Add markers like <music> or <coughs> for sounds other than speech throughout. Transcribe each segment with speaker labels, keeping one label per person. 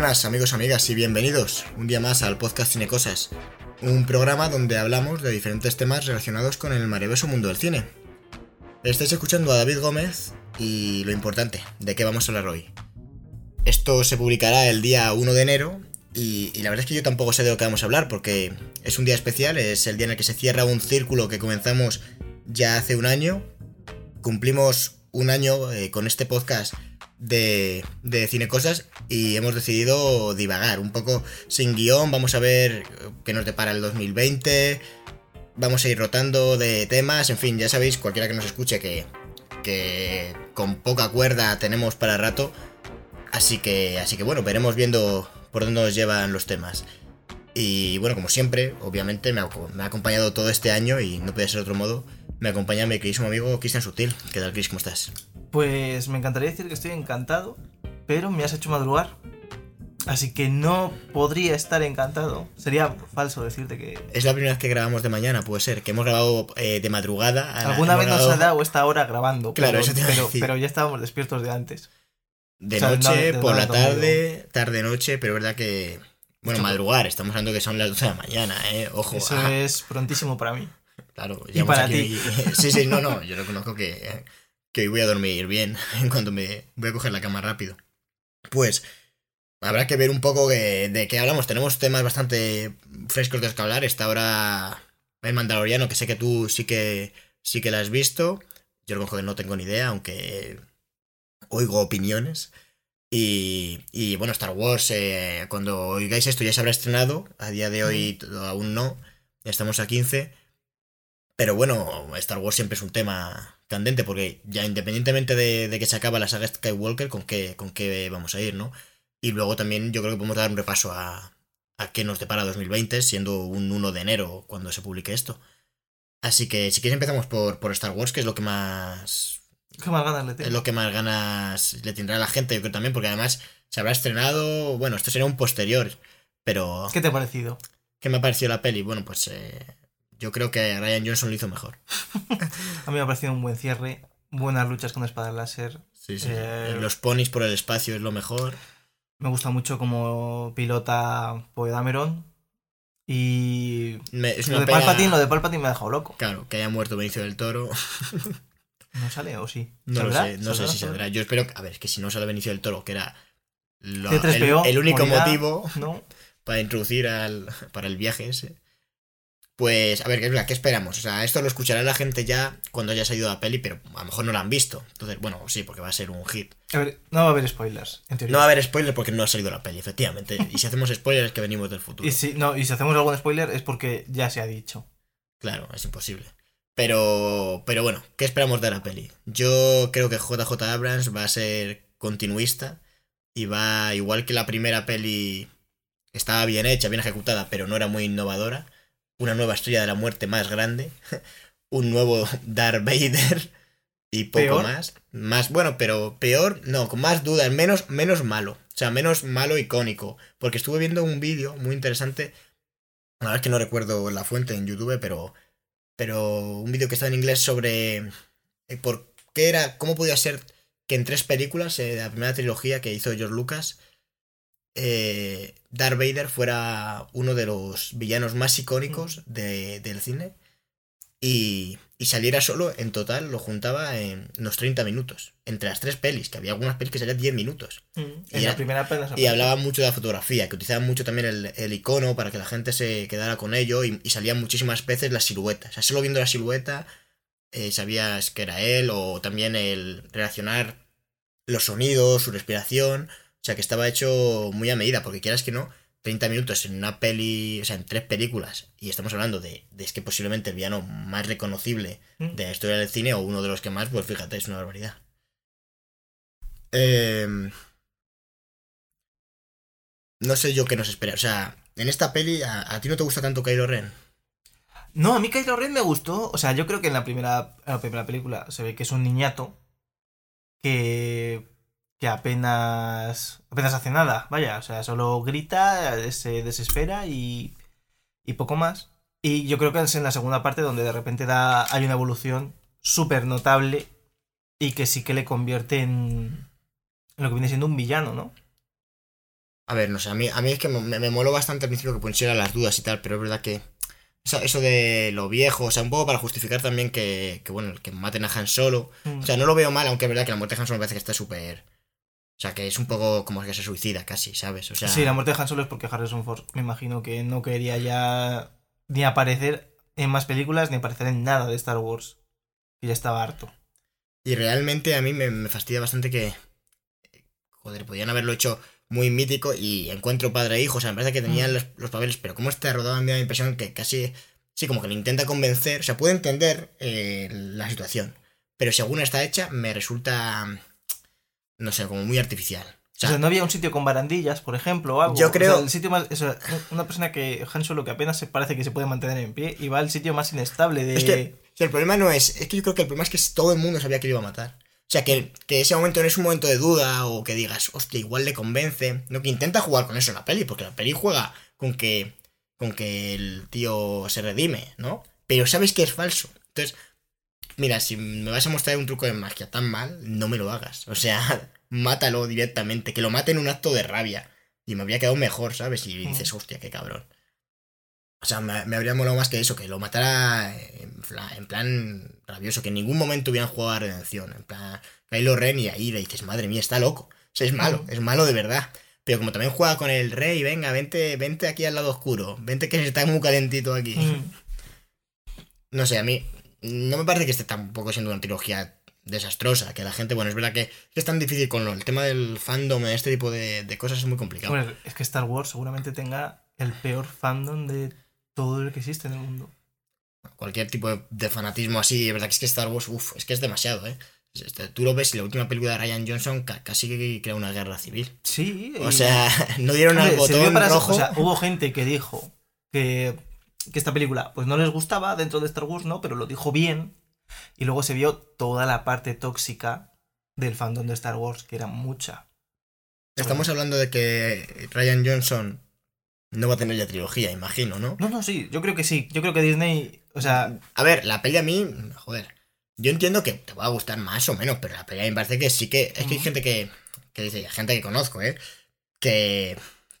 Speaker 1: buenas amigos, amigas y bienvenidos un día más al podcast Cine Cosas, un programa donde hablamos de diferentes temas relacionados con el maravilloso mundo del cine. Estáis escuchando a David Gómez y lo importante, ¿de qué vamos a hablar hoy? Esto se publicará el día 1 de enero y, la verdad es que yo tampoco sé de lo que vamos a hablar porque es un día especial, es el día en el que se cierra un círculo que comenzamos ya hace un año. Cumplimos un año eh, con este podcast de, de Cine Cosas y hemos decidido divagar un poco sin guion. Vamos a ver qué nos depara el 2020. Vamos a ir rotando de temas. En fin, ya sabéis, cualquiera que nos escuche que, que con poca cuerda tenemos para rato. Así que, así que bueno, veremos viendo por dónde nos llevan los temas. Y bueno, como siempre, obviamente me ha, acompañado todo este año y no puede ser otro modo. Me acompaña mi queridísimo amigo Cristian Sutil. ¿Qué tal, Chris? ¿Cómo estás?
Speaker 2: Pues me encantaría decir que estoy encantado, pero me has hecho madrugar. Así que no podría estar encantado. Sería falso decirte que.
Speaker 1: Es la primera vez que grabamos de mañana, puede ser, que hemos grabado eh, de madrugada.
Speaker 2: Alguna vez nos ha dado esta hora grabando.
Speaker 1: Claro,
Speaker 2: pero,
Speaker 1: eso te
Speaker 2: pero,
Speaker 1: decir.
Speaker 2: pero ya estábamos despiertos de antes.
Speaker 1: De
Speaker 2: o sea, no,
Speaker 1: noche,
Speaker 2: de
Speaker 1: por la tarde, tarde-noche, pero es verdad que. Bueno, madrugar, estamos hablando que son las 12 de la mañana, ¿eh? Ojo.
Speaker 2: Eso
Speaker 1: ah,
Speaker 2: es prontísimo para mí.
Speaker 1: Claro,
Speaker 2: y
Speaker 1: llevamos
Speaker 2: para
Speaker 1: aquí- <laughs> Sí, sí, no, no, yo reconozco que, que hoy voy a dormir bien <laughs> en cuanto me voy a coger la cama rápido. Pues habrá que ver un poco de, de qué hablamos. Tenemos temas bastante frescos de los que hablar. Está ahora el Mandaloriano, que sé que tú sí que sí que la has visto. Yo reconozco que no tengo ni idea, aunque oigo opiniones. Y, y bueno, Star Wars, eh, cuando oigáis esto ya se habrá estrenado. A día de hoy aún no. Ya estamos a 15. Pero bueno, Star Wars siempre es un tema candente porque ya independientemente de, de que se acaba la saga Skywalker, ¿con qué, con qué vamos a ir, no? Y luego también yo creo que podemos dar un repaso a, a qué nos depara 2020, siendo un 1 de enero cuando se publique esto. Así que si quieres empezamos por, por Star Wars, que es lo que más
Speaker 2: ¿Qué más ganas le
Speaker 1: es lo que más ganas le tendrá a la gente, yo creo también, porque además se habrá estrenado, bueno, esto sería un posterior, pero
Speaker 2: ¿Qué te ha parecido?
Speaker 1: ¿qué me ha parecido la peli? Bueno, pues eh, yo creo que Ryan Johnson lo hizo mejor. <laughs>
Speaker 2: A mí me ha parecido un buen cierre. Buenas luchas con espadas láser.
Speaker 1: Sí, sí.
Speaker 2: Eh,
Speaker 1: Los ponis por el espacio es lo mejor.
Speaker 2: Me gusta mucho como pilota Poe Dameron. Y.
Speaker 1: Me- es
Speaker 2: Lo de
Speaker 1: pena,
Speaker 2: Palpatine, lo de Palpatine me ha dejado loco.
Speaker 1: claro, que haya muerto Benicio del Toro. <laughs>
Speaker 2: ¿No sale o sí?
Speaker 1: No lo sé, no sé si saldrá. Yo espero, que- a ver, es que si no sale Benicio del Toro, que era lo-
Speaker 2: C3PO,
Speaker 1: el, el único
Speaker 2: morirá,
Speaker 1: motivo
Speaker 2: ¿No?
Speaker 1: para introducir al, para el viaje ese. Pues, a ver, ¿qué, ¿qué esperamos? O sea, esto lo escuchará la gente ya cuando haya salido la peli, pero a lo mejor no la han visto. Entonces, bueno, sí, porque va a ser un hit.
Speaker 2: A ver, no va a haber spoilers, en teoría.
Speaker 1: No va a haber spoiler porque no ha salido la peli, efectivamente. <laughs> Y si hacemos spoilers es que venimos del futuro.
Speaker 2: y, si, no, y si hacemos algún spoiler es porque ya se ha dicho.
Speaker 1: Claro, es imposible. Pero, pero bueno, ¿qué esperamos de la peli? Yo creo que JJ Abrams va a ser continuista y va, igual que la primera peli, estaba bien hecha, bien ejecutada, pero no era muy innovadora. Una nueva estrella de la muerte más grande, <laughs> un nuevo <laughs> Darth Vader y poco
Speaker 2: ¿Peor?
Speaker 1: más. Más, bueno, pero peor, no, con más dudas, menos, menos malo. O sea, menos malo icónico. Porque estuve viendo un vídeo muy interesante. La verdad es que no recuerdo la fuente en YouTube, pero pero un vídeo que está en inglés sobre eh, por qué era, cómo podía ser que en tres películas eh, la primera trilogía que hizo George Lucas, eh, Darth Vader fuera uno de los villanos más icónicos de- del cine y, y saliera solo, en total lo juntaba en unos 30 minutos, entre las tres pelis, que había algunas pelis que salían 10 minutos.
Speaker 2: En
Speaker 1: Y
Speaker 2: la
Speaker 1: era-
Speaker 2: primera peli
Speaker 1: Y hablaba mucho de la fotografía, que utilizaban mucho también el, el icono para que la gente se quedara con ello y, y salían muchísimas veces las siluetas. O sea, solo viendo la silueta eh, sabías que era él o también el relacionar los sonidos, su respiración. O sea, que estaba hecho muy a medida, porque quieras que no, 30 minutos en una peli, o sea, en tres películas, y estamos hablando de, de es que posiblemente el villano más reconocible
Speaker 2: Mm.
Speaker 1: de la historia del cine o uno de los que más, pues fíjate, es una barbaridad. Em, no sé yo qué nos espera. O sea, en esta peli, ¿a, a ti no te gusta tanto Kylo Ren?
Speaker 2: No, a mí Kylo Ren me gustó. O sea, yo creo que en la primera, en la primera película se ve que es un niñato que, que apenas, apenas hace nada. Vaya, o sea, solo grita, se desespera y, y poco más. Y yo creo que es en la segunda parte donde de repente da, hay una evolución súper notable y que sí que le convierte en, en lo que viene siendo un villano, ¿no?
Speaker 1: A ver, no sé, a mí, a mí es que me, me moló bastante al principio que pusieran las dudas y tal, pero es verdad que eso, eso de lo viejo, o sea, un poco para justificar también que, que bueno, que maten a Han Solo.
Speaker 2: Mm.
Speaker 1: O sea, no lo veo mal, aunque es verdad que la muerte de Han Solo me parece que está súper... O sea, que es un poco como que se suicida casi, ¿sabes? O sea,
Speaker 2: Sí, la muerte de Han Solo es porque Harrison Ford me imagino que no quería ya ni aparecer en más películas ni aparecer en nada de Star Wars. Y ya estaba harto.
Speaker 1: Y realmente a mí me, me fastidia bastante que... Joder, podían haberlo hecho muy mítico y encuentro padre e hijo, o sea, me parece que tenían
Speaker 2: Mm.
Speaker 1: los, los papeles, pero como está rodado me da la impresión que casi... Sí, como que lo intenta convencer, o sea, puedo entender eh, la situación, pero según está hecha me resulta... No sé, como muy artificial. O
Speaker 2: O
Speaker 1: sea,
Speaker 2: no había un sitio con barandillas, por ejemplo, o algo.
Speaker 1: Yo
Speaker 2: O sea,
Speaker 1: creo-
Speaker 2: el sitio más. o sea, una persona que. Han Solo que apenas se parece que se puede mantener en pie y va al sitio más inestable de.
Speaker 1: Es que si el problema no es. Es que yo creo que el problema es que todo el mundo sabía que lo iba a matar. O sea, que, que ese momento no es un momento de duda o que digas, hostia, igual le convence. No, que intenta jugar con eso en la peli, porque la peli juega con que, con que el tío se redime, ¿no? Pero sabes que es falso. Entonces, mira, si me vas a mostrar un truco de magia tan mal, no me lo hagas. O sea, <laughs> mátalo directamente, que lo mate en un acto de rabia. Y me habría quedado mejor, ¿sabes? Y dices, hostia, qué cabrón. O sea, me, me habría molado más que eso, que lo matara en, plan rabioso, que en ningún momento hubieran jugado a redención. En plan, Kylo Ren y ahí le dices, madre mía, está loco. O sea, es malo, es malo de verdad. Pero como también juega con el rey, venga, vente, vente aquí al lado oscuro. Vente que está muy calentito aquí.
Speaker 2: Mm. <laughs>
Speaker 1: No sé, a mí no me parece que esté tampoco siendo una trilogía desastrosa. Que la gente, bueno, es verdad que es tan difícil con lo, el tema del fandom este tipo de, de cosas es muy complicado.
Speaker 2: Es que Star Wars seguramente tenga el peor fandom de todo el que existe en el mundo.
Speaker 1: Cualquier tipo de, de fanatismo así, es verdad que es que Star Wars, uff, es que es demasiado, ¿eh? Este, tú lo ves y la última película de Ryan Johnson ca- casi que crea una guerra civil.
Speaker 2: Sí.
Speaker 1: O sea, <laughs> no dieron al botón.
Speaker 2: O sea, hubo gente que dijo que, que esta película pues no les gustaba dentro de Star Wars, ¿no? Pero lo dijo bien. Y luego se vio toda la parte tóxica del fandom de Star Wars, que era mucha.
Speaker 1: Estamos hablando de que Ryan Johnson no va a tener ya trilogía, imagino, ¿no?
Speaker 2: No, no, sí, yo creo que sí. Yo creo que Disney, o sea,
Speaker 1: A ver, la peli a mí, joder, yo entiendo que te va a gustar más o menos, pero la peli a mí me parece que sí que. Es que hay gente que, que dice, gente que conozco, ¿eh? Que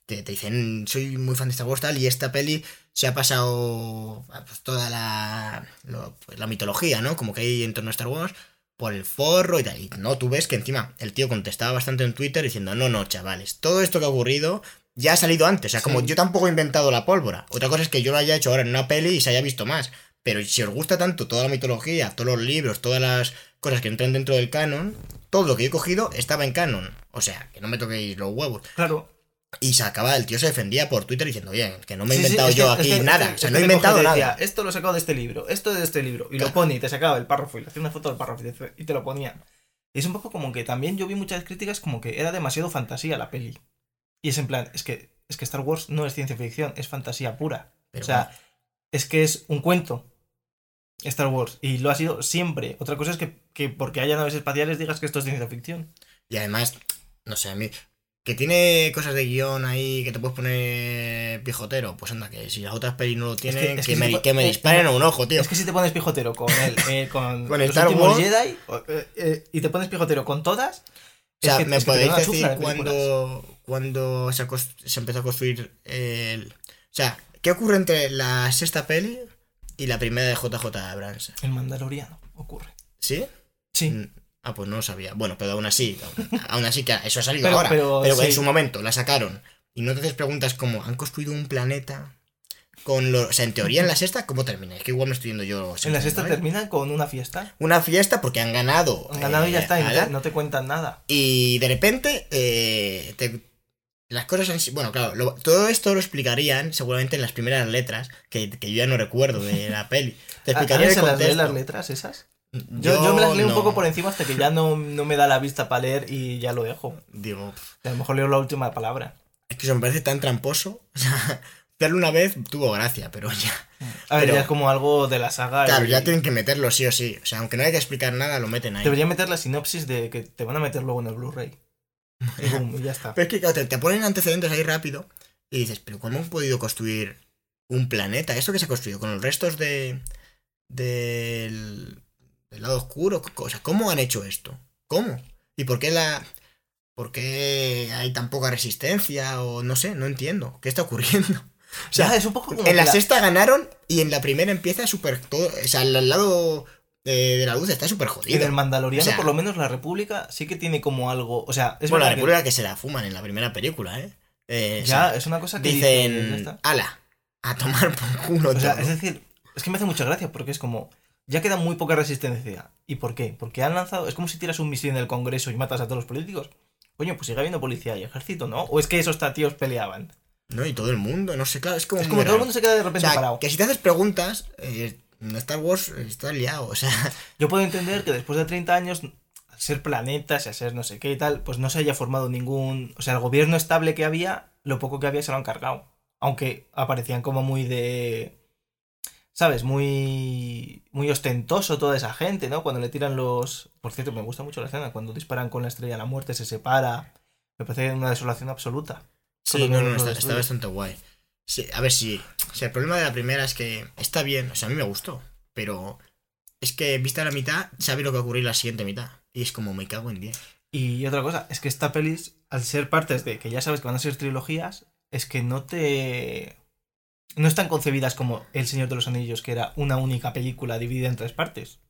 Speaker 1: te, te dicen, soy muy fan de Star Wars tal, y esta peli se ha pasado ah, pues, toda la, lo- pues, la mitología, ¿no? Como que hay en torno a Star Wars, por el forro y tal. Y no, tú ves que encima el tío contestaba bastante en Twitter diciendo, no, no, chavales, todo esto que ha ocurrido ya ha salido antes. O sea, como
Speaker 2: Sí.
Speaker 1: yo tampoco he inventado la pólvora. Otra cosa es que yo lo haya hecho ahora en una peli y se haya visto más. Pero si os gusta tanto toda la mitología, todos los libros, todas las cosas que entran dentro del canon, todo lo que yo he cogido estaba en canon. O sea, que no me toquéis los huevos.
Speaker 2: claro.
Speaker 1: Y se acaba, el tío se defendía por Twitter diciendo, oye, que no me he
Speaker 2: Sí,
Speaker 1: inventado yo
Speaker 2: que-
Speaker 1: aquí
Speaker 2: es que-
Speaker 1: nada.
Speaker 2: es que-
Speaker 1: o sea, no he inventado nada.
Speaker 2: decía, esto lo he sacado de este libro, esto es de este libro. Y
Speaker 1: Claro.
Speaker 2: lo pone y te sacaba el párrafo y le hacía una foto del párrafo y te, lo ponía. Y es un poco como que también yo vi muchas críticas como que era demasiado fantasía la peli. Y es en plan, es que, es que Star Wars no es ciencia ficción, es fantasía pura.
Speaker 1: Pero
Speaker 2: o sea, es que es un cuento. Star Wars. Y lo ha sido siempre. Otra cosa es que, que porque haya naves espaciales digas que esto es ciencia ficción.
Speaker 1: Y además, no sé, a mí. Que tiene cosas de guion ahí que te puedes poner pijotero. Pues anda, que si las otras pelis no lo tienen, que,
Speaker 2: es que
Speaker 1: me,
Speaker 2: si te-
Speaker 1: que me
Speaker 2: eh,
Speaker 1: disparen a un ojo, tío.
Speaker 2: Es que si te pones pijotero con él, eh, <laughs> con,
Speaker 1: Con el Star Wars.
Speaker 2: Jedi eh, eh, y te pones pijotero con todas.
Speaker 1: O sea, ¿me podéis decir cuándo, cuándo se, empezó a construir el... O sea, ¿qué ocurre entre la sexta peli y la primera de JJ Abrams?
Speaker 2: El Mandaloriano ocurre.
Speaker 1: ¿Sí?
Speaker 2: Sí.
Speaker 1: Ah, pues no lo sabía. Bueno, pero aún así, <laughs> aún- así que eso ha salido
Speaker 2: Pero-
Speaker 1: ahora. Pero,
Speaker 2: pero
Speaker 1: en su momento la sacaron. Y no te haces preguntas como, ¿han construido un planeta? Con los... O sea, en teoría en la sexta, ¿cómo termina? Es que igual me estoy yendo yo...
Speaker 2: En la sexta terminan con una fiesta.
Speaker 1: Una fiesta porque han ganado.
Speaker 2: Han ganado y ya
Speaker 1: eh,
Speaker 2: está. y no te- no te cuentan nada.
Speaker 1: Y de repente, eh, te- las cosas en sí. Bueno, claro, lo- todo esto lo explicarían seguramente en las primeras letras, que, que yo ya no recuerdo de la <laughs> peli. Te
Speaker 2: ¿A-
Speaker 1: explicaría
Speaker 2: ¿alguien
Speaker 1: el
Speaker 2: se las lee
Speaker 1: contexto.
Speaker 2: las letras esas? Yo, yo me las leo un poco por encima hasta que ya no, no me da la vista para leer y ya lo dejo.
Speaker 1: Digo,
Speaker 2: A lo mejor leo la última palabra.
Speaker 1: es que eso me parece tan tramposo. <laughs> O sea, una vez tuvo gracia, pero ya.
Speaker 2: A ver,
Speaker 1: Pero-
Speaker 2: ya es como algo de la saga.
Speaker 1: Claro,
Speaker 2: y-
Speaker 1: ya tienen que meterlo sí o sí. O sea, aunque no hay que explicar nada, lo meten ahí.
Speaker 2: Debería meter la sinopsis de que te van a meter luego en el Blu-ray. Y, ya está. <laughs>
Speaker 1: Pero es que claro, te, te ponen antecedentes ahí rápido y dices, pero ¿cómo han podido construir un planeta? ¿Esto que se ha construido? ¿Con los restos de del, del lado oscuro? Sea, ¿cómo han hecho esto? ¿Cómo? ¿Y por qué la... ¿Por qué hay tan poca resistencia? O no sé, no entiendo. ¿Qué está ocurriendo? O sea,
Speaker 2: Ya, es un poco como
Speaker 1: en la sexta ganaron y en la primera empieza súper todo. O sea, el lado eh, de la luz está súper jodido.
Speaker 2: el Mandaloriano,
Speaker 1: O sea-
Speaker 2: por lo menos la República sí que tiene como algo. O sea, es
Speaker 1: bueno, la
Speaker 2: verdad que
Speaker 1: república que se la fuman en la primera película, ¿eh? Eh, o
Speaker 2: ya
Speaker 1: sea,
Speaker 2: es una cosa que
Speaker 1: dicen, ala, a tomar por culo
Speaker 2: O sea,
Speaker 1: todo".
Speaker 2: es decir, es que me hace mucha gracia porque es como. Ya queda muy poca resistencia. ¿Y por qué? Porque han lanzado. Es como si tiras un misil en el Congreso y matas a todos los políticos. Coño, pues sigue habiendo policía y ejército, ¿no? ¿O es que esos tíos peleaban?
Speaker 1: No, y todo el mundo, no sé, claro, es como.
Speaker 2: Es como todo el mundo se queda de
Speaker 1: O
Speaker 2: repente
Speaker 1: sea,
Speaker 2: parado.
Speaker 1: que si te haces preguntas, eh, Star Wars está liado, o sea.
Speaker 2: Yo puedo entender que después de 30 años, al ser planetas y a ser no sé qué y tal, pues no se haya formado ningún. O sea, el gobierno estable que había, lo poco que había se lo han cargado. Aunque aparecían como muy de. ¿Sabes? Muy. Muy ostentoso toda esa gente, ¿no? Cuando le tiran los. Por cierto, me gusta mucho la escena. Cuando disparan con la estrella de la muerte, se separa. Me parece una desolación absoluta.
Speaker 1: Sí, no, no, está, bastante guay. Sí, a ver si. O sea, el problema de la primera es que está bien, o sea, a mí me gustó, pero es que vista la mitad, sabe lo que va a ocurrir la siguiente mitad. Y es como me cago en 10.
Speaker 2: Y otra cosa, es que esta pelis, al ser partes de que ya sabes que van a ser trilogías, es que no te. No están concebidas como El Señor de los Anillos, que era una única película dividida en tres partes.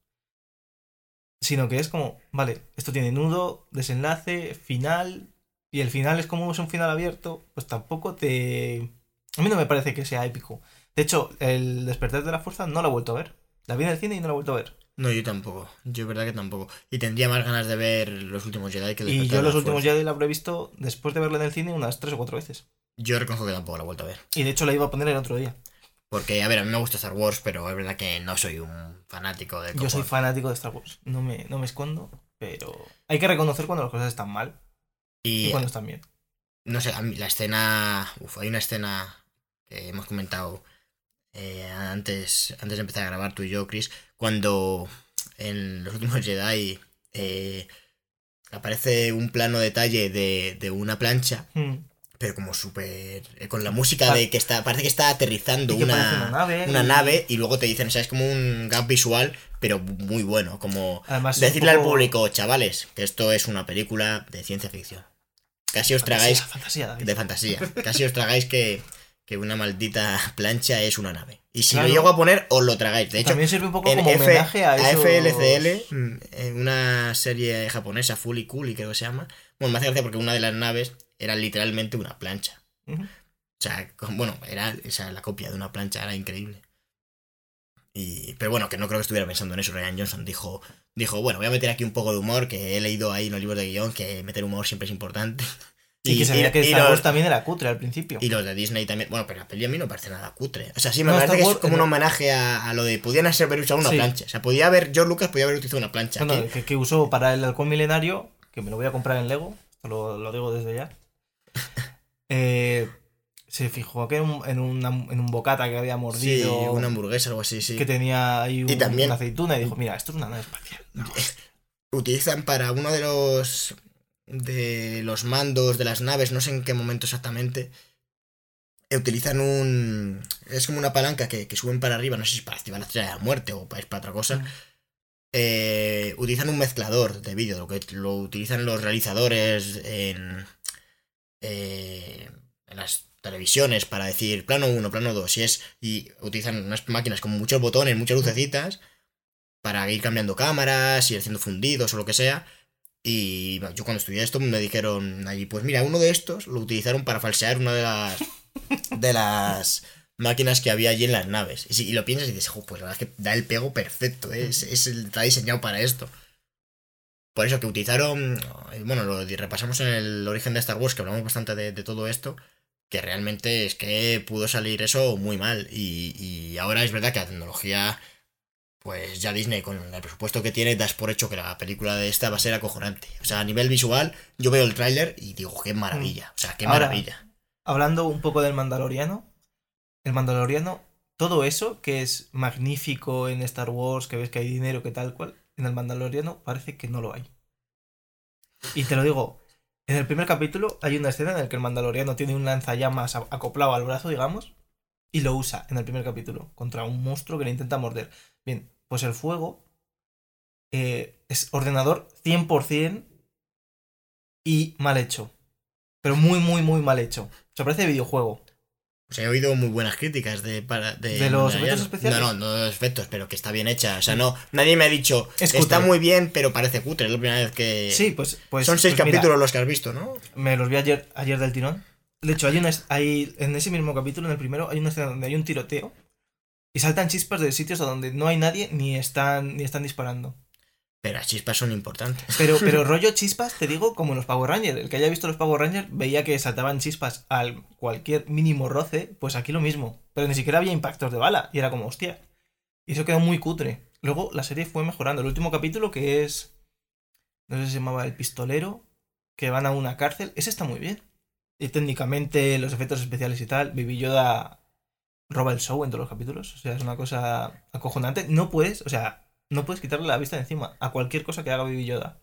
Speaker 2: Sino que es como, vale, esto tiene nudo, desenlace, final. Y el final es como es un final abierto, pues tampoco te. A mí no me parece que sea épico. De hecho, el despertar de la fuerza no lo he vuelto a ver. La vi en el cine y no la he vuelto a ver.
Speaker 1: No, yo tampoco. Yo, es verdad que tampoco. Y tendría más ganas de ver los últimos Jedi que
Speaker 2: Y
Speaker 1: Despertar
Speaker 2: yo
Speaker 1: de
Speaker 2: los últimos. Jedi la habré visto después de verla en el cine unas tres o cuatro veces.
Speaker 1: Yo reconozco que tampoco la he vuelto a ver.
Speaker 2: Y de hecho la iba a poner el otro día.
Speaker 1: Porque, a ver, a mí me gusta Star Wars, pero es verdad que no soy un fanático de
Speaker 2: Yo soy fanático de Star Wars. No me, no me escondo, pero hay que reconocer cuando las cosas están mal y,
Speaker 1: Y,
Speaker 2: cuando están bien.
Speaker 1: no sé, a mí la escena. Uf, hay una escena que hemos comentado eh, antes, antes de empezar a grabar tú y yo, Chris, cuando en los últimos Jedi eh, aparece un plano detalle de, de una plancha,
Speaker 2: Hmm.
Speaker 1: Pero como súper. eh, con la música de que está. Parece que está aterrizando
Speaker 2: que
Speaker 1: una,
Speaker 2: una nave.
Speaker 1: una
Speaker 2: y-
Speaker 1: nave y luego te dicen, o sea, es como un gap visual, pero muy bueno, como.
Speaker 2: Además,
Speaker 1: Decirle al público, chavales, que esto es una película de ciencia ficción. Casi os
Speaker 2: fantasía,
Speaker 1: tragáis
Speaker 2: fantasía,
Speaker 1: de fantasía. Casi os tragáis que, que una maldita <laughs> plancha es una nave. Y si
Speaker 2: Claro.
Speaker 1: lo llego a poner, os lo tragáis. De hecho,
Speaker 2: También sirve un poco
Speaker 1: en
Speaker 2: como
Speaker 1: F-
Speaker 2: homenaje a, esos...
Speaker 1: FLCL, mm, en una serie japonesa, Fully Cool, creo que se llama. Bueno, me hace gracia porque una de las naves era literalmente una plancha. O sea, bueno, era esa la copia de una plancha, era increíble. Y, pero bueno, que no creo que estuviera pensando en eso. Ryan Johnson dijo, dijo, bueno, voy a meter aquí un poco de humor, que he leído ahí en los libros de guion que meter humor siempre es importante. <laughs>
Speaker 2: Y, que sabía que
Speaker 1: y
Speaker 2: Star Wars
Speaker 1: los,
Speaker 2: también era cutre al principio.
Speaker 1: y los de Disney también. Bueno, pero la peli a mí no parece nada cutre. O sea, sí, me
Speaker 2: No,
Speaker 1: parece que es como un
Speaker 2: no.
Speaker 1: homenaje a, a lo de podían haber usado una
Speaker 2: Sí.
Speaker 1: plancha. O sea, podía haber, George Lucas podía haber utilizado una plancha. Aquí-
Speaker 2: que, que usó para el halcón milenario, que me lo voy a comprar en Lego, lo, lo digo desde ya. <laughs> Eh, se fijó que en un, en, una- en un bocata que había
Speaker 1: sí,
Speaker 2: mordido,
Speaker 1: una hamburguesa o algo así, sí.
Speaker 2: que tenía ahí un-
Speaker 1: Y también-
Speaker 2: una aceituna, y dijo, mira, esto es una nave espacial. <laughs>
Speaker 1: utilizan para uno de los de los mandos de las naves, no sé en qué momento exactamente, eh, utilizan un es como una palanca que, que suben para arriba, no sé si para activar la estrella de la muerte o para, para otra cosa. Eh, utilizan un mezclador de vídeo, lo que lo utilizan los realizadores en eh, en las televisiones para decir plano 1, plano 2, y es y utilizan unas máquinas con muchos botones, muchas lucecitas para ir cambiando cámaras, ir haciendo fundidos o lo que sea. Y yo cuando estudié esto me dijeron allí, pues mira, uno de estos lo utilizaron para falsear una de las <laughs> de las máquinas que había allí en las naves. Y, si, y lo piensas y dices, "Jo, pues la verdad es que da el pego perfecto, ¿eh? es, es está diseñado para esto. Por eso que utilizaron, bueno, lo repasamos en el origen de Star Wars, que hablamos bastante de, de todo esto, que realmente es que pudo salir eso muy mal. Y, y ahora es verdad que la tecnología, pues ya Disney con el presupuesto que tiene, das por hecho que la película de esta va a ser acojonante. O sea, a nivel visual, yo veo el tráiler y digo, qué maravilla. O sea, qué
Speaker 2: Ahora,
Speaker 1: maravilla.
Speaker 2: Hablando un poco del Mandaloriano, el Mandaloriano, todo eso que es magnífico en Star Wars, que ves que hay dinero, que tal cual, en el Mandaloriano parece que no lo hay. Y te lo digo, en el primer capítulo hay una escena en la que el Mandaloriano tiene un lanzallamas acoplado al brazo, digamos, y lo usa en el primer capítulo contra un monstruo que le intenta morder. Bien, pues el fuego eh, es ordenador 100% y mal hecho. Pero muy, muy, muy mal hecho. O sea, parece videojuego.
Speaker 1: O sea, he oído muy buenas críticas de, para, de,
Speaker 2: ¿De los efectos especiales?
Speaker 1: No, no, no de los efectos, pero que está bien hecha. O sea, no, nadie me ha dicho,
Speaker 2: Es
Speaker 1: está muy bien, pero parece cutre. Es la primera vez que...
Speaker 2: Sí, pues. pues
Speaker 1: Son seis
Speaker 2: pues mira,
Speaker 1: capítulos los que has visto, ¿no?
Speaker 2: me los vi ayer, ayer del tirón. De hecho, hay una, hay, en ese mismo capítulo, en el primero, hay una escena donde hay un tiroteo. Y saltan chispas de sitios a donde no hay nadie ni están, ni están disparando.
Speaker 1: Pero las chispas son importantes.
Speaker 2: Pero, <laughs> pero rollo chispas, te digo, como en los Power Rangers. El que haya visto los Power Rangers veía que saltaban chispas al cualquier mínimo roce, pues aquí lo mismo. Pero ni siquiera había impactos de bala. Y era como, hostia. Y eso quedó muy cutre. Luego la serie fue mejorando. El último capítulo, que es. No sé si se llamaba El Pistolero, que van a una cárcel. Ese está muy bien. Y técnicamente, los efectos especiales y tal. Baby Yoda roba el show en todos los capítulos. O sea, es una cosa acojonante. No puedes, o sea, no puedes quitarle la vista de encima a cualquier cosa que haga Baby Yoda.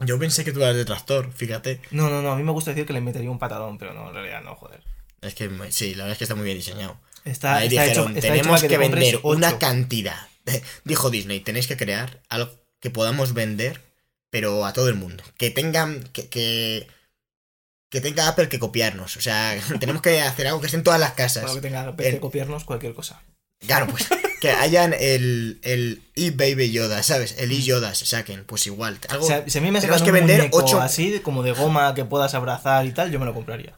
Speaker 1: Yo pensé que tú eras detractor, fíjate.
Speaker 2: No, no, no, a mí me gusta decir que le metería un patadón, pero no, en realidad no, joder.
Speaker 1: Es que sí, la verdad es que está muy bien diseñado.
Speaker 2: Está,
Speaker 1: Ahí
Speaker 2: está
Speaker 1: dijeron,
Speaker 2: hecho, está hecho
Speaker 1: tenemos
Speaker 2: para
Speaker 1: que,
Speaker 2: compres
Speaker 1: vender una
Speaker 2: ocho".
Speaker 1: cantidad. Dijo Disney, tenéis que crear algo que podamos vender, pero a todo el mundo. Que tengan, que, que, que tenga Apple que copiarnos. O sea, <laughs> tenemos que hacer algo que esté en todas las
Speaker 2: Para
Speaker 1: casas.
Speaker 2: que tenga que
Speaker 1: El-
Speaker 2: copiarnos cualquier cosa.
Speaker 1: Claro, pues que hayan el, el e-Baby Yoda, ¿sabes? El e-Yoda se saquen, pues igual. Algo,
Speaker 2: O sea, si a mí me sacan
Speaker 1: que
Speaker 2: un
Speaker 1: vender ocho-
Speaker 2: así, como de goma que puedas abrazar y tal, yo me lo compraría.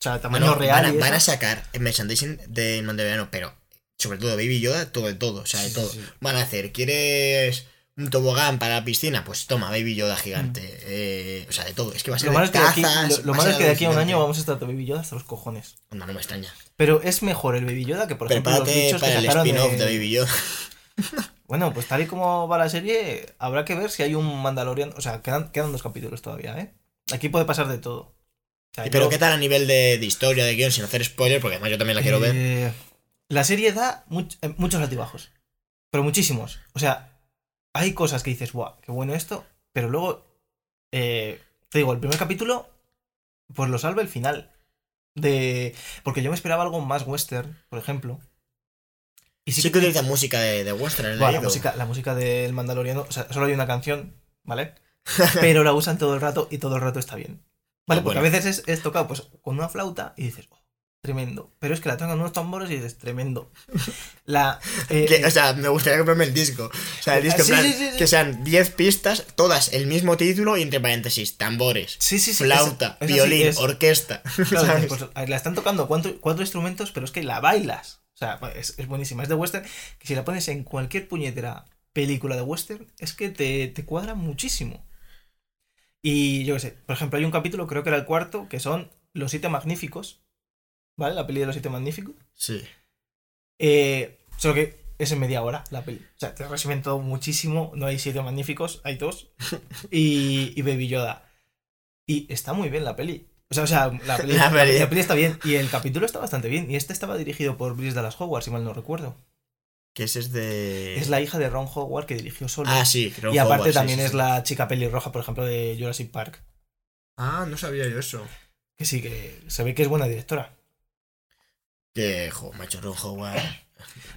Speaker 2: O sea, tamaño
Speaker 1: Bueno,
Speaker 2: real.
Speaker 1: van, a, van sacar el merchandising de Mandaloriano, pero sobre todo Baby Yoda, todo de todo, o sea, de todo.
Speaker 2: sí, sí.
Speaker 1: Van a hacer, ¿quieres un tobogán para la piscina? Pues toma, Baby Yoda gigante.
Speaker 2: Mm.
Speaker 1: Eh, o sea, de todo. Es que va a ser
Speaker 2: Lo malo es que de aquí, lo- lo malo es que de aquí a un año vamos a estar de Baby Yoda hasta los cojones.
Speaker 1: No, no me extraña.
Speaker 2: Pero es mejor el Baby Yoda que, por ejemplo, los
Speaker 1: Prepárate
Speaker 2: bichos que
Speaker 1: para el spin-off de...
Speaker 2: de-
Speaker 1: Baby Yoda. <laughs>
Speaker 2: Bueno, pues tal y como va la serie, habrá que ver si hay un Mandalorian. O sea, quedan, quedan dos capítulos todavía, ¿eh? Aquí puede pasar de todo. O sea,
Speaker 1: ¿Y pero qué tal a nivel de, de historia, de guion, sin hacer spoiler? Porque además yo también la quiero ver.
Speaker 2: Eh, La serie da much- eh, muchos altibajos. Pero muchísimos. O sea, hay cosas que dices, ¡buah! ¡Qué bueno esto! Pero luego, eh, te digo, el primer capítulo, pues lo salva el final. De. Porque yo me esperaba algo más western, por ejemplo. Y
Speaker 1: Sí que utiliza música de, de western,
Speaker 2: Buah, la, música, la música del Mandaloriano, o sea, solo hay una canción, ¿vale? Pero la usan todo el rato y todo el rato está bien. ¿Vale?
Speaker 1: Ah,
Speaker 2: Porque
Speaker 1: bueno.
Speaker 2: a veces es, es tocado pues, con una flauta y dices, tremendo. Pero es que la tocan unos tambores y dices, tremendo. <laughs> La. eh,
Speaker 1: Que, o sea, me gustaría comprarme el disco. O sea, el disco, en
Speaker 2: Sí,
Speaker 1: plan,
Speaker 2: sí, sí, sí.
Speaker 1: que sean 10 pistas, todas el mismo título y entre paréntesis, tambores,
Speaker 2: sí, sí, sí.
Speaker 1: flauta,
Speaker 2: es- es así,
Speaker 1: violín,
Speaker 2: es-
Speaker 1: orquesta. <laughs> <laughs>
Speaker 2: pues, la están tocando cuatro, cuatro instrumentos, pero es que la bailas. O sea, es, es buenísima. Es de western, que si la pones en cualquier puñetera película de western, es que te, te cuadra muchísimo. Y yo qué sé, por ejemplo, hay un capítulo, creo que era el cuarto, que son Los Siete Magníficos. ¿Vale? La peli de los Siete Magníficos.
Speaker 1: Sí.
Speaker 2: Eh, solo que es en media hora la peli. O sea, te resumen todo muchísimo. No hay siete magníficos, hay dos. <laughs> Y, y Baby Yoda. Y está muy bien la peli. O sea, o sea la, peli, <laughs>
Speaker 1: La peli.
Speaker 2: la peli está bien. Y el capítulo está bastante bien. Y este estaba dirigido por Brice Dallas Howard, si mal no recuerdo.
Speaker 1: Que ese es de.
Speaker 2: Es la hija de Ron Howard que dirigió solo.
Speaker 1: Ah, sí, Ron
Speaker 2: y aparte
Speaker 1: Howard,
Speaker 2: también
Speaker 1: sí,
Speaker 2: es
Speaker 1: sí.
Speaker 2: la chica pelirroja, por ejemplo, de Jurassic Park.
Speaker 1: Ah, no sabía yo eso.
Speaker 2: Que sí, que se ve que es buena directora.
Speaker 1: Que, jo, macho, Ron Howard.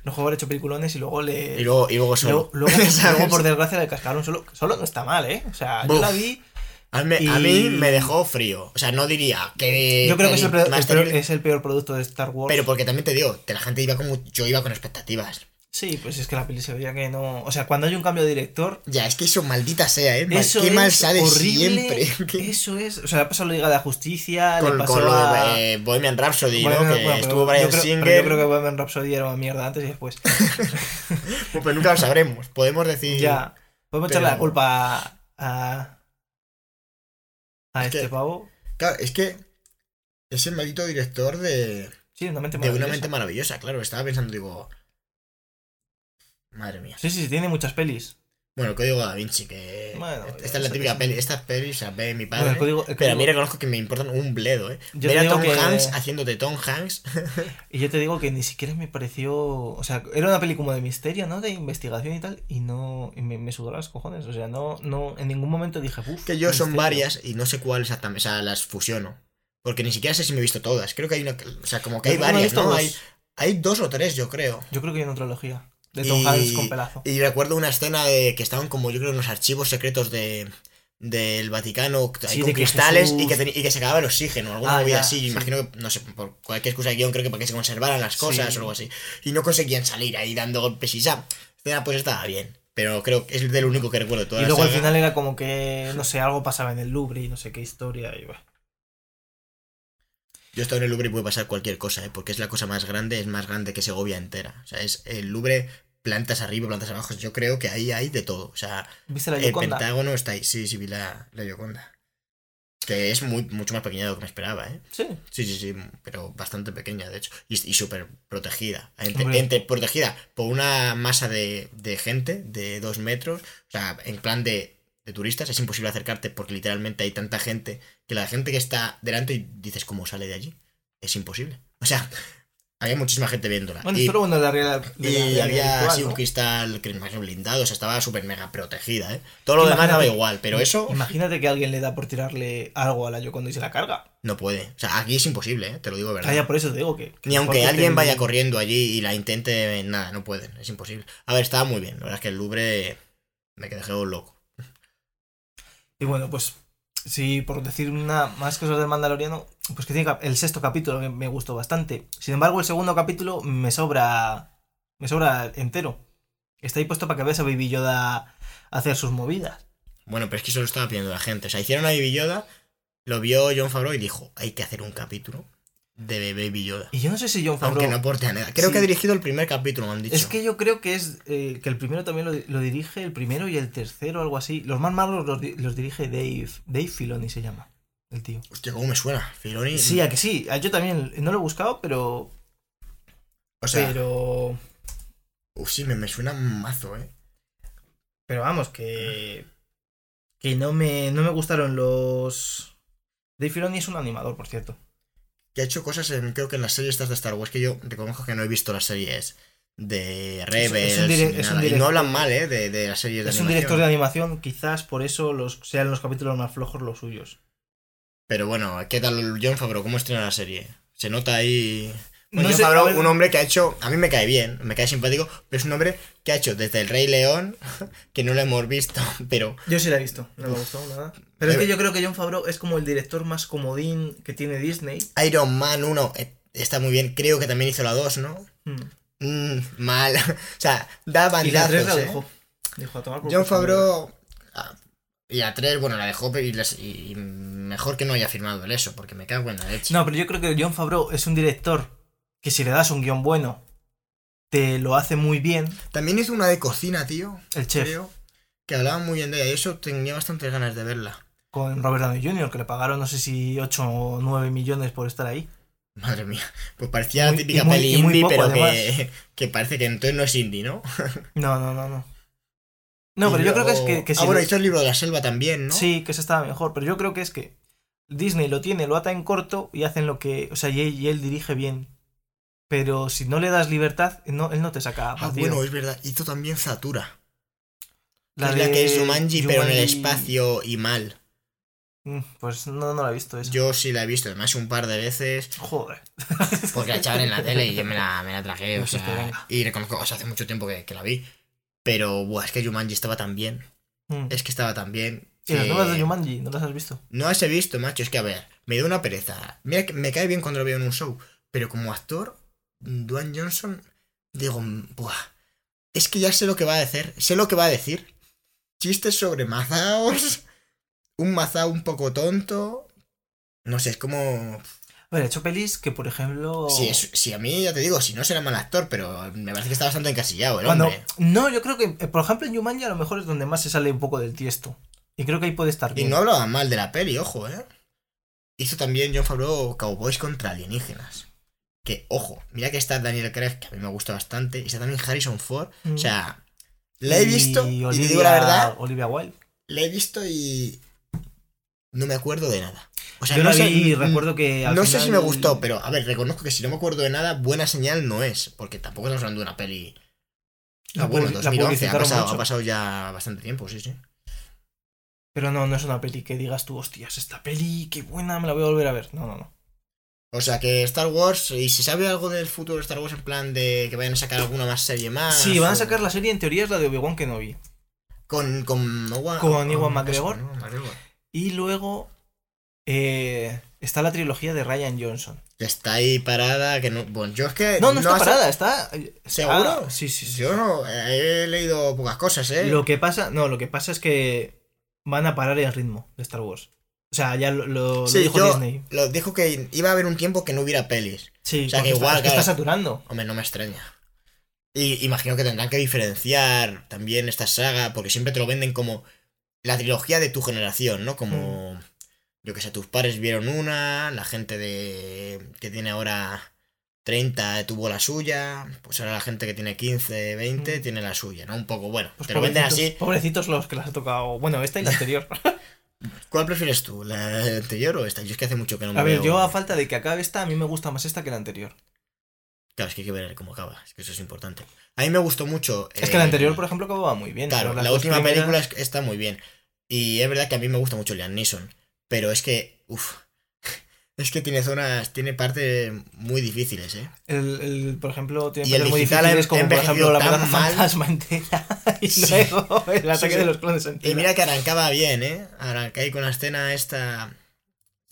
Speaker 2: Ron Howard ha hecho peliculones y luego le.
Speaker 1: Y luego, y luego solo.
Speaker 2: Luego, luego- <laughs>
Speaker 1: ¿sabes?
Speaker 2: luego, por desgracia, le cascaron solo. Solo no está mal, ¿eh? O sea, yo la vi.
Speaker 1: A mí, a
Speaker 2: y-
Speaker 1: mí me dejó frío. O sea, no diría que.
Speaker 2: Yo creo que es el, peor,
Speaker 1: más
Speaker 2: el peor-
Speaker 1: terrible,
Speaker 2: es el peor producto de Star Wars.
Speaker 1: Pero porque también te digo, que la gente iba como. Yo iba con expectativas.
Speaker 2: Sí, pues es que la peli se veía que no. O sea, cuando hay un cambio de director.
Speaker 1: Ya, es que eso maldita sea, ¿eh?
Speaker 2: Eso
Speaker 1: Qué
Speaker 2: es
Speaker 1: mal sale
Speaker 2: horrible.
Speaker 1: siempre. <laughs>
Speaker 2: Eso es. O sea, le pasó la Liga de la Justicia.
Speaker 1: Con,
Speaker 2: le pasó
Speaker 1: con lo
Speaker 2: a.
Speaker 1: de eh, Bohemian Rhapsody,
Speaker 2: Bueno,
Speaker 1: ¿no?
Speaker 2: bueno,
Speaker 1: Que
Speaker 2: bueno,
Speaker 1: estuvo
Speaker 2: pero
Speaker 1: Brian
Speaker 2: yo creo,
Speaker 1: Singer.
Speaker 2: pero yo creo que Bohemian Rhapsody era una mierda antes y después.
Speaker 1: Pues, <laughs> pues nunca lo sabremos. Podemos decir.
Speaker 2: ya. Podemos
Speaker 1: Pero-
Speaker 2: echarle la culpa a. a, a
Speaker 1: Es
Speaker 2: este
Speaker 1: que-
Speaker 2: pavo.
Speaker 1: Claro, es que. Es el maldito director de.
Speaker 2: Sí, una mente
Speaker 1: De una
Speaker 2: maravillosa.
Speaker 1: mente maravillosa, claro. Estaba pensando, digo. Madre mía.
Speaker 2: Sí, sí, sí, tiene muchas pelis.
Speaker 1: Bueno, el código da Vinci, que.
Speaker 2: Bueno,
Speaker 1: esta es la típica peli. Estas pelis, o sea, ve mi
Speaker 2: Bueno,
Speaker 1: padre.
Speaker 2: el código- el
Speaker 1: Pero a mí reconozco que me importan un bledo, ¿eh?
Speaker 2: Yo
Speaker 1: Ver a Tom
Speaker 2: que-
Speaker 1: Hanks haciéndote Tom Hanks. <laughs>
Speaker 2: Y yo te digo que ni siquiera me pareció. O sea, era una peli como de misterio, ¿no? De investigación y tal. Y no. Y me, me sudó las cojones. O sea, no, no. En ningún momento dije, uff.
Speaker 1: que yo son varias y no sé cuál exactamente. O sea, las fusiono. Porque ni siquiera sé si me he visto todas. Creo que hay una. O sea, como que hay varias, ¿no?
Speaker 2: dos.
Speaker 1: Hay, hay dos o tres, yo creo.
Speaker 2: Yo creo que hay una trilogía. De Tom
Speaker 1: Y-
Speaker 2: Hanks con pelazo.
Speaker 1: Y recuerdo una escena de que estaban como yo creo unos archivos secretos de, del Vaticano
Speaker 2: Sí,
Speaker 1: con
Speaker 2: de que
Speaker 1: cristales y, que teni- y que se acababa el oxígeno, alguna
Speaker 2: Ah,
Speaker 1: movida
Speaker 2: ya,
Speaker 1: así.
Speaker 2: sí.
Speaker 1: Imagino que, no sé, por cualquier excusa de guion, creo que para que se conservaran las cosas
Speaker 2: Sí.
Speaker 1: o algo así. Y no conseguían salir ahí dando golpes y ya. Escena, pues estaba bien. Pero creo que es del único que recuerdo toda
Speaker 2: Y luego al final era como que, no sé, algo pasaba en el Louvre y no sé qué historia. Y bueno.
Speaker 1: Yo he estado en el Louvre y puede pasar cualquier cosa, ¿eh? porque es la cosa más grande, es más grande que Segovia entera. O sea, es el Louvre, plantas arriba, plantas abajo. Yo creo que ahí hay de todo. O sea,
Speaker 2: ¿Viste la
Speaker 1: el? Pentágono está ahí. Sí, sí, vi la, la Gioconda. Que es muy, mucho más pequeña de lo que me esperaba, ¿eh?
Speaker 2: Sí.
Speaker 1: Sí, sí, sí, pero bastante pequeña, de hecho. Y, y súper protegida. Entre, entre- protegida por una masa de, de gente de dos metros. O sea, en plan de, de turistas, es imposible acercarte porque literalmente hay tanta gente que la gente que está delante y dices, ¿cómo sale de allí? Es imposible. O sea, <laughs> había muchísima gente viéndola.
Speaker 2: Bueno,
Speaker 1: y
Speaker 2: esto lo bueno de la real. de la
Speaker 1: y
Speaker 2: realidad
Speaker 1: había así
Speaker 2: ¿no?
Speaker 1: un cristal que blindado, o sea, estaba súper mega protegida, ¿eh? Todo lo demás daba igual, pero eso
Speaker 2: Imagínate que alguien le da por tirarle algo a la Yoconda y se la carga.
Speaker 1: no puede. O sea, aquí es imposible, ¿eh? Te lo digo de verdad.
Speaker 2: Ah, ya por eso te digo que. que
Speaker 1: Ni aunque
Speaker 2: que
Speaker 1: alguien vaya corriendo allí y la intente, nada, no pueden, es imposible. A ver, estaba muy bien, la verdad es que el Louvre me quedé loco.
Speaker 2: Y bueno, pues. Sí, por decir una más cosas del Mandaloriano, pues que tiene el sexto capítulo que me gustó bastante. Sin embargo, el segundo capítulo me sobra. Me sobra entero. Está ahí puesto para que veas a Baby Yoda hacer sus movidas.
Speaker 1: Bueno, pero es que eso lo estaba pidiendo la gente. O sea, hicieron a Baby Yoda, lo vio John Favreau y dijo, hay que hacer un capítulo de Baby Yoda.
Speaker 2: Y yo no sé si John Favreau.
Speaker 1: Aunque no aporte a nada. Creo
Speaker 2: Sí.
Speaker 1: que ha dirigido el primer capítulo, me han dicho.
Speaker 2: Es que yo creo que es eh, que el primero también lo, lo dirige, el primero y el tercero, algo así. Los más malos los, los dirige Dave. Dave Filoni se llama, el tío.
Speaker 1: Hostia, ¿cómo me suena? Filoni.
Speaker 2: Sí, a que sí. Yo también no lo he buscado, pero.
Speaker 1: O sea,
Speaker 2: pero.
Speaker 1: uf, sí, me, me suena un mazo, ¿eh?
Speaker 2: Pero vamos, que. Que no me, no me gustaron los. Dave Filoni es un animador, por cierto.
Speaker 1: Que ha hecho cosas, en, creo que en las series estas de Star Wars, que yo reconozco que no he visto las series de Rebels.
Speaker 2: es
Speaker 1: y no hablan mal, ¿eh? De, de las series de
Speaker 2: Es un director de animación, quizás por eso los, sean los capítulos más flojos los suyos.
Speaker 1: Pero bueno, ¿qué tal John Favreau? ¿Cómo estrena la serie? Se nota ahí.
Speaker 2: No
Speaker 1: Bueno, John
Speaker 2: sé,
Speaker 1: Favreau,
Speaker 2: a ver-
Speaker 1: un hombre que ha hecho. A mí me cae bien, me cae simpático, pero es un hombre que ha hecho desde El Rey León, <laughs> que no lo hemos visto, <laughs> pero.
Speaker 2: Yo sí la he visto, no me gustó nada. Pero es que yo creo que John Favreau es como el director más comodín que tiene Disney.
Speaker 1: Iron Man 1 eh, está muy bien, creo que también hizo la 2, ¿no?
Speaker 2: Mm.
Speaker 1: Mm, mal. <laughs> o sea, da
Speaker 2: Y la 3 la
Speaker 1: bandazos, ¿eh?
Speaker 2: dejó. A tomar por
Speaker 1: John. Favreau. ah, Y la 3, bueno, la dejó y, les- y mejor que no haya firmado el eso, porque me cago en la leche.
Speaker 2: No, pero yo creo que John Favreau es un director que si le das un guion bueno, te lo hace muy bien.
Speaker 1: También hizo una de cocina, tío.
Speaker 2: El chef.
Speaker 1: Creo. Que hablaba muy bien de ella y eso tenía bastantes ganas de verla.
Speaker 2: Con Robert Downey Jr., que le pagaron no sé si 8 o 9 millones por estar ahí.
Speaker 1: Madre mía. Pues parecía
Speaker 2: Muy-
Speaker 1: la típica
Speaker 2: muy-
Speaker 1: peli indie,
Speaker 2: poco,
Speaker 1: pero que, <laughs> que parece que entonces no es indie, ¿no? <laughs>
Speaker 2: No, no, no, no. No,
Speaker 1: Y
Speaker 2: pero yo creo que es que, que
Speaker 1: Ah,
Speaker 2: si
Speaker 1: bueno, hizo el libro de la selva también, ¿no?
Speaker 2: Sí, que se estaba mejor, pero yo creo que es que Disney lo tiene, lo ata en corto y hacen lo que. O sea, y él, y él dirige bien. Pero si no le das libertad, no, él no te saca
Speaker 1: Ah,
Speaker 2: partido.
Speaker 1: bueno, es verdad. Hizo también Zatura.
Speaker 2: la
Speaker 1: es la que es
Speaker 2: de
Speaker 1: pero en el espacio y mal.
Speaker 2: Mm, Pues no, no la he visto esa.
Speaker 1: Yo sí la he visto, además un par de veces.
Speaker 2: Joder.
Speaker 1: Porque la echaban en la <laughs> tele y yo me la, me la tragué, o sea.
Speaker 2: venga.
Speaker 1: Y reconozco, o sea, hace mucho tiempo que, que la vi. Pero, buah, es que Jumanji estaba tan bien.
Speaker 2: Mm.
Speaker 1: Es que estaba tan bien.
Speaker 2: ¿Y las
Speaker 1: que-
Speaker 2: nuevas de Jumanji? ¿No las has visto?
Speaker 1: No las he visto, macho. Es que, a ver, me da una pereza. Mira que me cae bien cuando lo veo en un show. Pero como actor, Dwayne Johnson, digo, buah. Es que ya sé lo que va a decir. Sé lo que va a decir. Chistes sobre mazaos. Un mazao un poco tonto. No sé, es como.
Speaker 2: A ver, he hecho pelis que, por ejemplo.
Speaker 1: Si, es, si a mí, ya te digo, si no será mal actor, pero me parece que está bastante encasillado el
Speaker 2: Cuando-
Speaker 1: hombre.
Speaker 2: No, yo creo que, eh, por ejemplo, en Jumanji a lo mejor es donde más se sale un poco del tiesto. Y creo que ahí puede estar
Speaker 1: Y
Speaker 2: bien.
Speaker 1: no hablaba mal de la peli, ojo, ¿eh? Hizo también John Favreau Cowboys contra alienígenas. Que, ojo, mira que está Daniel Craig, que a mí me gusta bastante, y está también Harrison Ford.
Speaker 2: Mm.
Speaker 1: O sea, la he visto, y,
Speaker 2: Olivia,
Speaker 1: te digo la verdad,
Speaker 2: Olivia Wilde.
Speaker 1: la he visto y no me acuerdo de nada. O sea,
Speaker 2: Yo
Speaker 1: no
Speaker 2: la
Speaker 1: sé,
Speaker 2: vi y
Speaker 1: mm,
Speaker 2: recuerdo que. al
Speaker 1: no sé si me gustó, pero a ver, reconozco que si no me acuerdo de nada, buena señal no es, porque tampoco estamos hablando de una peli...
Speaker 2: La
Speaker 1: Ah, bueno,
Speaker 2: publi- la
Speaker 1: 2011, ha pasado, ha pasado ya bastante tiempo, sí, sí.
Speaker 2: Pero no, no es una peli que digas tú, hostias, esta peli, qué buena, me la voy a volver a ver. No, no, no.
Speaker 1: O sea que Star Wars, ¿y se sabe algo del futuro de Star Wars en plan de que vayan a sacar alguna más serie más?
Speaker 2: Sí, van a sacar la serie, en teoría es la de Obi-Wan Kenobi.
Speaker 1: Con, con, Ewan-
Speaker 2: Con Ewan
Speaker 1: eso,
Speaker 2: McGregor. Y luego eh, está la trilogía de Ryan Johnson.
Speaker 1: Está ahí parada, que no... Bueno, yo es que...
Speaker 2: No, no está parada, está...
Speaker 1: ¿Seguro?
Speaker 2: Ah, sí, sí, sí.
Speaker 1: Yo no, he leído pocas cosas, ¿eh?
Speaker 2: Lo que pasa, no, lo que pasa es que van a parar el ritmo de Star Wars. O sea, ya lo, lo- lo
Speaker 1: Sí,
Speaker 2: dijo
Speaker 1: yo
Speaker 2: Disney.
Speaker 1: lo dijo que iba a haber un tiempo que no hubiera pelis.
Speaker 2: Sí,
Speaker 1: o sea, que
Speaker 2: está-
Speaker 1: igual,
Speaker 2: está
Speaker 1: claro.
Speaker 2: saturando.
Speaker 1: Hombre, no me extraña. Y imagino que tendrán que diferenciar también esta saga, porque siempre te lo venden como la trilogía de tu generación, ¿no? Como, yo que sé, tus padres vieron una, la gente de que tiene ahora 30 tuvo la suya, pues ahora la gente que tiene 15, 20
Speaker 2: Mm.
Speaker 1: tiene la suya, ¿no? Un poco, bueno,
Speaker 2: Pues
Speaker 1: te lo venden así.
Speaker 2: Pobrecitos los que les ha tocado. Bueno, esta y la <laughs> anterior.
Speaker 1: ¿Cuál prefieres tú, la anterior o esta? Yo es que hace mucho que no me
Speaker 2: a ver,
Speaker 1: veo-
Speaker 2: yo a falta de que acabe esta, a mí me gusta más esta que la anterior.
Speaker 1: Claro, es que hay que ver cómo acaba, es que eso es importante. A mí me gustó mucho...
Speaker 2: Es que la
Speaker 1: eh,
Speaker 2: anterior, por ejemplo, acababa muy bien.
Speaker 1: Claro, la última
Speaker 2: primeras-
Speaker 1: película es- está muy bien. Y es verdad que a mí me gusta mucho Liam Neeson. Pero es que, uff, es que tiene zonas, tiene partes muy difíciles, ¿eh?
Speaker 2: El, el, por ejemplo, tiene
Speaker 1: Y el
Speaker 2: partes muy difíciles como por ejemplo la
Speaker 1: mal.
Speaker 2: fantasma entera <laughs> y
Speaker 1: Sí.
Speaker 2: luego el ataque
Speaker 1: sí.
Speaker 2: de los clones
Speaker 1: Y
Speaker 2: entera.
Speaker 1: mira que arrancaba bien, ¿eh? Arranca ahí con la escena esta...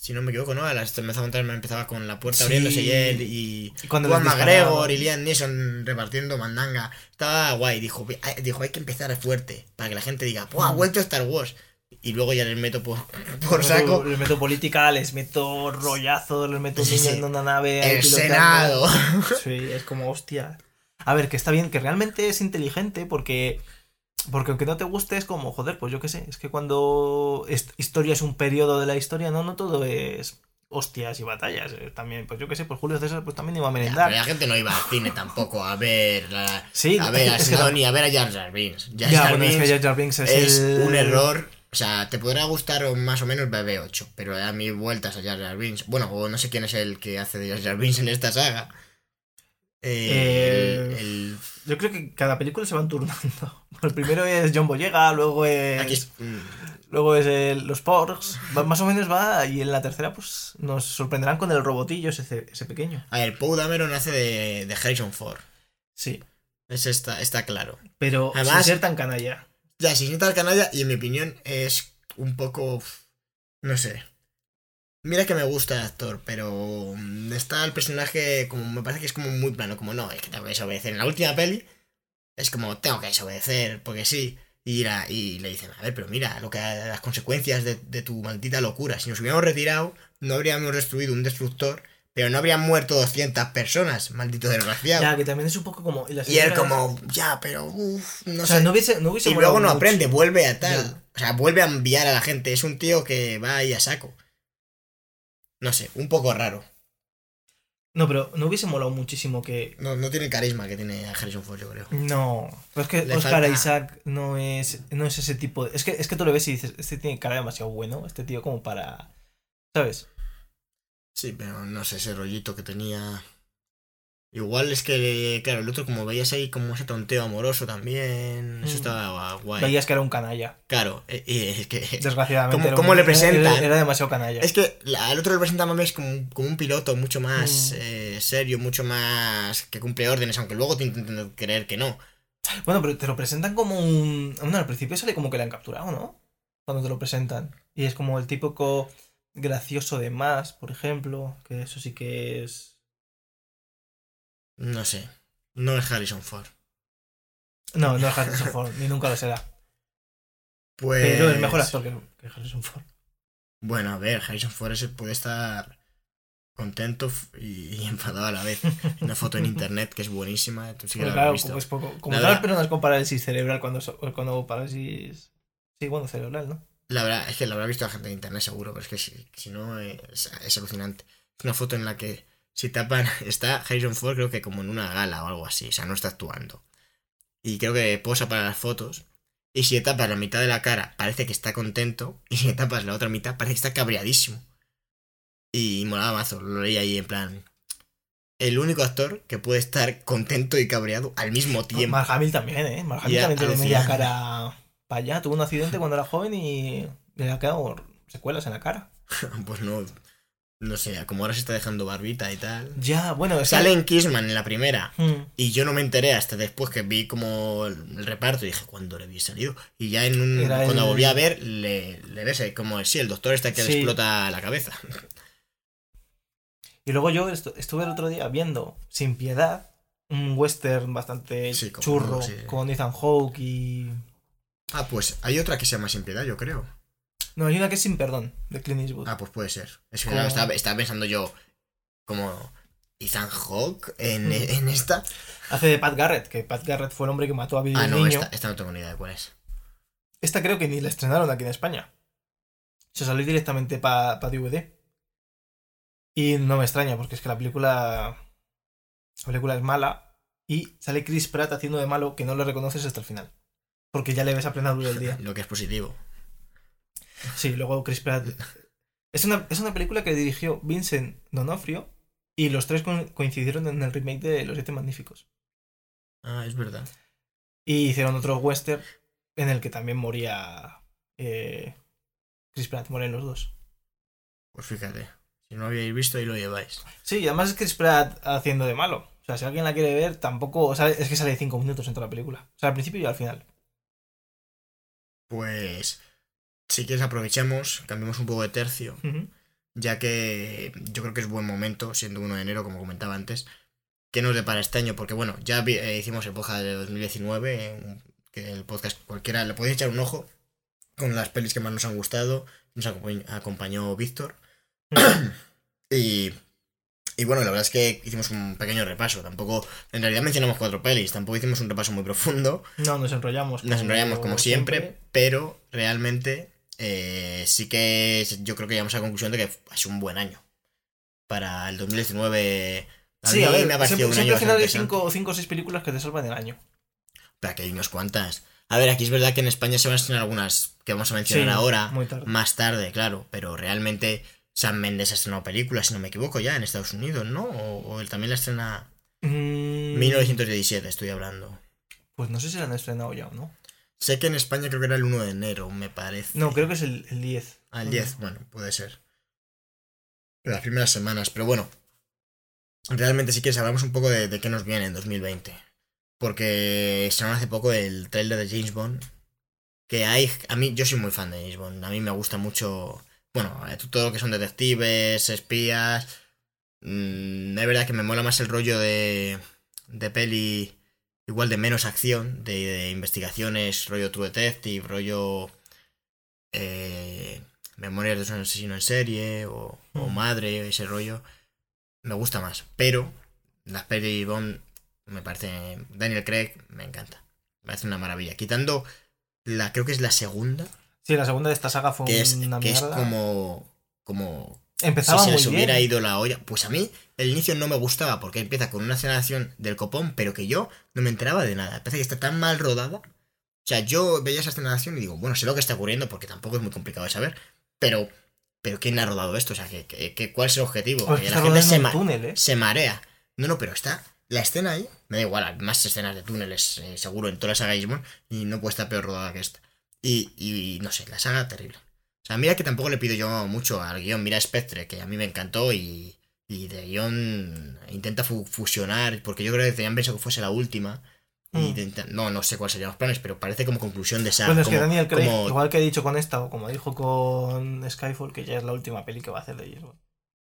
Speaker 1: Si no me equivoco, ¿no? La escena fantasma empezaba con la puerta
Speaker 2: Sí.
Speaker 1: abriéndose y él y...
Speaker 2: Y cuando
Speaker 1: Juan McGregor y Liam Neeson repartiendo mandanga. Estaba guay. Dijo, dijo, hay que empezar fuerte. Para que la gente diga, ¡buah, ha vuelto Star Wars! Y luego ya les meto por, <laughs> por saco
Speaker 2: Les meto política, les meto rollazo, les meto
Speaker 1: Sí, sí.
Speaker 2: en una nave.
Speaker 1: el. Senado. <laughs>
Speaker 2: Sí, es como hostia. A ver, que está bien, que realmente es inteligente porque. Porque aunque no te guste, es como, joder, pues yo qué sé. Es que cuando historia es un periodo de la historia, no, no todo es hostias y batallas. eh, También, pues yo qué sé, pues Julio César pues también iba a
Speaker 1: Ya, pero
Speaker 2: merendar.
Speaker 1: la gente no iba al cine tampoco a ver la-
Speaker 2: Sí,
Speaker 1: a ver a Sidoni, a ver a Jar Jar Binks. Jar
Speaker 2: es que Jar Jar Binks es,
Speaker 1: es
Speaker 2: el-
Speaker 1: un error. O sea, te podrá gustar más o menos BB8, pero a mí vueltas a Jar Jar Binks. Bueno, o no sé quién es el que hace de Jar Jar Binks en esta saga. Eh, el- el-
Speaker 2: Yo creo que cada película se van turnando. <laughs> El primero es John Boyega, luego es.
Speaker 1: aquí es- mm,
Speaker 2: Luego es el- los Porgs. Más o menos va. Y en la tercera, pues nos sorprenderán con el robotillo ese, ese pequeño.
Speaker 1: a ver, Poe Dameron hace de, de Harrison Ford.
Speaker 2: Sí.
Speaker 1: Eso está, está claro.
Speaker 2: Pero
Speaker 1: Además-
Speaker 2: sin ser tan canalla.
Speaker 1: Ya, si sienta el canalla, y en mi opinión es un poco. No sé. Mira que me gusta el actor, pero mm, está el personaje como. Me parece que es como muy plano, como no, es que tengo que desobedecer. En la última peli es como tengo que desobedecer, porque sí. Y, la- y le dicen, a ver, pero mira, lo que las consecuencias de, de tu maldita locura. Si nos hubiéramos retirado, no habríamos destruido un destructor, pero no habrían muerto 200 personas, maldito desgraciado.
Speaker 2: Ya, que también es un poco como. Y,
Speaker 1: y él como, ya, pero uff, no
Speaker 2: o
Speaker 1: sé.
Speaker 2: no hubiese, no hubiese
Speaker 1: Y luego no
Speaker 2: mucho.
Speaker 1: aprende, vuelve a tal.
Speaker 2: Ya.
Speaker 1: O sea, vuelve a enviar a la gente. Es un tío que va ahí a saco. No sé, un poco raro.
Speaker 2: No, pero no hubiese molado muchísimo que.
Speaker 1: No, no tiene el carisma que tiene Harrison Ford, yo creo.
Speaker 2: No, pero es que
Speaker 1: Le
Speaker 2: Oscar
Speaker 1: falta-
Speaker 2: Isaac no es, no es ese tipo de... Es que, es que tú lo ves y dices, este tiene cara demasiado bueno, este tío como para... ¿Sabes?
Speaker 1: Sí, pero no sé, ese rollito que tenía. Igual es que, claro, el otro, como veías ahí como ese tonteo amoroso también. Eso
Speaker 2: Mm.
Speaker 1: estaba guay.
Speaker 2: Veías que era un canalla,
Speaker 1: Claro, eh, eh, es que.
Speaker 2: desgraciadamente.
Speaker 1: ¿Cómo-
Speaker 2: era
Speaker 1: cómo
Speaker 2: un-
Speaker 1: le presentan?
Speaker 2: Era, era demasiado canalla.
Speaker 1: Es que al otro le presenta más como, un- como un piloto mucho más
Speaker 2: Mm.
Speaker 1: eh, serio, mucho más que cumple órdenes, aunque luego te intenten creer que no.
Speaker 2: Bueno, pero te lo presentan como un... Bueno, al principio sale como que le han capturado, ¿no? Cuando te lo presentan. Y es como el típico gracioso de más, por ejemplo, que eso sí que es...
Speaker 1: No sé. No es Harrison Ford.
Speaker 2: No, no es Harrison <laughs> Ford, ni nunca lo será.
Speaker 1: Pues.
Speaker 2: Pero es mejor actor que, que Harrison Ford.
Speaker 1: Bueno, a ver, Harrison Ford puede estar contento y, enfadado a la vez. <laughs> Una foto en internet que es buenísima. Tú sí que
Speaker 2: Pues
Speaker 1: la
Speaker 2: claro,
Speaker 1: visto.
Speaker 2: como es poco. Como
Speaker 1: La
Speaker 2: tal,
Speaker 1: verdad-
Speaker 2: pero no es con parálisis cerebral cuando, cuando parálisis. Sí, bueno, cerebral, ¿no?
Speaker 1: La verdad es que la habrá visto la gente en internet seguro, pero es que si, si no es, es alucinante. Es una foto en la que si tapan, <laughs> está Harrison Ford creo que como en una gala o algo así, o sea, no está actuando. Y creo que posa para las fotos. Y si tapas la mitad de la cara, parece que está contento. Y si tapas la otra mitad, parece que está cabreadísimo. Y molaba mazo, lo leí ahí en plan. El único actor que puede estar contento y cabreado al mismo tiempo.
Speaker 2: Mark Hamill también, ¿eh? Mark Hamill también tiene media cara para allá. Tuvo un accidente cuando era joven y le ha quedado secuelas en la cara. <laughs>
Speaker 1: Pues no. No sé, como ahora se está dejando barbita y tal.
Speaker 2: Ya, bueno, es que-
Speaker 1: Sale en Kissman en la primera.
Speaker 2: Mm.
Speaker 1: Y yo no me enteré hasta después que vi como el reparto y dije, ¿cuándo le había salido? Y ya en un,
Speaker 2: Era
Speaker 1: cuando
Speaker 2: el-
Speaker 1: volví a ver, le, le ves como, sí, el doctor está que le explota la cabeza.
Speaker 2: Y luego yo estu- estuve el otro día viendo Sin Piedad, un western bastante
Speaker 1: Sí,
Speaker 2: churro
Speaker 1: no, sí.
Speaker 2: con Ethan Hawke y...
Speaker 1: Ah, pues hay otra que se llama Sin Piedad, yo creo.
Speaker 2: No, hay una que es Sin Perdón, de Clint Eastwood.
Speaker 1: Ah, pues puede ser. Es que
Speaker 2: Como-
Speaker 1: estaba, estaba pensando yo, como Ethan Hawke en,
Speaker 2: Mm.
Speaker 1: en esta.
Speaker 2: Hace de Pat Garrett, que Pat Garrett fue el hombre que mató a Billy
Speaker 1: Ah, no,
Speaker 2: niño.
Speaker 1: esta, esta no tengo ni idea de cuál es.
Speaker 2: Esta creo que ni la estrenaron aquí en España. Se salió directamente para DVD. Y no me extraña, porque es que la película. La película es mala. Y sale Chris Pratt haciendo de malo que no lo reconoces hasta el final. Porque ya le ves a plena luz del día. <laughs>
Speaker 1: Lo que es positivo.
Speaker 2: Sí, luego Chris Pratt. Es una, es una película que dirigió Vincent Donofrio. Y los tres co- coincidieron en el remake de Los Siete Magníficos.
Speaker 1: Ah, es verdad.
Speaker 2: Y hicieron otro western en el que también moría. eh, Chris Pratt, mueren los dos.
Speaker 1: Pues fíjate. Si no lo habíais visto, ahí lo lleváis.
Speaker 2: Sí, y además es Chris Pratt haciendo de malo. O sea, si alguien la quiere ver, tampoco. o sea, es que sale cinco minutos en toda la película. O sea, al principio y al final.
Speaker 1: Pues, si quieres aprovechemos, cambiemos un poco de tercio. Ya que yo creo que es buen momento, siendo 1 de enero, como comentaba antes, que nos depara este año, porque bueno, ya eh, hicimos época de 2019, eh, que el podcast cualquiera le podéis echar un ojo con las pelis que más nos han gustado, nos acompañ- acompañó Víctor, <clears throat> y, y bueno, la verdad es que hicimos un pequeño repaso, tampoco, en realidad mencionamos cuatro pelis, tampoco hicimos un repaso muy profundo,
Speaker 2: No, nos enrollamos.
Speaker 1: nos enrollamos como siempre, pero realmente eh, sí que yo creo que llegamos a la conclusión de que ha sido un buen año. Para el 2019. A
Speaker 2: Sí, a ver,
Speaker 1: me ha parecido
Speaker 2: siempre,
Speaker 1: un
Speaker 2: siempre
Speaker 1: año
Speaker 2: al final hay
Speaker 1: bastante
Speaker 2: cinco, cinco o seis películas que te salvan el año.
Speaker 1: Pero aquí hay unas cuantas. A ver, aquí es verdad que en España se van a estrenar algunas que vamos a mencionar
Speaker 2: Sí,
Speaker 1: ahora,
Speaker 2: muy tarde.
Speaker 1: más tarde, claro, pero realmente Sam Mendes ha estrenado películas, si no me equivoco, ya en Estados Unidos, ¿no? O, o él también la estrena.
Speaker 2: Mm,
Speaker 1: 1917, estoy hablando.
Speaker 2: Pues no sé si la han estrenado ya o no.
Speaker 1: Sé que en España creo que era el 1 de enero, me parece.
Speaker 2: No, creo que es el, el 10.
Speaker 1: Al 10, bueno, puede ser. Las primeras semanas, pero bueno. Realmente si quieres hablamos un poco de, de qué nos viene en 2020. Porque estrenaron hace poco el trailer de James Bond. Que hay... A mí, yo soy muy fan de James Bond. A mí me gusta mucho... Bueno, eh, todo lo que son detectives, espías... Mm, es verdad que me mola más el rollo de... De peli... Igual de menos acción, de, de investigaciones, rollo True Detective, rollo... Eh, Memorias de un asesino en serie o, o
Speaker 2: Mm.
Speaker 1: Madre, ese rollo. Me gusta más. Pero las pelis Bond me parece... Daniel Craig me encanta. Me parece una maravilla. Quitando la... Creo que es la segunda.
Speaker 2: Sí, la segunda de esta saga fue
Speaker 1: Que es,
Speaker 2: una
Speaker 1: que es como... Como
Speaker 2: Empezaba
Speaker 1: si se
Speaker 2: muy
Speaker 1: les
Speaker 2: bien.
Speaker 1: hubiera ido la olla. Pues a mí el inicio no me gustaba porque empieza con una escenación del copón, pero que yo no me enteraba de nada. Parece que está tan mal rodada. O sea, yo veía esa escenación y digo, bueno, sé lo que está ocurriendo porque tampoco es muy complicado de saber. Pero, pero ¿quién ha rodado esto? O sea, ¿que, que- que- cuál es el objetivo?
Speaker 2: Pues
Speaker 1: que la gente se, ma-
Speaker 2: túnel, ¿eh?
Speaker 1: se marea. No, no, pero está la escena ahí. Me da igual, más escenas de túneles, eh, seguro, en toda la saga y no puede estar peor rodada que esta. Y, y no sé, la saga terrible. O sea, mira que tampoco le pido yo mucho al guion. Mira Spectre, que a mí me encantó y, y de guion intenta fu- fusionar, porque yo creo que tenían pensado que fuese la última.
Speaker 2: Mm.
Speaker 1: intenta- no, no sé cuáles serían los planes, pero parece como conclusión de esa.
Speaker 2: Bueno, es que Daniel Craig,
Speaker 1: como-
Speaker 2: igual que he dicho con esta, o como dijo con Skyfall, que ya es la última peli que va a hacer de James.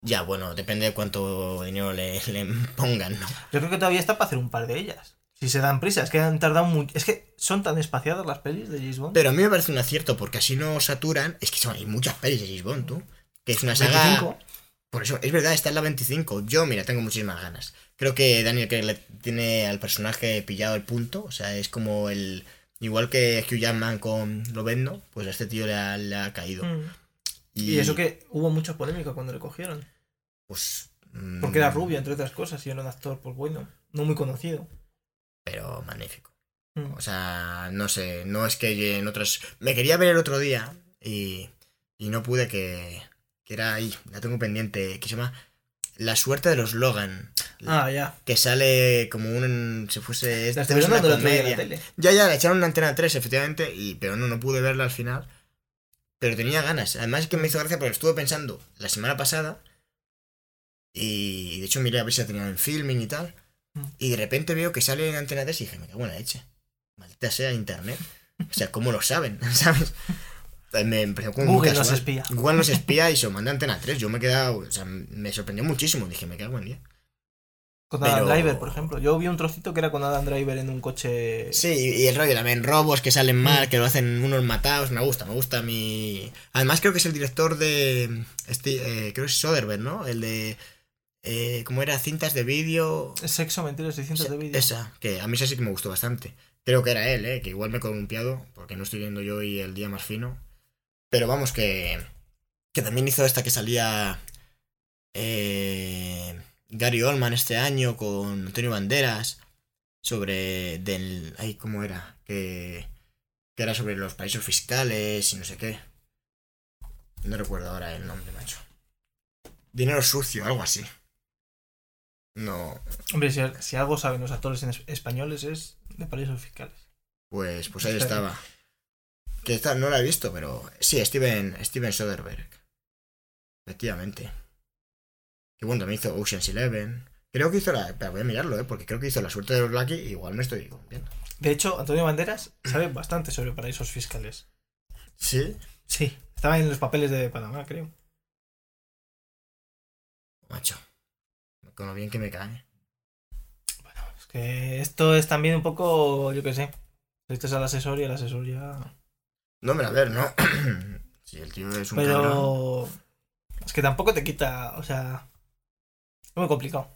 Speaker 1: Ya, bueno, depende de cuánto dinero le, le pongan, ¿no?
Speaker 2: Yo creo que todavía está para hacer un par de ellas. Si se dan prisa, es que han tardado mucho. Es que son tan espaciadas las pelis de James Bond.
Speaker 1: Pero a mí me parece un acierto, porque así no saturan. Es que son, hay muchas pelis de James Bond, tú. Que es una saga.
Speaker 2: 25.
Speaker 1: Por eso, es verdad, está en la 25. Yo, mira, tengo muchísimas ganas. Creo que Daniel Craig le tiene al personaje pillado el punto. O sea, es como el. Igual que Hugh Jackman con Lovendo, pues a este tío le ha, le ha caído.
Speaker 2: Mm.
Speaker 1: Y,
Speaker 2: Y eso que hubo mucha polémica cuando le cogieron.
Speaker 1: Pues. mm,
Speaker 2: Porque era rubio, entre otras cosas, y era un actor, pues bueno, no muy conocido.
Speaker 1: Pero magnífico.
Speaker 2: Mm.
Speaker 1: O sea, no sé, no es que en otros... Me quería ver el otro día y, y no pude que... Que era ahí, la tengo pendiente, que se llama La suerte de los Logan.
Speaker 2: Ah, ya.
Speaker 1: Que sale como un... Si fuese...
Speaker 2: Estoy
Speaker 1: es una
Speaker 2: la
Speaker 1: comedia. Ya, ya, le echaron una antena 3, efectivamente, y, pero no, no pude verla al final. Pero tenía ganas. Además es que me hizo gracia porque estuve pensando la semana pasada Y de hecho miré a ver si la tenían en filming y tal.
Speaker 2: Mm.
Speaker 1: Y de repente veo que sale en Antena 3 y dije, me cago en la leche. Maldita sea internet. O sea, ¿cómo lo saben? <laughs> ¿Sabes? Me, me pareció como
Speaker 2: Google nos espía.
Speaker 1: Google nos <laughs> espía y se lo manda Antena 3. Yo me he quedado, o sea, me sorprendió muchísimo. Dije, me cago en día.
Speaker 2: Con Adam
Speaker 1: Pero-
Speaker 2: Driver, por ejemplo. Yo vi un trocito que era con Adam Driver en un coche.
Speaker 1: Sí, y el rollo también, robos que salen mal, que lo hacen unos matados, me gusta, me gusta mi... Además creo que es el director de... Este, eh, creo que es Soderbergh, ¿no? El de... Eh, ¿Cómo era? Cintas de vídeo...
Speaker 2: Sexo, mentiras, 600 de vídeo.
Speaker 1: Esa, que a mí esa sí que me gustó bastante. Creo que era él, ¿eh? Que igual me he columpiado, porque no estoy viendo yo hoy el día más fino. Pero vamos, que... Que también hizo esta que salía... Eh, Gary Oldman este año con Antonio Banderas. Sobre... Del... Ay, ¿cómo era? Que... Que era sobre los países fiscales y no sé qué. No recuerdo ahora el nombre, macho. Dinero sucio, algo así. No,
Speaker 2: Hombre, si, si algo saben los actores en es- españoles es de paraísos fiscales.
Speaker 1: Pues, pues ahí estaba. Que esta no la he visto, pero sí, Steven, Steven Soderbergh. Efectivamente. Que bueno, también hizo Ocean's Eleven. Creo que hizo la. Voy a mirarlo, ¿eh? Porque creo que hizo la suerte de los Lucky. Igual me estoy confundiendo.
Speaker 2: De hecho, Antonio Banderas sabe bastante sobre paraísos fiscales.
Speaker 1: Sí.
Speaker 2: Sí, estaba en los papeles de Panamá, creo.
Speaker 1: Macho. Con lo bien que me cae.
Speaker 2: Es que esto es también un poco, yo qué sé. Este es al asesor y el asesor ya.
Speaker 1: No, hombre, a ver, ¿no? <clears throat> si el tío es un cabrón.
Speaker 2: Pero. Es que tampoco te quita. O sea. Es muy complicado.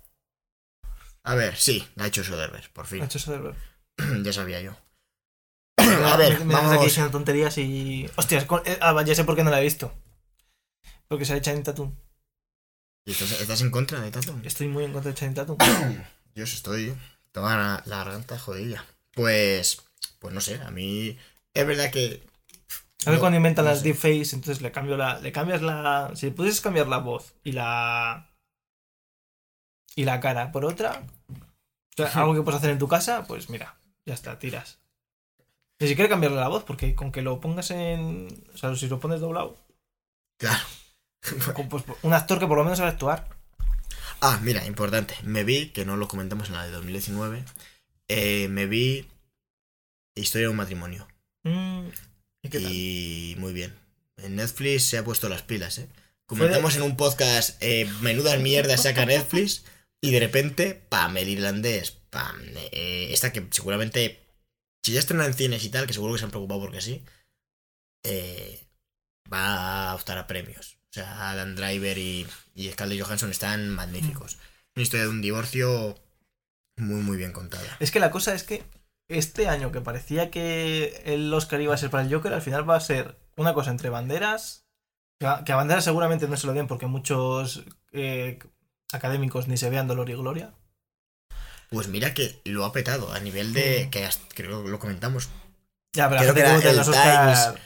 Speaker 1: A ver, sí, la ha hecho Soderbergh, por fin.
Speaker 2: Ha hecho eso de ver. <clears throat>
Speaker 1: ya sabía yo. <clears throat> a ver,
Speaker 2: me, dejas aquí
Speaker 1: vamos.
Speaker 2: diciendo tonterías y. Hostias, con- eh, ah, ya sé por qué no la he visto. Porque se ha hecho en Tatum.
Speaker 1: ¿Y ¿Estás, estás en contra de Tatum?
Speaker 2: Estoy muy en contra de Channing Tatum. <clears throat>
Speaker 1: Yo estoy toda la, la garganta jodida. Pues, pues no sé, a mí es verdad que...
Speaker 2: A ver
Speaker 1: no-
Speaker 2: cuando inventan
Speaker 1: no
Speaker 2: las deepfakes, entonces le cambio la. Le cambias la. Si pudieses cambiar la voz y la. Y la cara por otra. o sea, algo que puedes hacer en tu casa, pues mira, ya está, tiras. Ni siquiera cambiarle la voz, porque con que lo pongas en. O sea, si lo pones doblado.
Speaker 1: Claro.
Speaker 2: Un actor que por lo menos sabe actuar.
Speaker 1: Ah, mira, importante. Me vi, que no lo comentamos en la de 2019, eh, me vi Historia de un matrimonio.
Speaker 2: Mm, ¿Y qué tal?
Speaker 1: Y muy bien. En Netflix se ha puesto las pilas, ¿eh? Comentamos en un podcast, eh, menudas mierdas saca Netflix, y de repente, pam, el irlandés, pam, eh, esta que seguramente, si ya estrena en cines y tal, que seguro que se han preocupado porque sí, eh, va a optar a premios. O sea, Adam Driver y, y Scarlett Johansson están magníficos. Una historia de un divorcio muy, muy bien contada.
Speaker 2: Es que la cosa es que este año que parecía que el Oscar iba a ser para el Joker, al final va a ser una cosa entre banderas. Que a, banderas seguramente no se lo den porque muchos eh, académicos ni se vean dolor y gloria.
Speaker 1: Pues mira que lo ha petado a nivel de,
Speaker 2: Mm.
Speaker 1: que hasta- creo que lo comentamos,
Speaker 2: Ya, pero
Speaker 1: Creo que era el
Speaker 2: Oscar-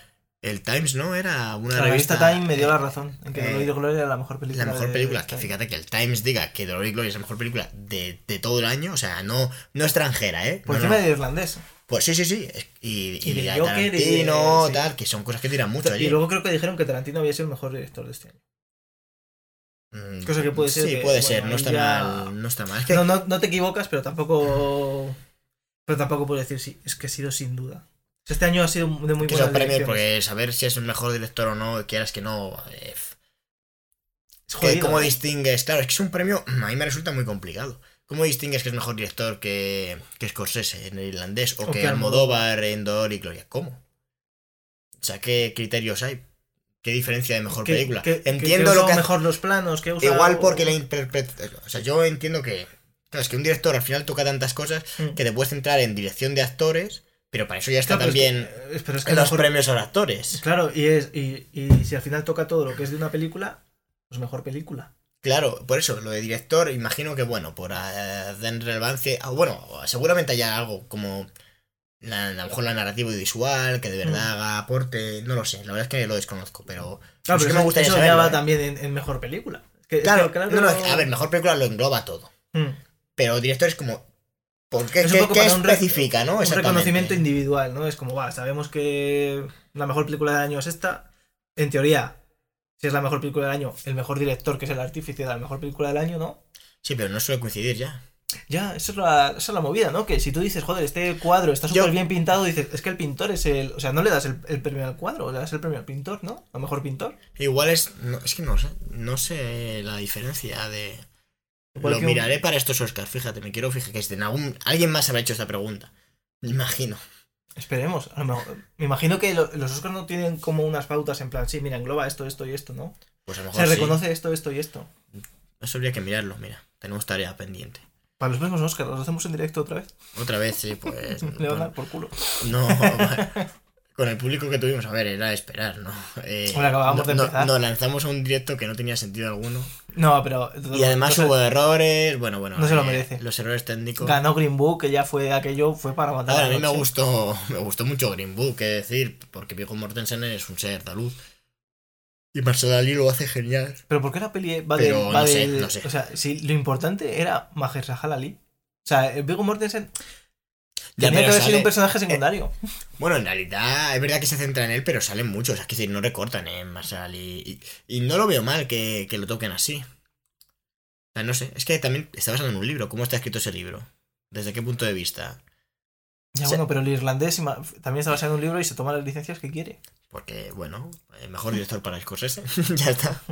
Speaker 1: El Times, ¿no? Era una
Speaker 2: la revista
Speaker 1: revista.
Speaker 2: Time me dio
Speaker 1: eh,
Speaker 2: la razón en que
Speaker 1: eh,
Speaker 2: Dolor y Gloria era la mejor película.
Speaker 1: La mejor
Speaker 2: de-
Speaker 1: película.
Speaker 2: de
Speaker 1: Que fíjate que el Times diga que Dolor y Gloria es la mejor película de, de todo el año. O sea, no, no extranjera, ¿eh?
Speaker 2: Por
Speaker 1: No,
Speaker 2: encima
Speaker 1: no.
Speaker 2: de irlandés.
Speaker 1: Pues sí, sí, sí. Y, y,
Speaker 2: Y de
Speaker 1: Tarantino,
Speaker 2: sí.
Speaker 1: tal, que son cosas que tiran mucho allí.
Speaker 2: Y luego creo que dijeron que Tarantino había sido el mejor director de este año.
Speaker 1: Mm,
Speaker 2: cosa que puede ser
Speaker 1: Sí,
Speaker 2: que,
Speaker 1: puede
Speaker 2: bueno,
Speaker 1: ser. No está
Speaker 2: ya-
Speaker 1: mal. No está mal. Es que
Speaker 2: No, no, no te equivocas, pero tampoco. Pero tampoco puedo decir sí. Es que ha sido sin duda. Este año ha sido de muy
Speaker 1: que
Speaker 2: buenas
Speaker 1: premios, porque saber si es el mejor director o no, quieras que no. eh, que ¿Cómo
Speaker 2: ¿eh?
Speaker 1: distingues? Claro, es que es un premio. A mí me resulta muy complicado. ¿Cómo distingues que es mejor director que, que Scorsese en el irlandés o,
Speaker 2: O
Speaker 1: que,
Speaker 2: que
Speaker 1: Almodóvar en Dolor y Gloria? ¿Cómo? O sea, ¿qué criterios hay? ¿Qué diferencia de mejor película?
Speaker 2: que-
Speaker 1: entiendo
Speaker 2: que
Speaker 1: lo que.
Speaker 2: mejor los planos, que usa
Speaker 1: Igual porque la interpreta. O sea, yo entiendo que. Claro, es que un director al final toca tantas cosas
Speaker 2: Mm.
Speaker 1: que te puedes centrar en dirección de actores, pero para eso ya está
Speaker 2: Claro, pero es
Speaker 1: también
Speaker 2: que- eh, es que
Speaker 1: los
Speaker 2: mejor-
Speaker 1: premios a los actores.
Speaker 2: Claro, y, es, y, y si al final toca todo lo que es de una película, pues mejor película.
Speaker 1: Claro, por eso, lo de director, imagino que, bueno, por eh, dar relevancia. ah, Bueno, seguramente haya algo como. La, a lo mejor la narrativa visual, que de verdad
Speaker 2: Mm.
Speaker 1: haga aporte. No lo sé, la verdad es que lo desconozco, pero.
Speaker 2: Claro, pero
Speaker 1: que me
Speaker 2: eso,
Speaker 1: gustaría
Speaker 2: eso ya
Speaker 1: saberlo,
Speaker 2: va
Speaker 1: ¿eh?
Speaker 2: también en, en mejor película. Es que- es
Speaker 1: Claro,
Speaker 2: claro,
Speaker 1: no, no, a ver, mejor película lo engloba todo.
Speaker 2: Mm.
Speaker 1: Pero director es como. ¿Por qué?
Speaker 2: Es un
Speaker 1: ¿Qué,
Speaker 2: poco
Speaker 1: qué
Speaker 2: para un re-
Speaker 1: especifica, no?
Speaker 2: un reconocimiento individual, ¿no? Es como, va, sabemos que la mejor película del año es esta. En teoría, si es la mejor película del año, el mejor director, que es el artífice de la mejor película del año, ¿no?
Speaker 1: Sí, pero no suele coincidir ya.
Speaker 2: Ya, esa es, la, esa es la movida, ¿no? Que si tú dices, joder, este cuadro está súper bien pintado, dices, es que el pintor es el. O sea, no le das el, el premio al cuadro, le das el premio al pintor, ¿no? Al mejor pintor.
Speaker 1: Igual es. no, es que no sé. No sé la diferencia de. Lo
Speaker 2: que
Speaker 1: miraré para estos Oscars, fíjate, me quiero fijar que estén algún, alguien más habrá hecho esta pregunta. Me imagino.
Speaker 2: Esperemos. A lo mejor- me imagino que lo- los Oscars no tienen como unas pautas en plan, sí, mira, engloba esto, esto y esto, ¿no?
Speaker 1: Pues a lo
Speaker 2: Se
Speaker 1: mejor sí.
Speaker 2: reconoce esto, esto y esto.
Speaker 1: Eso habría que mirarlo, mira. Tenemos tarea pendiente.
Speaker 2: Para los próximos Oscars, los hacemos en directo otra vez.
Speaker 1: Otra vez, sí, pues. <laughs>
Speaker 2: Le van a dar por culo.
Speaker 1: no, <laughs> con el público que tuvimos, a ver, era de esperar, ¿no? Eh,
Speaker 2: Bueno, acabamos
Speaker 1: no-
Speaker 2: de
Speaker 1: no-
Speaker 2: empezar.
Speaker 1: Nos lanzamos a un directo que no tenía sentido alguno.
Speaker 2: No, pero.
Speaker 1: Y además hubo errores, bueno, bueno.
Speaker 2: No se lo
Speaker 1: eh,
Speaker 2: merece.
Speaker 1: Los errores técnicos.
Speaker 2: Ganó Green Book, que ya fue aquello, fue para matar
Speaker 1: a
Speaker 2: la
Speaker 1: mí me gustó, me gustó mucho Green Book, es decir, porque Viggo Mortensen es un ser de luz. Y Marcel Ali lo hace genial.
Speaker 2: Pero ¿por qué la peli va
Speaker 1: Pero
Speaker 2: de. Va
Speaker 1: no sé,
Speaker 2: del-
Speaker 1: no sé.
Speaker 2: O sea, si lo importante era Mahershala Ali. O sea, Viggo Mortensen
Speaker 1: Ya,
Speaker 2: tenía que haber sido
Speaker 1: sale-
Speaker 2: un personaje secundario. <laughs>
Speaker 1: Bueno, en realidad es verdad que se centra en él, pero salen muchos. Es decir, no recortan en Marcel Ali. Y, y no lo veo mal que, que lo toquen así. O sea, no sé, es que también está basado en un libro. ¿Cómo está escrito ese libro? ¿Desde qué punto de vista?
Speaker 2: Ya, bueno, pero el irlandés también está basado en un libro y se toma las licencias que quiere.
Speaker 1: Porque, bueno, el mejor director para Scorsese. <laughs> ya está. <laughs>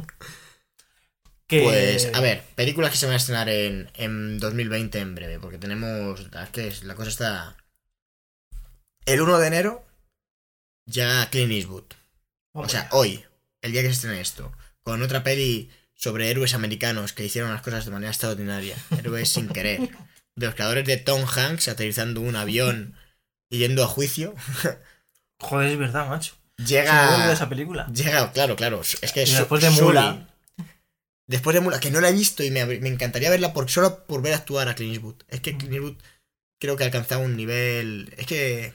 Speaker 2: Que...
Speaker 1: Pues, a ver, películas que se van a estrenar en, en 2020 en breve, porque tenemos. Es que es- la cosa está. El 1 de enero, ya Clint Eastwood. O sea, hoy, el día que se estrene esto, con otra peli sobre héroes americanos que hicieron las cosas de manera extraordinaria, <laughs> héroes sin querer, de los creadores de Tom Hanks aterrizando un avión y yendo a juicio,
Speaker 2: Joder, es verdad, macho. Se me
Speaker 1: llega.
Speaker 2: esa película.
Speaker 1: Llega, claro, claro. Es que
Speaker 2: Y después de Mula.
Speaker 1: Después de Mula, que no la he visto y me, me encantaría verla por, solo por ver actuar a Clint Eastwood. Es que Clint Eastwood creo que ha alcanzado un nivel. Es que.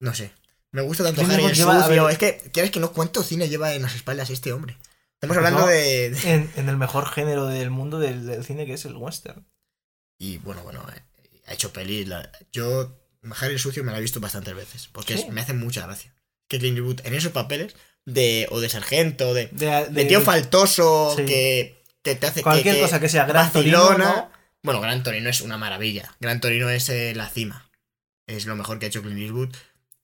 Speaker 1: No sé. Me gusta tanto
Speaker 2: Clint
Speaker 1: Harry el
Speaker 2: lleva-
Speaker 1: sucio. Es que, ¿quieres que no? ¿Cuánto cine lleva en las espaldas este hombre? Estamos
Speaker 2: Pues
Speaker 1: hablando
Speaker 2: no.
Speaker 1: de, <laughs> de-
Speaker 2: En, en el mejor género del mundo del, del cine que es el western.
Speaker 1: Y bueno, bueno, eh, ha hecho pelis. la- Yo, Harry el sucio me la he visto bastantes veces. Porque es- me hace mucha gracia. Que Clint Eastwood en esos papeles, de o de sargento, de,
Speaker 2: De,
Speaker 1: de tío faltoso,
Speaker 2: Sí.
Speaker 1: que, que te hace.
Speaker 2: Cualquier
Speaker 1: que-
Speaker 2: cosa que sea gran Torino.
Speaker 1: Bueno, Gran Torino es una maravilla. Gran Torino es eh, la cima. Es lo mejor que ha hecho Clint Eastwood.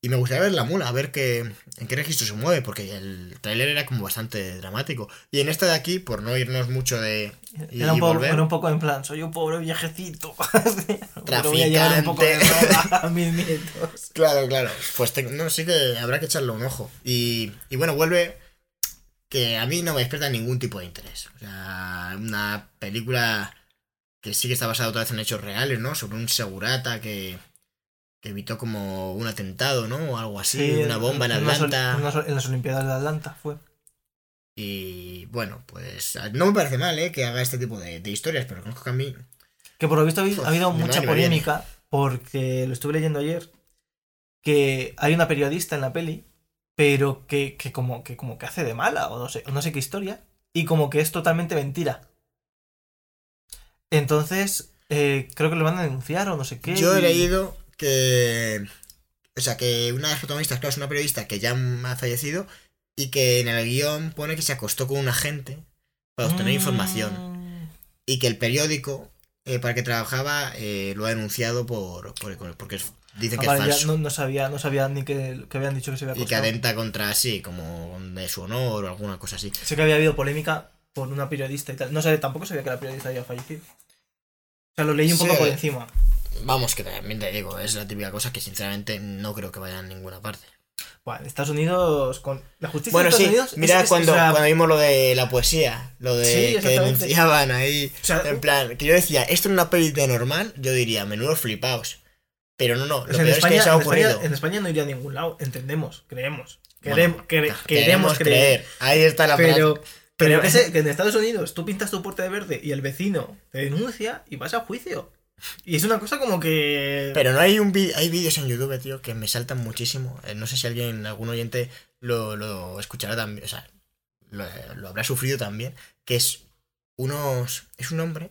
Speaker 1: Y me gustaría ver la mula, a ver qué, en qué registro se mueve, porque el tráiler era como bastante dramático. Y en esta de aquí, por no irnos mucho de... y
Speaker 2: Era un, poco,
Speaker 1: volver.
Speaker 2: era un poco en plan, soy un pobre viejecito. Pero <laughs> voy a llevar un poco de
Speaker 1: Traficante.
Speaker 2: droga a mis nietos. <laughs>
Speaker 1: Claro, claro. Pues te- no, sí que habrá que echarle un ojo. Y, y bueno, vuelve que a mí no me despierta ningún tipo de interés. O sea, una película que sí que está basada otra vez en hechos reales, ¿no? Sobre un segurata que evitó como un atentado, ¿no? O algo así, una bomba en Atlanta.
Speaker 2: en las- en las Olimpiadas de Atlanta fue.
Speaker 1: Y bueno, pues no me parece mal, ¿eh? Que haga este tipo de, de historias, pero conozco que a mí...
Speaker 2: Que por lo visto ha habido-
Speaker 1: Uf,
Speaker 2: ha habido
Speaker 1: ni
Speaker 2: mucha polémica porque lo estuve leyendo ayer que hay una periodista en la peli pero que, que como que como que hace de mala o no sé o no sé qué historia y como que es totalmente mentira entonces eh, creo que lo van a denunciar o no sé qué
Speaker 1: Yo he
Speaker 2: y-
Speaker 1: leído que. O sea, que una de las protagonistas, claro, es una periodista que ya ha fallecido y que en el guion pone que se acostó con un agente para obtener
Speaker 2: Mm,
Speaker 1: información y que el periódico eh, para el que trabajaba eh, lo ha denunciado por, por- porque es- dice
Speaker 2: ah,
Speaker 1: que
Speaker 2: vale,
Speaker 1: es
Speaker 2: ya
Speaker 1: falso
Speaker 2: no, no sabía no sabía ni que, que habían dicho que se había
Speaker 1: y que
Speaker 2: acostado.
Speaker 1: atenta contra sí, como de su honor o alguna cosa así.
Speaker 2: sé que había habido polémica por una periodista y tal no sé tampoco sabía que la periodista había fallecido o sea lo leí un poco por encima
Speaker 1: Vamos, que también te digo, es la típica cosa que sinceramente no creo que vaya a ninguna parte.
Speaker 2: Bueno, Estados Unidos con la justicia
Speaker 1: Bueno,
Speaker 2: de Estados
Speaker 1: sí,
Speaker 2: Unidos
Speaker 1: mira
Speaker 2: es-
Speaker 1: cuando,
Speaker 2: o sea,
Speaker 1: cuando vimos lo de la poesía, lo de
Speaker 2: Sí,
Speaker 1: que denunciaban ahí,
Speaker 2: o sea,
Speaker 1: en plan, que yo decía, esto en una peli de normal, yo diría, menudo flipaos. Pero no, no, lo
Speaker 2: sea,
Speaker 1: peor
Speaker 2: en,
Speaker 1: es
Speaker 2: España,
Speaker 1: que se ha
Speaker 2: en, España,
Speaker 1: ocurrido.
Speaker 2: en España no iría a ningún lado, entendemos, creemos.
Speaker 1: Bueno,
Speaker 2: Queremos,
Speaker 1: ah,
Speaker 2: queremos creer.
Speaker 1: Ahí está la frase.
Speaker 2: Pero, pero
Speaker 1: Pero-
Speaker 2: que, sé, que en Estados Unidos tú pintas tu puerta de verde y el vecino te denuncia y vas a juicio. Y es una cosa como que.
Speaker 1: Pero no hay un hay vídeos en YouTube, tío, que me saltan muchísimo. Eh, No sé si alguien, algún oyente lo, lo escuchará también, o sea, lo, lo habrá sufrido también, que es unos es un hombre,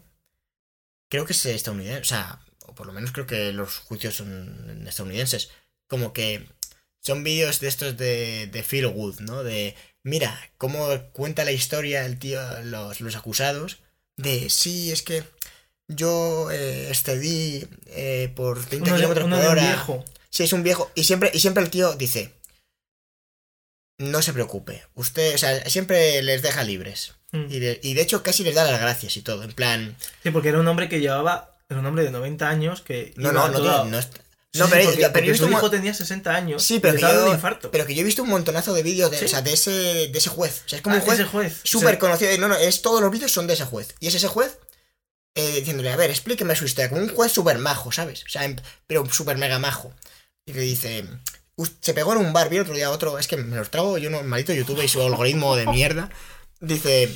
Speaker 1: creo que es estadounidense, o sea, o por lo menos creo que los juicios son estadounidenses, como que son vídeos de estos de, de Feel Good, ¿no? De, mira, cómo cuenta la historia el tío, los, los acusados, de, sí, es que yo eh, excedí eh, por 30
Speaker 2: Uno de-
Speaker 1: kilómetros
Speaker 2: uno
Speaker 1: por
Speaker 2: un
Speaker 1: hora.
Speaker 2: viejo.
Speaker 1: Sí, es un viejo. Y siempre, y siempre el tío dice, no se preocupe, usted, o sea, siempre les deja libres.
Speaker 2: Mm.
Speaker 1: Y de, y de hecho casi les da las gracias y todo, en plan,
Speaker 2: Sí, porque era un hombre que llevaba. Era un hombre de 90 años que.
Speaker 1: no, no, no,
Speaker 2: todo-
Speaker 1: no
Speaker 2: sí,
Speaker 1: pero,
Speaker 2: porque,
Speaker 1: pero yo he visto
Speaker 2: su
Speaker 1: un mo-
Speaker 2: hijo tenía 60 años.
Speaker 1: Sí, pero que, yo,
Speaker 2: infarto.
Speaker 1: pero que yo he visto un montonazo de vídeos de,
Speaker 2: ¿Sí?
Speaker 1: o sea, de ese, de ese juez. O sea, es como
Speaker 2: Ah,
Speaker 1: un juez súper conocido. No, no, es todos los vídeos son de ese juez. Y es ese juez eh, diciéndole, a ver, explíqueme su historia. Como un juez súper majo, ¿sabes? O sea, pero súper mega majo. Y le dice, "Us- se pegó en un bar, vi el otro día otro, es que me los trago yo, no, maldito YouTube y su algoritmo de mierda. Dice,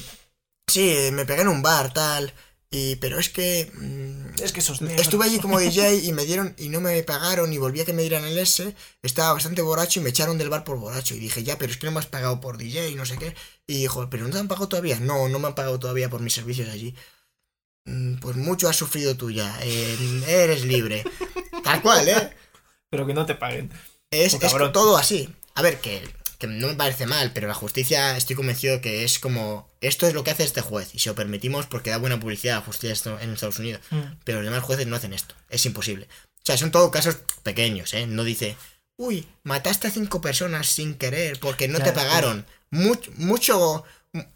Speaker 1: sí, me pegué en un bar, tal. Y, pero es que mm,
Speaker 2: Es que esos.
Speaker 1: Estuve allí como DJ y me dieron y no me pagaron y volví a que me dieran el S. Estaba bastante borracho y me echaron del bar por borracho. Y dije, ya, pero es que no me has pagado por DJ y no sé qué. Y dijo, ¿pero no te han pagado todavía? No, no me han pagado todavía por mis servicios allí. "Mm, Pues mucho has sufrido tú ya. eh, eres libre. Tal cual, ¿eh?
Speaker 2: Pero que no te paguen.
Speaker 1: Es,
Speaker 2: Oh,
Speaker 1: es todo así. A ver, que, que no me parece mal, pero la justicia estoy convencido que es como... Esto es lo que hace este juez. Y si lo permitimos porque da buena publicidad a la justicia en Estados Unidos.
Speaker 2: Mm.
Speaker 1: Pero los demás jueces no hacen esto. Es imposible. O sea, son todos casos pequeños, ¿eh? No dice, uy, mataste a cinco personas sin querer porque no te pagaron. Much- mucho...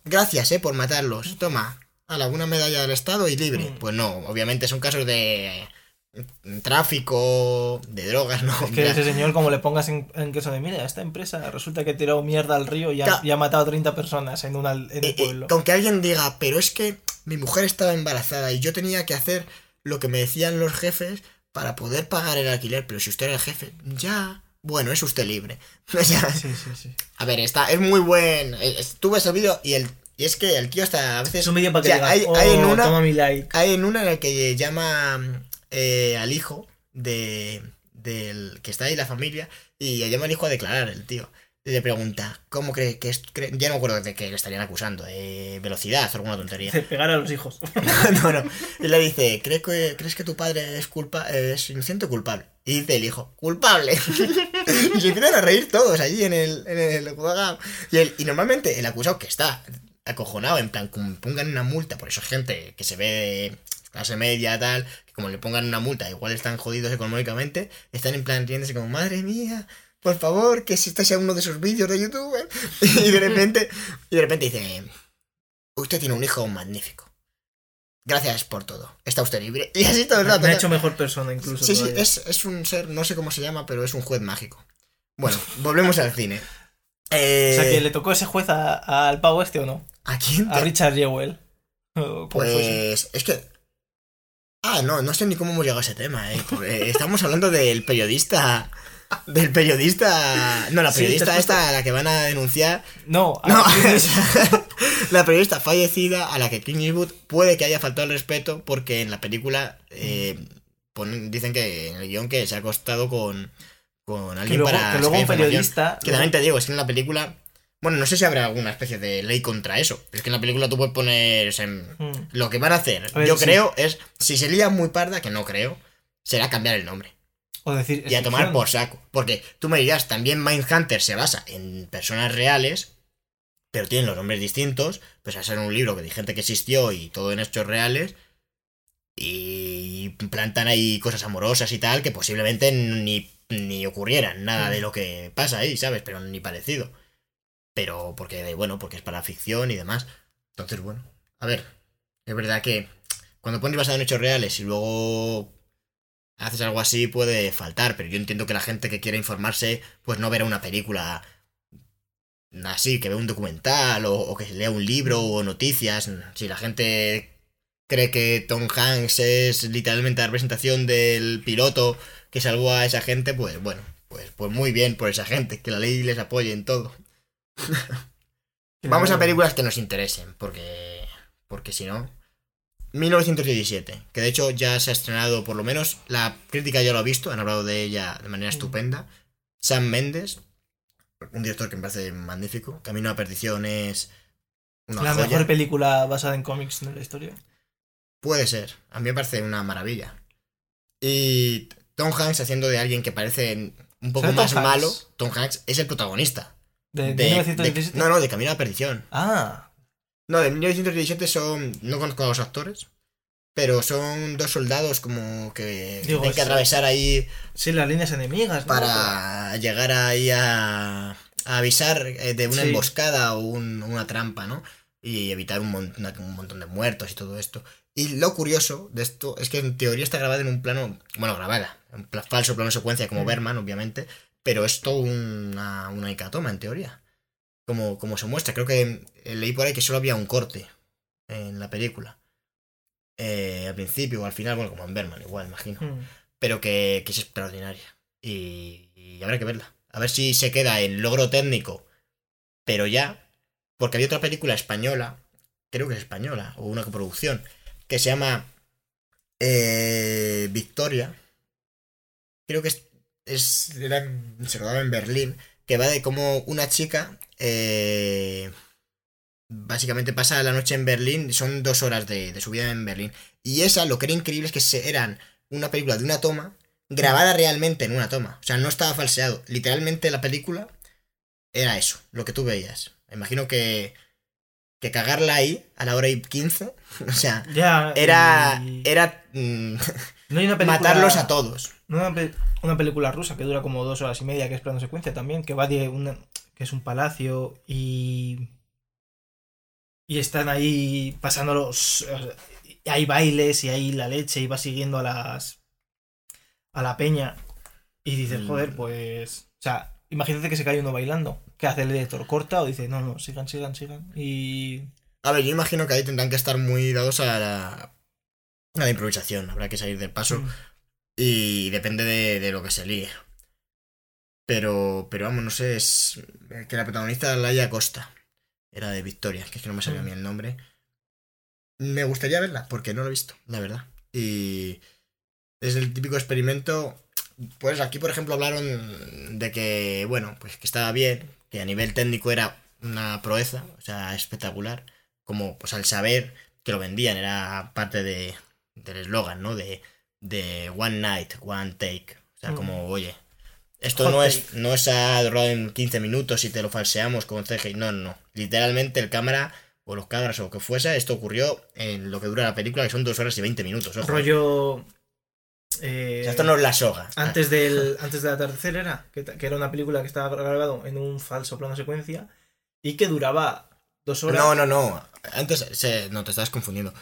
Speaker 1: Gracias, ¿eh? Por matarlos. Toma, a alguna medalla del Estado y libre.
Speaker 2: Mm.
Speaker 1: Pues no, obviamente son casos de... mm, Tráfico, de drogas, ¿no?
Speaker 2: Es <laughs> que ese señor, como le pongas en, en queso de mira, esta empresa resulta que ha tirado mierda al río y ha,
Speaker 1: Ca-
Speaker 2: y ha matado a 30 personas en, una, en
Speaker 1: Eh,
Speaker 2: el
Speaker 1: eh,
Speaker 2: pueblo.
Speaker 1: con que alguien diga, pero es que mi mujer estaba embarazada y yo tenía que hacer lo que me decían los jefes para poder pagar el alquiler, pero si usted era el jefe, ya, bueno, es usted libre. <laughs> O sea,
Speaker 2: Sí, sí, sí.
Speaker 1: a ver, está, es muy buen. eh, Tú ves el vídeo y el. Y es que el tío hasta a veces.
Speaker 2: Es un vídeo para que
Speaker 1: o sea,
Speaker 2: digas,
Speaker 1: hay,
Speaker 2: "Oh,
Speaker 1: hay en una.
Speaker 2: toma mi like.
Speaker 1: Hay en una en la que llama eh, al hijo de. del. que está ahí la familia. Y llama al hijo a declarar el tío. Y le pregunta, ¿cómo cree que es? cree-?" ya no me acuerdo de qué le estarían acusando, de velocidad o alguna tontería.
Speaker 2: Dice, pegar a los hijos. <laughs>
Speaker 1: no, no. Y le dice, ¿Crees que, ¿crees que tu padre es culpa es inocente o culpable? Y dice el hijo, culpable. <laughs> y se empiezan a reír todos allí en el, en el. Y, el- y normalmente el acusado que está acojonado, en plan, como pongan una multa, por eso gente que se ve de clase media, tal, que como le pongan una multa, igual están jodidos económicamente, están en plan riéndose como, madre mía, por favor, que si este sea uno de esos vídeos de YouTube. ¿eh?". <laughs> y de repente, y de repente dice, usted tiene un hijo magnífico. Gracias por todo. Está usted libre. Y así todo el rato.
Speaker 2: Me ha hecho mejor persona incluso.
Speaker 1: Sí, sí, es, es un ser, no sé cómo se llama, pero es un juez mágico. Bueno, volvemos al cine. Eh, <laughs>
Speaker 2: O sea, que le tocó ese juez al pavo este o no?
Speaker 1: ¿A quién?
Speaker 2: A Richard Jewell. <laughs>
Speaker 1: Pues es que... Ah, no, no sé ni cómo hemos llegado a ese tema, eh. porque estamos hablando del periodista... Del periodista... No, la periodista esta a la que van a denunciar...
Speaker 2: No, a-
Speaker 1: No, <laughs> la periodista fallecida a la que Clint Eastwood puede que haya faltado el respeto porque en la película eh, ponen- dicen que en el guion que se ha acostado con, con
Speaker 2: que
Speaker 1: alguien
Speaker 2: luego,
Speaker 1: para
Speaker 2: que luego un periodista.
Speaker 1: Que también te digo, es que en la película... Bueno, no sé si habrá alguna especie de ley contra eso. Pero es que en la película tú puedes poner... o sea, en-
Speaker 2: Mm.
Speaker 1: lo que van a hacer,
Speaker 2: A ver,
Speaker 1: yo
Speaker 2: sí.
Speaker 1: creo, es... Si se lía muy parda, que no creo, será cambiar el nombre.
Speaker 2: O decir.
Speaker 1: Y a tomar
Speaker 2: ficción.
Speaker 1: por saco. Porque tú me dirás, también Mindhunter se basa en personas reales, pero tienen los nombres distintos, pues a ser un libro que de gente que existió y todo en hechos reales, y plantan ahí cosas amorosas y tal, que posiblemente ni, ni ocurrieran nada de lo que pasa ahí, ¿sabes? Pero ni parecido. Pero porque, bueno, porque es para ficción y demás. Entonces, bueno, a ver, es verdad que cuando pones basado en hechos reales y luego haces algo así puede faltar, pero yo entiendo que la gente que quiera informarse, pues no verá una película así, que ve un documental o, o que lea un libro o noticias. Si la gente cree que Tom Hanks es literalmente la representación del piloto que salvó a esa gente, pues bueno, pues, pues muy bien por esa gente, que la ley les apoye en todo. <laughs> Vamos a películas que nos interesen, porque, porque si no... 1917, que de hecho ya se ha estrenado, por lo menos la crítica ya lo ha visto, han hablado de ella de manera estupenda. Sam Mendes, un director que me parece magnífico. Camino a Perdición es una
Speaker 2: La
Speaker 1: joya.
Speaker 2: mejor película basada en cómics de la historia.
Speaker 1: Puede ser, a mí me parece una maravilla. Y Tom Hanks haciendo de alguien que parece un poco
Speaker 2: ¿Sale Tom
Speaker 1: más malo, Tom Hanks es el protagonista.
Speaker 2: ¿De,
Speaker 1: De-
Speaker 2: 1917?
Speaker 1: de- no, no, de Camino a la Perdición.
Speaker 2: Ah,
Speaker 1: No, de 1917 son. No conozco a los actores. Pero son dos soldados como que
Speaker 2: Digo,
Speaker 1: tienen que
Speaker 2: es-
Speaker 1: atravesar ahí
Speaker 2: sí, las líneas enemigas, ¿no?
Speaker 1: para llegar ahí a, a avisar eh, de una
Speaker 2: Sí.
Speaker 1: emboscada o un- una trampa, ¿no? Y evitar un, mon- una- un montón de muertos y todo esto. Y lo curioso de esto es que en teoría está grabada en un plano, bueno, grabada, en pla- falso plano secuencia como
Speaker 2: Mm.
Speaker 1: Berman, obviamente, pero es todo una, una icatoma en teoría. Como, como se muestra, creo que eh, leí por ahí que solo había un corte en la película. Eh, al principio o al final, bueno, como en Berman, igual, imagino
Speaker 2: Mm.
Speaker 1: pero que, que es extraordinaria. Y, y habrá que verla. A ver si se queda en logro técnico, pero ya, porque había otra película española, creo que es española, o una coproducción, que se llama eh, Victoria. Creo que es, es era se rodaba en Berlín, que va de cómo una chica eh, básicamente pasa la noche en Berlín, son dos horas de, de su vida en Berlín. Y esa, lo que era increíble es que se, eran una película de una toma, grabada realmente en una toma. O sea, no estaba falseado. Literalmente la película era eso, lo que tú veías. Imagino que, que cagarla ahí a la hora y 15, <laughs> o sea,
Speaker 2: Ya.
Speaker 1: era,
Speaker 2: y-
Speaker 1: era mm, <laughs>
Speaker 2: no hay una película,
Speaker 1: matarlos a todos.
Speaker 2: Una, pe- una película rusa que dura como dos horas y media, que es plano secuencia también, que va de una. que es un palacio y. Y están ahí pasándolos. y hay bailes y hay la leche y va siguiendo a las. a la peña. Y dices,
Speaker 1: Mm.
Speaker 2: joder, pues. O sea, imagínate que se cae uno bailando. ¿Qué hace el director? ¿Corta o dice, no, no, sigan, sigan, sigan? Y.
Speaker 1: A ver, yo imagino que ahí tendrán que estar muy dados a la, a la improvisación. Habrá que salir del paso.
Speaker 2: Mm.
Speaker 1: Y depende de, de lo que se líe. Pero, pero vamos, no sé, es que la protagonista Laia Costa era de Victoria, que es que no me sabía a mí el nombre. Me gustaría verla, porque no lo he visto, la verdad. Y es el típico experimento. Pues aquí, por ejemplo, hablaron de que, bueno, pues que estaba bien, que a nivel técnico era una proeza, o sea, espectacular. Como, pues al saber que lo vendían, era parte de, del eslogan, ¿no? De, de One Night, One Take. O sea,
Speaker 2: Mm.
Speaker 1: como, oye, esto
Speaker 2: Hot
Speaker 1: no es, no es a rodado en 15 minutos y te lo falseamos con CGI. No, no, no. Literalmente el cámara o los cámaras o lo que fuese, esto ocurrió en lo que dura la película, que son 2 horas y 20 minutos. Ojo.
Speaker 2: Rollo. eh,
Speaker 1: O sea, esto no es la soga.
Speaker 2: Antes del, <laughs> antes del atardecer era, que, que era una película que estaba grabado en un falso plano secuencia y que duraba dos horas.
Speaker 1: No, no, no. Antes se- no te estás confundiendo.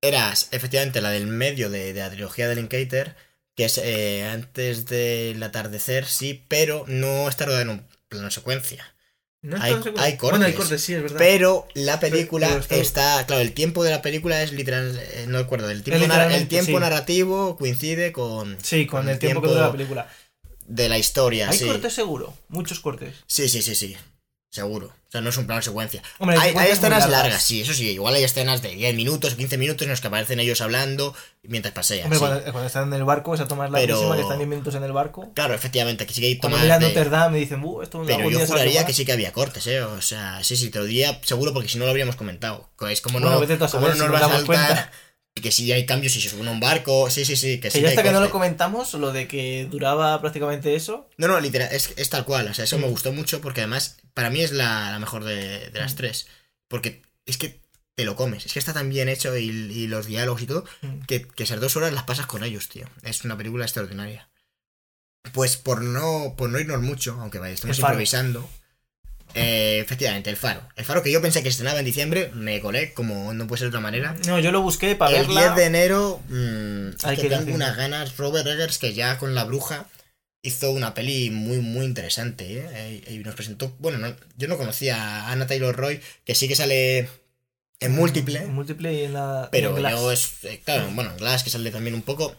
Speaker 1: Eras efectivamente la del medio de, de la trilogía de Linklater, que es eh, antes del atardecer, sí, pero no está rodada en un plano secuencia.
Speaker 2: No
Speaker 1: hay-
Speaker 2: Bueno,
Speaker 1: cortes,
Speaker 2: cortes, sí, es verdad.
Speaker 1: Pero la película
Speaker 2: pero está-
Speaker 1: está, claro, el tiempo de la película es literal, eh, no recuerdo, el tiempo, nar- el
Speaker 2: literalmente,
Speaker 1: tiempo
Speaker 2: sí.
Speaker 1: narrativo coincide con
Speaker 2: sí, con,
Speaker 1: con
Speaker 2: el
Speaker 1: el
Speaker 2: tiempo, que dura la película.
Speaker 1: de la historia,
Speaker 2: Hay
Speaker 1: sí.
Speaker 2: cortes seguro, muchos cortes.
Speaker 1: Sí, sí, sí, sí. Seguro. O sea, no es un plano secuencia.
Speaker 2: Hombre,
Speaker 1: hay, escenas largas. sí, eso sí. Igual hay escenas de 10 minutos, 15 minutos en los que aparecen ellos hablando mientras pasean.
Speaker 2: Hombre,
Speaker 1: sí.
Speaker 2: cuando, cuando están en el barco, esa toma es
Speaker 1: Pero-
Speaker 2: larguísima, que están 10 minutos en el barco.
Speaker 1: Claro, efectivamente, que sí que hay
Speaker 2: Cuando
Speaker 1: tomas
Speaker 2: miran
Speaker 1: de-
Speaker 2: Notre Dame y dicen, uh, esto
Speaker 1: Pero yo juraría
Speaker 2: tomar".
Speaker 1: que sí que había cortes, ¿eh? O sea, sí, sí, te lo diría seguro porque si no lo habríamos comentado. Es como
Speaker 2: Bueno,
Speaker 1: no,
Speaker 2: vete tú a
Speaker 1: como
Speaker 2: saber
Speaker 1: no
Speaker 2: si
Speaker 1: nos
Speaker 2: nos
Speaker 1: vas a que si hay cambios si se sube a un barco. Sí, sí, sí, que sí
Speaker 2: hasta que no lo comentamos, lo de que duraba prácticamente eso.
Speaker 1: No, no, literal, es, es tal cual. O sea, eso me
Speaker 2: Mm.
Speaker 1: gustó mucho porque además, para mí es la, la mejor de, de las
Speaker 2: Mm.
Speaker 1: tres. Porque es que te lo comes. Es que está tan bien hecho y, y los diálogos y todo
Speaker 2: Mm.
Speaker 1: que, que esas dos horas las pasas con ellos, tío. Es una película extraordinaria. Pues por no, por no irnos mucho, aunque vaya, estamos improvisando. Eh, efectivamente, el faro. El faro que yo pensé que se estrenaba en diciembre, me colé, como no puede ser de otra manera.
Speaker 2: No, yo lo busqué para
Speaker 1: El
Speaker 2: verla.
Speaker 1: 10 de enero, mm, es
Speaker 2: Hay
Speaker 1: que
Speaker 2: que
Speaker 1: tengo unas ganas. Robert Eggers, que ya con La Bruja hizo una peli muy, muy interesante. ¿eh? Y y nos presentó. Bueno, no- yo no conocía a Anna Taylor Roy, que sí que sale en múltiple.
Speaker 2: En múltiple y en la.
Speaker 1: Pero
Speaker 2: en Glass.
Speaker 1: yo es. eh, Claro, bueno, Glass que sale también un poco.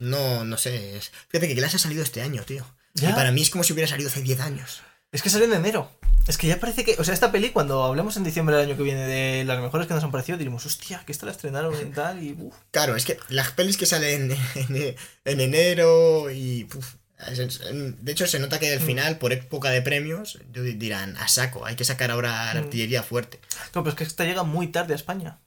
Speaker 1: No, no sé. Fíjate que Glass ha salido este año, tío.
Speaker 2: Ya.
Speaker 1: Y para mí es como si hubiera salido hace 10 años.
Speaker 2: Es que salió en enero. Es que ya parece que. O sea, esta peli, cuando hablemos en diciembre del año que viene de las mejores que nos han parecido, diremos, hostia, que esta la estrenaron y tal. Y. uf.
Speaker 1: Claro, es que las pelis que salen en, en enero y. uf, de hecho, se nota que al
Speaker 2: Mm.
Speaker 1: final, por época de premios, dirán, a saco, hay que sacar ahora la
Speaker 2: Mm.
Speaker 1: artillería fuerte.
Speaker 2: Claro, pero es que esta llega muy tarde a España.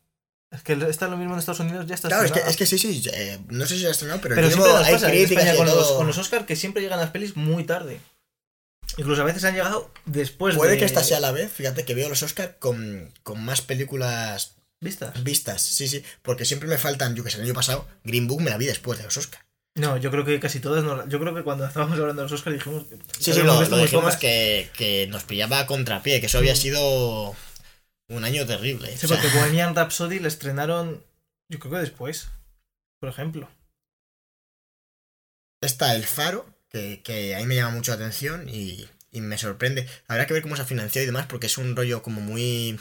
Speaker 2: Es que está lo mismo en Estados Unidos, ya está
Speaker 1: Claro, es que, es que sí, sí, eh, no sé si se ha estrenado, pero,
Speaker 2: Pero
Speaker 1: llevo- hay
Speaker 2: pasa en
Speaker 1: críticas
Speaker 2: con los,
Speaker 1: todo.
Speaker 2: con los Oscar que siempre llegan las pelis muy tarde. Incluso a veces han llegado después
Speaker 1: Puede
Speaker 2: de...
Speaker 1: que esta sea la vez, fíjate que veo los Oscar con, con más películas
Speaker 2: ¿Vistas?
Speaker 1: vistas, sí, sí, porque siempre me faltan, yo que sé, el año pasado, Green Book me la vi después de los Oscar.
Speaker 2: No, yo creo que casi todas no... Yo creo que cuando estábamos hablando de los Oscar dijimos... que
Speaker 1: Sí, sí, lo, lo dijimos que, que nos pillaba a contrapié, que eso había sido un año terrible.
Speaker 2: Sí,
Speaker 1: o sea,
Speaker 2: porque Bohemian Rhapsody la estrenaron... Yo creo que después, por ejemplo.
Speaker 1: está El Faro, que, que a mí me llama mucho la atención y, y me sorprende. Habrá que ver cómo se ha financiado y demás, porque es un rollo como muy...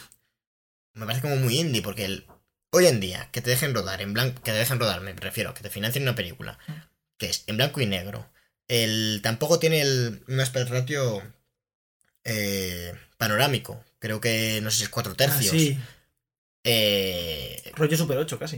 Speaker 1: Me parece como muy indie, porque el, hoy en día, que te dejen rodar en blanco, que te dejen rodar, me refiero, que te financien una película, que es en blanco y negro. El, tampoco tiene el, un aspect ratio eh, panorámico. Creo que, no sé si es cuatro tercios.
Speaker 2: Ah, sí,
Speaker 1: Eh,
Speaker 2: rollo Super 8 casi.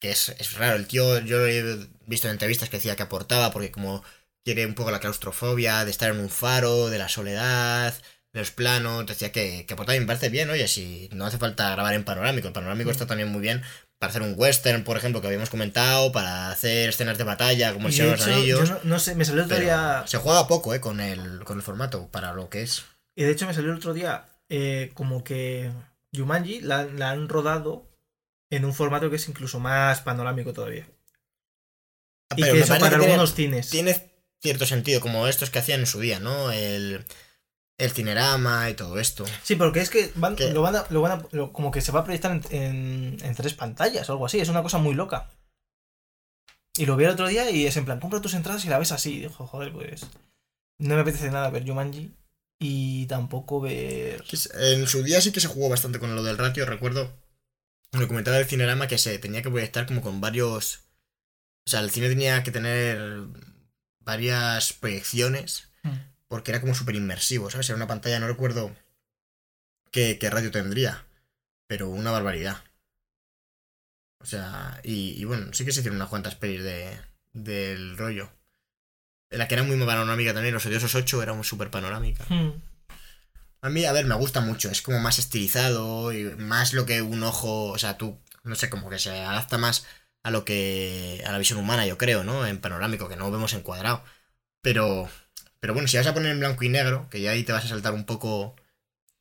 Speaker 1: que es, es raro. El tío, yo lo he visto en entrevistas que decía que aportaba porque como quiere un poco la claustrofobia de estar en un faro, de la soledad, de los planos, decía que, que aportaba y me parece bien, oye, si no hace falta grabar en panorámico, el panorámico
Speaker 2: Mm.
Speaker 1: está también muy bien para hacer un western, por ejemplo, que habíamos comentado, para hacer escenas de batalla, como el Señor
Speaker 2: de
Speaker 1: los
Speaker 2: yo
Speaker 1: Anillos.
Speaker 2: no, no sé, me salió el otro día...
Speaker 1: Se juega poco, eh, con el, con el formato, para lo que es.
Speaker 2: Y de hecho me salió el otro día eh, como que Jumanji la, la han rodado en un formato que es incluso más panorámico todavía.
Speaker 1: Ah,
Speaker 2: Y que eso para
Speaker 1: que tiene-
Speaker 2: algunos cines.
Speaker 1: tiene cierto sentido, como estos que hacían en su día, ¿no? El, el cinerama y todo esto.
Speaker 2: Sí, porque es que van, lo van a, lo van a- lo- como que se va a proyectar en, en- en tres pantallas o algo así. Es una cosa muy loca. Y lo vi el otro día y es en plan, compra tus entradas y la ves así. Y dijo, joder, pues. No me apetece nada ver Jumanji y tampoco ver.
Speaker 1: En su día sí que se jugó bastante con lo del ratio, recuerdo. Me comentaba del cinerama que se tenía que proyectar como con varios. O sea, el cine tenía que tener varias proyecciones porque era como súper inmersivo, ¿sabes? Era una pantalla, no recuerdo qué, qué radio tendría, pero una barbaridad. O sea, y, y bueno, sí que se hicieron unas cuantas pelis de, del rollo. La que era muy panorámica también, Los Odiosos 8 era súper panorámica.
Speaker 2: Hmm.
Speaker 1: A mí, a ver, me gusta mucho. Es como más estilizado y más lo que un ojo. O sea, tú, no sé, como que se adapta más a lo que. a la visión humana, yo creo, ¿no? En panorámico, que no vemos encuadrado. Pero. Pero bueno, si vas a poner en blanco y negro, que ya ahí te vas a saltar un poco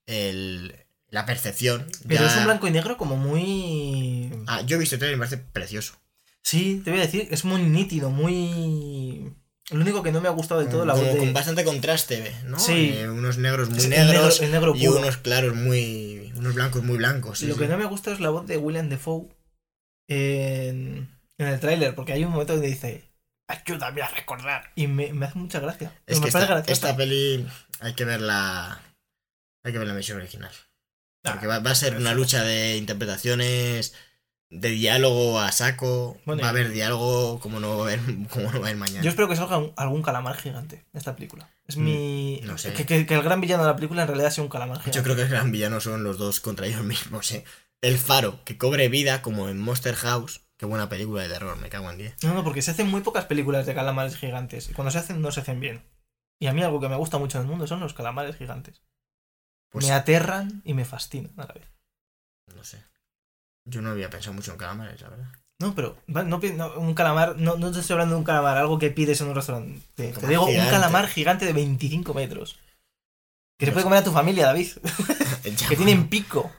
Speaker 1: el, la percepción.
Speaker 2: Pero
Speaker 1: ya-
Speaker 2: es un blanco y negro como muy.
Speaker 1: Ah, yo he visto el trailer y me parece precioso.
Speaker 2: Sí, te voy a decir, es muy nítido, muy. Lo único que no me ha gustado de todo la
Speaker 1: Como
Speaker 2: voz de.
Speaker 1: con bastante contraste, ¿no?
Speaker 2: Sí.
Speaker 1: Eh, unos negros muy negros
Speaker 2: negro, el negro
Speaker 1: y unos claros muy. unos blancos muy blancos. sí,
Speaker 2: Lo
Speaker 1: sí.
Speaker 2: que no me gusta es la voz de William Defoe en, en el tráiler, porque hay un momento donde dice, ayúdame a recordar. Y me, me hace mucha gracia.
Speaker 1: Es que esta, peli hay que verla. Hay que ver la versión original.
Speaker 2: Ah,
Speaker 1: Porque va, va a ser una lucha de interpretaciones, de diálogo a saco.
Speaker 2: Bueno,
Speaker 1: va a haber diálogo como no va a haber, <laughs> como no va a haber mañana.
Speaker 2: Yo espero que salga un- algún calamar gigante en esta película. Es
Speaker 1: Mm,
Speaker 2: mi.
Speaker 1: no sé.
Speaker 2: Que, que- que el gran villano de la película en realidad sea un calamar gigante.
Speaker 1: Yo creo que el gran villano son los dos contra ellos mismos. ¿eh? El faro, que cobre vida como en Monster House. Qué buena película de terror, me cago en 10.
Speaker 2: No, no, porque se hacen muy pocas películas de calamares gigantes. Y cuando se hacen, no se hacen bien. Y a mí algo que me gusta mucho en el mundo son los calamares gigantes.
Speaker 1: Pues
Speaker 2: me aterran y me fascinan a la vez.
Speaker 1: no sé. Yo no había pensado mucho en calamares, la verdad.
Speaker 2: No, pero no, un calamar, no, no te estoy hablando de un calamar, algo que pides en un restaurante. Te, digo
Speaker 1: gigante.
Speaker 2: un calamar gigante de 25 metros. Que se
Speaker 1: No
Speaker 2: puede comer a tu familia, David. <laughs> Que tienen pico.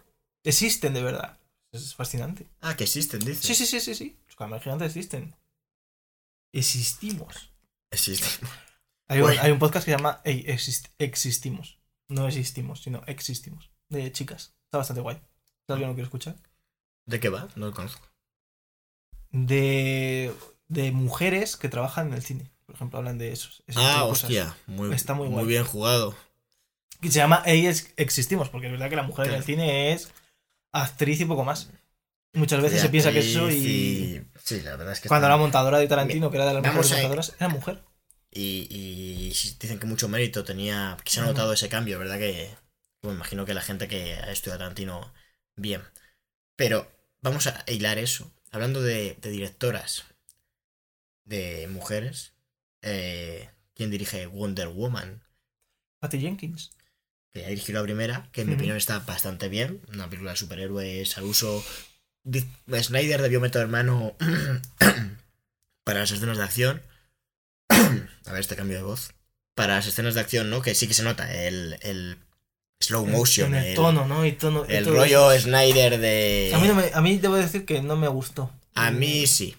Speaker 2: Existen de verdad. Es fascinante.
Speaker 1: Ah, que existen, dice.
Speaker 2: Sí, sí, sí, sí, sí. Los calamares gigantes existen. Existimos.
Speaker 1: Existen. <laughs>
Speaker 2: Hay un,
Speaker 1: Uy.
Speaker 2: hay un podcast que se llama Ey, Exist- Existimos. No existimos, sino existimos. De chicas. Está bastante guay. Si alguien lo quiere escuchar.
Speaker 1: ¿De qué va? No lo conozco.
Speaker 2: De, de mujeres que trabajan en el cine. Por ejemplo, hablan de esos.
Speaker 1: Ah,
Speaker 2: cosas.
Speaker 1: hostia. Muy,
Speaker 2: Está muy
Speaker 1: muy
Speaker 2: guay.
Speaker 1: bien jugado.
Speaker 2: Que se llama Ey, Ex- Existimos, porque es verdad que la mujer en
Speaker 1: Claro.
Speaker 2: el cine es actriz y poco más. Muchas veces se piensa que es eso y.
Speaker 1: y- Sí, la verdad es que.
Speaker 2: Cuando la montadora de Tarantino, que era de las mejores
Speaker 1: a-
Speaker 2: montadoras, era mujer.
Speaker 1: Y, y dicen que mucho mérito tenía. Que se ha notado ese cambio, ¿verdad? Que. Me imagino que la gente que ha estudiado Tarantino. Bien. Pero vamos a hilar eso. Hablando de, de directoras. De mujeres. Eh, ¿Quién dirige Wonder Woman?
Speaker 2: Patty Jenkins.
Speaker 1: Que ya dirigió la primera, que en mi opinión está bastante bien. Una película de superhéroes al uso Snyder debió meter mano <coughs> para las escenas de acción. <coughs> A ver, este cambio de voz. Para las escenas de acción, ¿no? Que sí que se nota el, el slow motion,
Speaker 2: En el
Speaker 1: el,
Speaker 2: tono, ¿no? Y tono,
Speaker 1: el rollo. Snyder de...
Speaker 2: A mí, no me- a mí debo decir que no me gustó.
Speaker 1: A mí sí.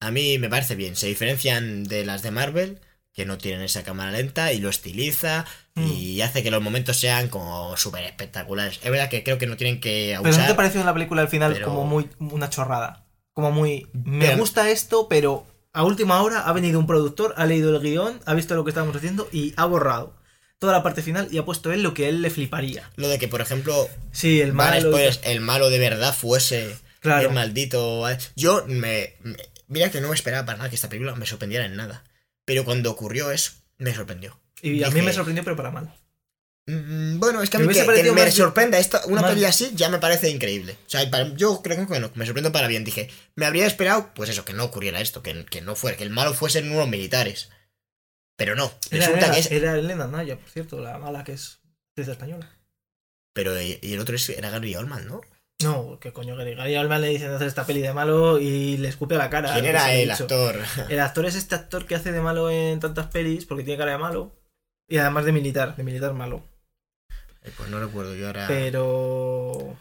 Speaker 1: A mí me parece bien. Se diferencian de las de Marvel, que no tienen esa cámara lenta y lo estiliza y hace que los momentos sean como súper espectaculares. Es verdad que creo que no tienen que
Speaker 2: Pero ¿no te pareció en la película al final
Speaker 1: pero-
Speaker 2: como muy una chorrada? Como muy... Me
Speaker 1: Pero-
Speaker 2: gusta esto, pero a última hora ha venido un productor, ha leído el guion, ha visto lo que estábamos haciendo y ha borrado toda la parte final y ha puesto él lo que él le fliparía.
Speaker 1: Lo de que, por ejemplo,
Speaker 2: Sí, el malo...
Speaker 1: spoilers, el malo de verdad fuese
Speaker 2: Claro.
Speaker 1: el maldito. Yo me- Mira que no me esperaba para nada que esta película me sorprendiera en nada. Pero cuando ocurrió eso, me sorprendió.
Speaker 2: Y a mí me sorprendió, pero para mal.
Speaker 1: Mm, Bueno, es que a
Speaker 2: Me
Speaker 1: mí que, que me
Speaker 2: más-
Speaker 1: sorprenda esta, una
Speaker 2: más-
Speaker 1: peli así ya me parece increíble. O sea, para- yo creo que bueno, me sorprendo para bien. Dije, me habría esperado, pues eso, que no ocurriera esto, que, que no fuera, que el malo fuesen unos militares. Pero no,
Speaker 2: Era,
Speaker 1: resulta
Speaker 2: era,
Speaker 1: que es.
Speaker 2: era Elena Naya, por cierto, la mala que es actriz española.
Speaker 1: Pero y y el otro es, era Gary Oldman, ¿no?
Speaker 2: No, que coño, que Gary Oldman le dicen hacer esta peli de malo y le escupe a la cara.
Speaker 1: ¿Quién era el
Speaker 2: dicho.
Speaker 1: actor?
Speaker 2: El actor es este actor que hace de malo en tantas pelis porque tiene cara de malo. Y además de militar, de militar malo.
Speaker 1: Eh, Pues no recuerdo yo ahora.
Speaker 2: Pero.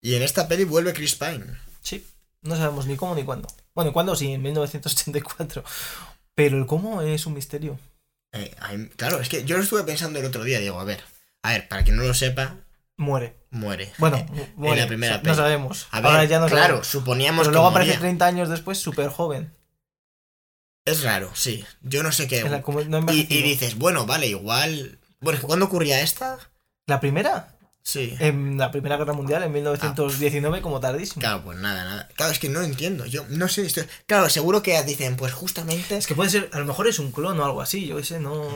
Speaker 1: Y en esta peli vuelve Chris Pine.
Speaker 2: Sí, no sabemos ni cómo ni cuándo. Bueno, ¿cuándo? Sí, en 1984. Pero el cómo es un misterio.
Speaker 1: Eh, claro, es que yo lo estuve pensando el otro día, digo, a ver, a ver, para quien no lo sepa,
Speaker 2: Muere.
Speaker 1: Muere.
Speaker 2: Bueno, <laughs> mu- muere.
Speaker 1: la primera
Speaker 2: no
Speaker 1: peli.
Speaker 2: sabemos.
Speaker 1: A ver,
Speaker 2: Ahora ya no
Speaker 1: claro,
Speaker 2: sabemos.
Speaker 1: suponíamos
Speaker 2: Pero
Speaker 1: que
Speaker 2: luego aparece
Speaker 1: moría.
Speaker 2: 30 años después, súper joven.
Speaker 1: Es raro, sí. Yo no sé qué.
Speaker 2: En la- como no ha
Speaker 1: Y,
Speaker 2: envejecido.
Speaker 1: y dices, bueno, vale, igual. Bueno, ¿cuándo ocurría esta?
Speaker 2: ¿La primera?
Speaker 1: Sí.
Speaker 2: En la Primera Guerra Mundial, en 1919, como tardísimo.
Speaker 1: Claro, pues nada, nada. Claro, es que no entiendo. Yo no sé. Estoy... Claro, seguro que dicen, pues justamente.
Speaker 2: Es que puede ser, a lo mejor es un clon o algo así, yo qué sé, no.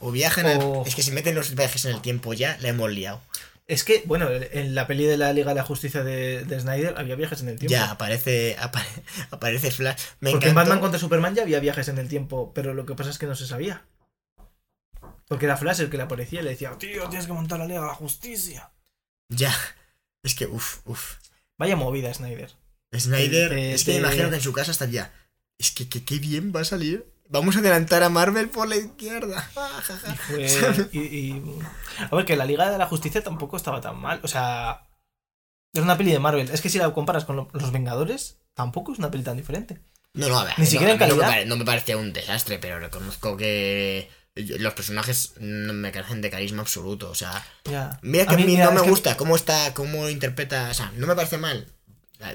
Speaker 1: O viajan. al-
Speaker 2: o-
Speaker 1: Es que si meten los viajes en el tiempo ya, la hemos liado.
Speaker 2: Es que, bueno, en la peli de la Liga de la Justicia de, de Snyder había viajes en el tiempo.
Speaker 1: Ya, aparece. apare- <laughs> aparece Flash. Me
Speaker 2: Porque en Batman contra Superman ya había viajes en el tiempo, pero lo que pasa es que no se sabía. Porque era Flash el que le aparecía y le decía, tío, tienes que montar la Liga de la Justicia.
Speaker 1: Ya. Es que, uff, uff.
Speaker 2: Vaya movida, Snyder.
Speaker 1: Snyder, es que me imagino que en su casa estaría. Es que que- qué bien va a salir. Vamos a adelantar a Marvel por la izquierda. <laughs> Ah.
Speaker 2: Y fue. y- y- A ver, que la Liga de la Justicia tampoco estaba tan mal. O sea. Es una peli de Marvel. Es que si la comparas con lo- Los Vengadores, tampoco es una peli tan diferente.
Speaker 1: No, no, a ver.
Speaker 2: Ni
Speaker 1: no,
Speaker 2: siquiera en
Speaker 1: no me,
Speaker 2: calidad.
Speaker 1: pare- no me parecía un desastre, pero reconozco que los personajes no me carecen de carisma absoluto. O sea, mira que a mí,
Speaker 2: mira,
Speaker 1: no me gusta cómo está, cómo interpreta. O sea, no me parece mal.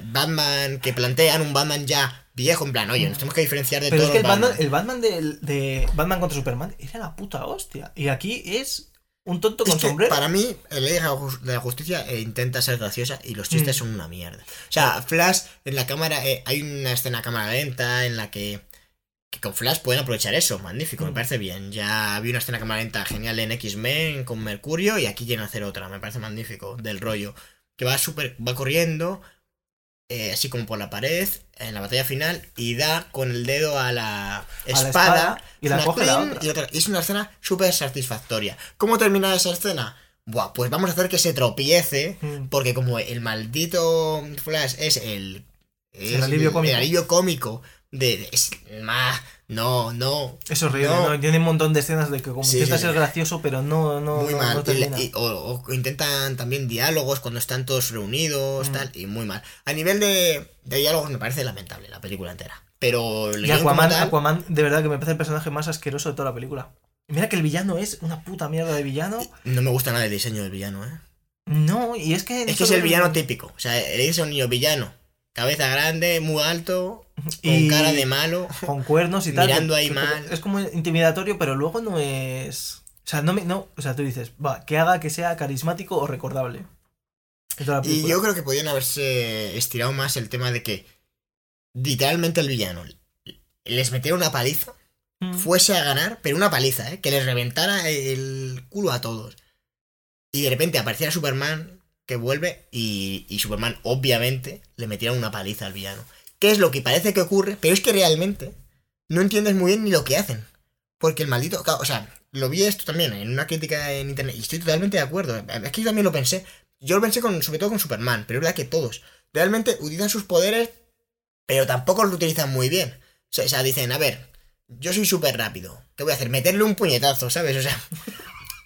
Speaker 1: Batman, que plantean un Batman ya viejo, en plan, oye, nos tenemos que diferenciar de
Speaker 2: Pero es que el Batman,
Speaker 1: Batman.
Speaker 2: el Batman del- de, Batman contra Superman era la puta hostia. Y aquí es un tonto con
Speaker 1: Es que
Speaker 2: sombrero.
Speaker 1: para mí, el Liga de la Justicia eh, intenta ser graciosa y los chistes
Speaker 2: Mm.
Speaker 1: son una mierda. O sea, Flash, en la cámara, eh, hay una escena a cámara lenta en la que, que con Flash pueden aprovechar eso, magnífico, me
Speaker 2: Mm.
Speaker 1: parece bien. Ya había una escena a cámara lenta genial en X-Men con Mercurio y aquí quieren hacer otra, me parece magnífico, del rollo. Que va súper, va corriendo, eh, así como por la pared, en la batalla final, y da con el dedo a la espada,
Speaker 2: espada y la coge la otra.
Speaker 1: y otra. Y es una escena súper satisfactoria. ¿Cómo termina esa escena? Buah, pues vamos a hacer que se tropiece,
Speaker 2: Mm.
Speaker 1: porque como el maldito Flash es el... es
Speaker 2: El alivio cómico.
Speaker 1: El alivio cómico de... de- es más... No, no.
Speaker 2: Es horrible,
Speaker 1: No.
Speaker 2: ¿no? Tiene un montón de escenas de que como
Speaker 1: Sí,
Speaker 2: intenta
Speaker 1: sí,
Speaker 2: ser
Speaker 1: sí.
Speaker 2: gracioso, pero no, no,
Speaker 1: muy
Speaker 2: no-
Speaker 1: mal.
Speaker 2: no
Speaker 1: Y
Speaker 2: termina.
Speaker 1: le- y- o, o intentan también diálogos cuando están todos reunidos,
Speaker 2: Mm.
Speaker 1: tal, y muy mal. A nivel de, de diálogos me parece lamentable la película entera. Pero
Speaker 2: Y Aquaman,
Speaker 1: tal-
Speaker 2: Aquaman, de verdad que me parece el personaje más asqueroso de toda la película. Mira que el villano es una puta mierda de villano.
Speaker 1: no me gusta nada el diseño del villano, ¿eh?
Speaker 2: No, y es que...
Speaker 1: Es que es el villano típico. O sea, a un niño villano. Cabeza grande, muy alto, con cara de malo. <laughs>
Speaker 2: Con cuernos y tal.
Speaker 1: Mirando ahí mal.
Speaker 2: Es como intimidatorio, pero luego no es... O sea, no me... No, o sea, tú dices, va, que haga que sea carismático o recordable.
Speaker 1: Y yo creo que podían haberse estirado más el tema de que literalmente el villano les metiera una paliza,
Speaker 2: Mm.
Speaker 1: fuese a ganar, pero una paliza, ¿eh? Que les reventara el culo a todos. Y de repente apareciera Superman que vuelve y, y Superman obviamente le metiera una paliza al villano. ¿Qué es lo que parece que ocurre? Pero es que realmente no entiendes muy bien ni lo que hacen. Porque el maldito... o sea, lo vi esto también en una crítica en internet y estoy totalmente de acuerdo. Es que yo también lo pensé. Yo lo pensé con, sobre todo con Superman, pero es verdad que todos. realmente utilizan sus poderes, pero tampoco los utilizan muy bien. O sea, dicen, a ver, yo soy súper rápido. ¿Qué voy a hacer? Meterle un puñetazo, ¿sabes? O sea,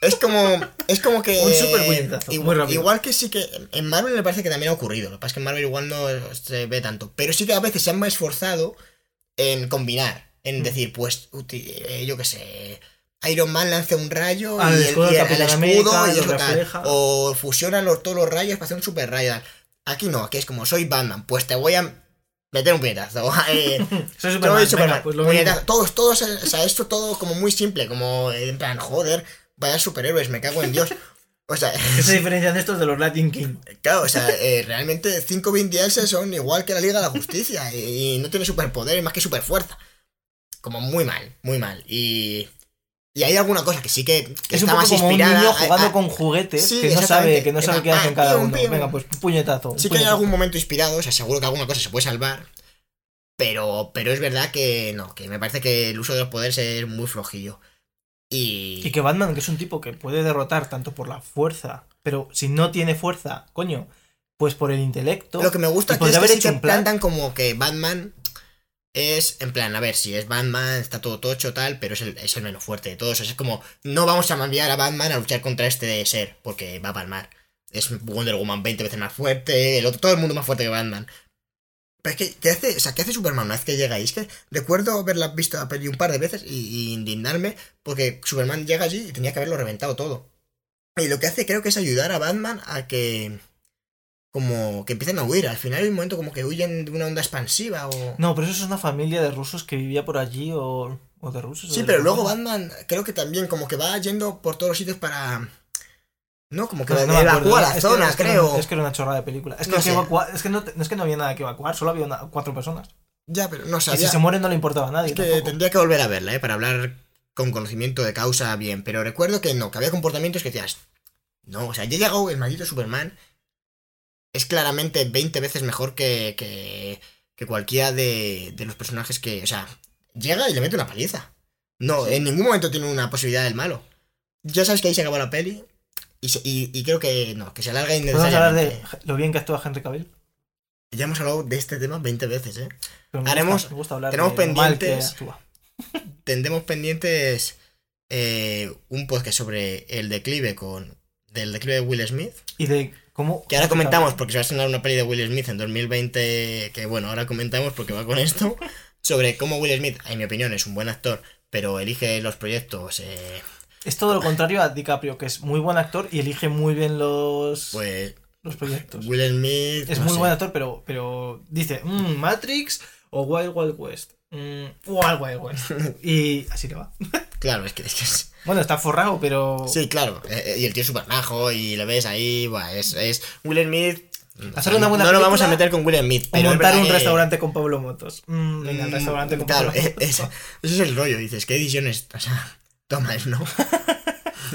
Speaker 1: es como, es como que... <laughs>
Speaker 2: Un muy
Speaker 1: Igual, igual que sí que en Marvel me parece que también ha ocurrido. Lo que pasa es que en Marvel igual no se ve tanto. Pero sí que a veces se han esforzado en combinar. En
Speaker 2: Mm.
Speaker 1: decir, pues, eh, yo qué sé... Iron Man lanza un rayo
Speaker 2: Al
Speaker 1: y, el,
Speaker 2: escudo
Speaker 1: y el- escudo
Speaker 2: América
Speaker 1: y
Speaker 2: lo
Speaker 1: eso tal.
Speaker 2: refleja.
Speaker 1: O fusionan los, todos los rayos para hacer un super rayo. tal. Aquí no, aquí es como soy Batman, pues te voy a meter un puñetazo. <laughs> Eh, <laughs>
Speaker 2: Soy
Speaker 1: soy
Speaker 2: Superman,
Speaker 1: Superman,
Speaker 2: venga, pues
Speaker 1: puñetazo. Todos, todos, o sea, esto todo como muy simple, como en plan, joder, vaya superhéroes, me cago en Dios. O sea, <laughs>
Speaker 2: ¿Qué se diferencian de estos de los Latin King?
Speaker 1: claro, o sea, eh, realmente 5 Vin Diesel son igual que la Liga de la Justicia y, y no tiene superpoderes más que superfuerza. Como muy mal, muy mal. Y, y hay alguna cosa que sí que, que
Speaker 2: Es un
Speaker 1: está
Speaker 2: poco
Speaker 1: más
Speaker 2: como un
Speaker 1: inspirada.
Speaker 2: niño
Speaker 1: a-
Speaker 2: jugando
Speaker 1: a-
Speaker 2: con juguetes
Speaker 1: Sí,
Speaker 2: que no sabe, que no sabe qué hacen
Speaker 1: ah,
Speaker 2: cada uno. Venga, pues un puñetazo. un
Speaker 1: Sí que hay algún momento inspirado, o sea, seguro que alguna cosa se puede salvar. Pero, pero es verdad que no, que me parece que el uso de los poderes es muy flojillo. Y,
Speaker 2: Y que Batman, que es un tipo que puede derrotar tanto por la fuerza, pero si no tiene fuerza, coño, pues por el intelecto.
Speaker 1: lo que me gusta
Speaker 2: podría
Speaker 1: es que
Speaker 2: haber
Speaker 1: sí
Speaker 2: hecho
Speaker 1: que plantan como que Batman es, en plan, a ver, si es Batman, está todo tocho tal, pero es el, es el menos fuerte de todos. O sea, es como, no vamos a enviar a Batman a luchar contra este ser, porque va a palmar. Es Wonder Woman 20 veces más fuerte, el otro, todo el mundo más fuerte que Batman. Pero es que, ¿qué hace, o sea, ¿qué hace Superman una vez que llega ahí? Es que recuerdo haberla visto la peli un par de veces y, y indignarme porque Superman llega allí y tenía que haberlo reventado todo. Y lo que hace creo que es ayudar a Batman a que... Como que empiecen a huir. Al final hay un momento como que huyen de una onda expansiva o...
Speaker 2: No, pero eso es una familia de rusos que vivía por allí o, o de rusos.
Speaker 1: Sí,
Speaker 2: de
Speaker 1: pero luego Batman creo que también como que va yendo por todos los sitios para... No, como que
Speaker 2: No, no
Speaker 1: evacúa la
Speaker 2: es que-
Speaker 1: zona,
Speaker 2: es que
Speaker 1: creo.
Speaker 2: es que era una chorrada de película. Es que,
Speaker 1: No
Speaker 2: que es que no, es que no había nada que evacuar, solo había una- cuatro personas.
Speaker 1: Ya, pero no
Speaker 2: Y
Speaker 1: sabía...
Speaker 2: si se mueren no le importaba a nadie.
Speaker 1: Es que
Speaker 2: tampoco.
Speaker 1: tendría que volver a verla, ¿eh? Para hablar con conocimiento de causa bien. Pero recuerdo que no, que había comportamientos que decías... No, o sea, ya llegó el maldito Superman. Es claramente 20 veces mejor que, que, que cualquiera de, de los personajes que... O sea, llega y le mete una paliza. No, en ningún momento tiene una posibilidad del malo. Ya sabes que ahí se acabó la peli. Y, se- y, y creo que no, que se alarga
Speaker 2: ¿Podemos hablar de
Speaker 1: innecesariamente.
Speaker 2: lo bien que actúa Henry Cavill?
Speaker 1: Ya hemos hablado de este tema 20 veces, ¿eh?
Speaker 2: Me
Speaker 1: Haremos-
Speaker 2: gusta, me gusta hablar
Speaker 1: tenemos
Speaker 2: de lo mal que
Speaker 1: pendientes-
Speaker 2: actúa. <laughs>
Speaker 1: tendremos pendientes eh, un podcast sobre el declive con del declive de Will Smith
Speaker 2: Y de cómo...
Speaker 1: que ahora comentamos porque se va a estrenar una peli de Will Smith en 2020 que bueno ahora comentamos porque va con esto <laughs> sobre cómo Will Smith en mi opinión es un buen actor pero elige los proyectos eh,
Speaker 2: Es todo lo contrario a DiCaprio, que es muy buen actor y elige muy bien los,
Speaker 1: pues
Speaker 2: los proyectos.
Speaker 1: Will Smith
Speaker 2: Es
Speaker 1: no
Speaker 2: muy
Speaker 1: sé.
Speaker 2: buen actor, pero, pero dice, "Mm, Matrix o Wild Wild West. Mm, Wild Wild West. <laughs> Y así le va. <laughs>
Speaker 1: claro es que, es que es-
Speaker 2: Bueno, está forrado, pero...
Speaker 1: sí claro eh, eh, y el tío es súper majo y lo ves ahí es, es Will Smith o
Speaker 2: Hacer una buena
Speaker 1: no lo vamos a meter con Will Smith
Speaker 2: O
Speaker 1: pero es
Speaker 2: montar un
Speaker 1: que-
Speaker 2: restaurante con Pablo Motos. Mm, venga, el
Speaker 1: Mm,
Speaker 2: restaurante con
Speaker 1: Claro,
Speaker 2: Pablo <laughs>
Speaker 1: eh,
Speaker 2: Motos.
Speaker 1: es- ese es el rollo. Dices, ¿qué ediciones? O sea, tomas, ¿no?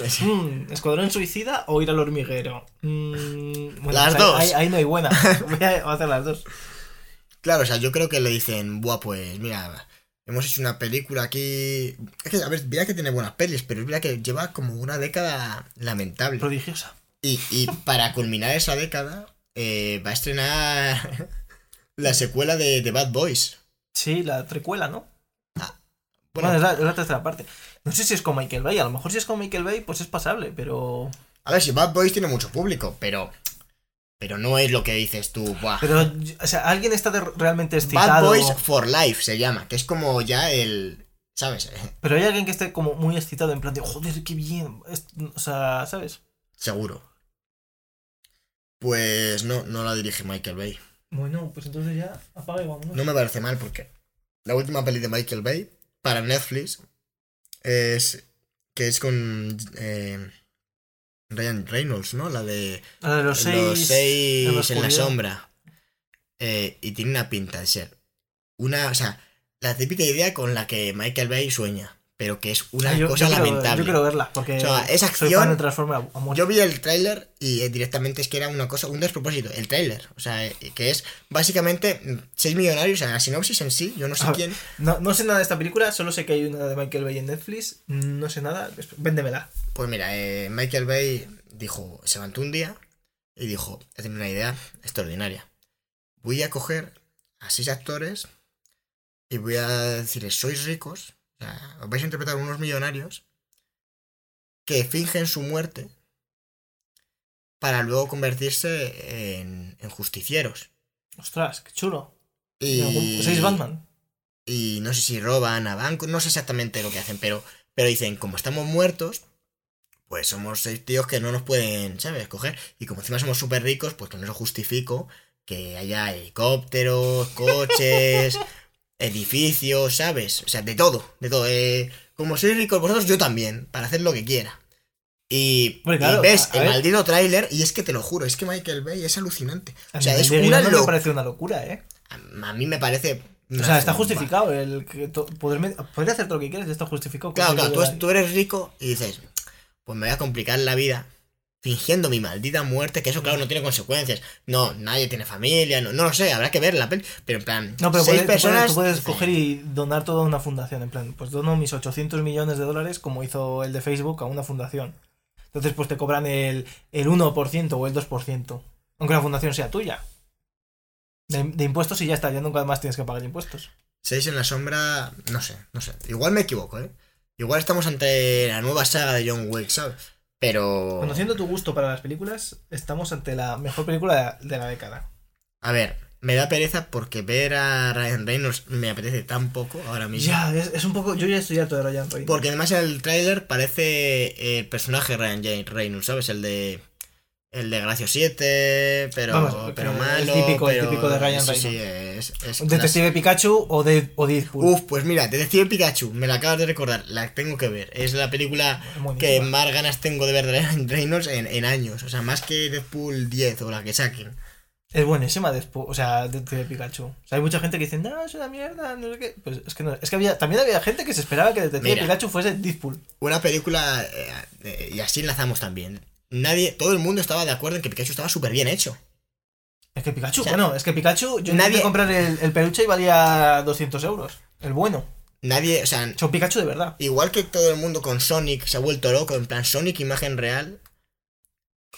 Speaker 1: Es- <laughs>
Speaker 2: Mm, ¿Escuadrón suicida o ir al hormiguero? Mm, bueno,
Speaker 1: Las
Speaker 2: pues
Speaker 1: dos.
Speaker 2: Ahí, ahí no hay buena. <laughs> Voy a hacer las dos.
Speaker 1: Claro, o sea, yo creo que le dicen, buah, pues mira, hemos hecho una película aquí. Es que, a ver, mira que tiene buenas pelis, pero es verdad que lleva como una década lamentable.
Speaker 2: Prodigiosa.
Speaker 1: Y, y para culminar esa década, eh, va a estrenar <laughs> la secuela de, de Bad Boys.
Speaker 2: Sí, la trecuela, ¿no?
Speaker 1: Bueno,
Speaker 2: Bueno, es la, es la tercera parte. No sé si es con Michael Bay. A lo mejor si es con Michael Bay, pues es pasable, pero...
Speaker 1: a ver, si Bad Boys tiene mucho público, pero. Pero no es lo que dices tú, buah.
Speaker 2: Pero, o sea, alguien está de- realmente
Speaker 1: Bad
Speaker 2: excitado.
Speaker 1: Boys for Life se llama, que es como ya el. ¿Sabes? <laughs>
Speaker 2: Pero hay alguien que esté como muy excitado, en plan de, joder, qué bien. Es- o sea, ¿sabes?
Speaker 1: Seguro. Pues no, no la dirige Michael Bay.
Speaker 2: Bueno, pues entonces ya apaga y vámonos.
Speaker 1: No me parece mal porque la última peli de Michael Bay para Netflix es que es con eh, Ryan Reynolds, ¿no? La de
Speaker 2: La de los seis,
Speaker 1: Los seis
Speaker 2: en la
Speaker 1: sombra. Eh, y tiene una pinta de ser una, o sea, la típica idea con la que Michael Bay sueña, pero que es una
Speaker 2: Ah, yo,
Speaker 1: cosa
Speaker 2: yo quiero-
Speaker 1: lamentable.
Speaker 2: yo quiero verla, porque
Speaker 1: O sea, es
Speaker 2: soy
Speaker 1: acción.
Speaker 2: fan de Transformers a.
Speaker 1: Yo vi el tráiler y eh, directamente es que era una cosa, un despropósito, el tráiler. O sea, eh, que es básicamente mm, seis millonarios, o sea, la sinopsis en sí, yo no sé
Speaker 2: A ver.
Speaker 1: quién.
Speaker 2: No, no sé nada de esta película, solo sé que hay una de Michael Bay en Netflix. No sé nada, véndemela.
Speaker 1: Pues mira, eh, Michael Bay dijo, se levantó un día y dijo, he tenido una idea extraordinaria. voy a coger a seis actores y voy a decirles, sois ricos, o sea, os vais a interpretar unos millonarios que fingen su muerte para luego convertirse en, en justicieros.
Speaker 2: Ostras, qué chulo.
Speaker 1: Y,
Speaker 2: ¿Sois Batman?
Speaker 1: y no sé si roban a bancos, no sé exactamente lo que hacen, pero, pero dicen, como estamos muertos, pues somos seis tíos que no nos pueden, ¿sabes?, coger. Y como encima somos súper ricos, pues con eso justifico que haya helicópteros, coches, <laughs> edificios, ¿sabes? O sea, de todo, de todo. Eh, como sois ricos vosotros, yo también, para hacer lo que quiera. Y,
Speaker 2: Hombre, claro,
Speaker 1: y ves el
Speaker 2: ver.
Speaker 1: maldito tráiler y es que te lo juro, es que Michael Bay es alucinante.
Speaker 2: A
Speaker 1: O sea, es una
Speaker 2: no me
Speaker 1: locura.
Speaker 2: parece una locura, ¿eh?
Speaker 1: A mí me parece...
Speaker 2: O sea, está justificado. El que poder, poder hacer todo lo que quieras está justificado.
Speaker 1: Claro, claro, tú, tú eres rico y dices, pues me voy a complicar la vida fingiendo mi maldita muerte, que eso claro no tiene consecuencias. No, nadie tiene familia, no, no lo sé, habrá que ver la peli, pero en plan,
Speaker 2: No, pero
Speaker 1: seis
Speaker 2: puedes, tú puedes-
Speaker 1: personas...
Speaker 2: tú puedes coger y donar todo a una fundación. En plan, pues dono mis 800 millones de dólares, como hizo el de Facebook, a una fundación. Entonces, pues te cobran el, el 1% o el 2%. Aunque la fundación sea tuya. De, de impuestos y ya está, ya nunca más tienes que pagar impuestos.
Speaker 1: Seis en la sombra, no sé, no sé. Igual me equivoco, ¿eh? Igual estamos ante la nueva saga de John Wick, ¿sabes? Pero...
Speaker 2: Conociendo tu gusto para las películas, estamos ante la mejor película de, la década.
Speaker 1: A ver, me da pereza porque ver a Ryan Reynolds me apetece tan poco ahora mismo.
Speaker 2: Ya, es, es un poco. Yo ya estoy harto de Ryan Reynolds.
Speaker 1: Porque además el tráiler parece el personaje Ryan Reynolds, ¿sabes? El de. El de Gracio 7, pero,
Speaker 2: Vamos,
Speaker 1: pero
Speaker 2: el
Speaker 1: malo.
Speaker 2: típico- el
Speaker 1: pero-
Speaker 2: típico de Ryan
Speaker 1: sí, sí,
Speaker 2: Reynolds.
Speaker 1: es,
Speaker 2: Detective Pikachu o, de, o Deadpool.
Speaker 1: Uf, pues mira, Detective Pikachu, me la acabas de recordar, la tengo que ver. Es la película que más ganas tengo de ver de Ryan Reynolds en, en años. O sea, más que Deadpool 10 o la que saquen.
Speaker 2: Es buenísima Deadpool, o sea, Detective Pikachu. O sea, hay mucha gente que dice, no, es una mierda, no sé qué. Pues es que no. Es que había, también había gente que se esperaba que Detective
Speaker 1: Mira.
Speaker 2: Pikachu fuese Deadpool.
Speaker 1: Una película, eh, eh, y así enlazamos también. Nadie, todo el mundo estaba de acuerdo en que Pikachu estaba súper bien hecho.
Speaker 2: Es que Pikachu,
Speaker 1: O sea,
Speaker 2: bueno, es que Pikachu, yo
Speaker 1: nadie-
Speaker 2: comprar el, el peluche y valía 200 euros. El bueno.
Speaker 1: Nadie, o sea,
Speaker 2: O sea, un Pikachu de verdad.
Speaker 1: Igual que todo el mundo con Sonic se ha vuelto loco, en plan Sonic imagen real.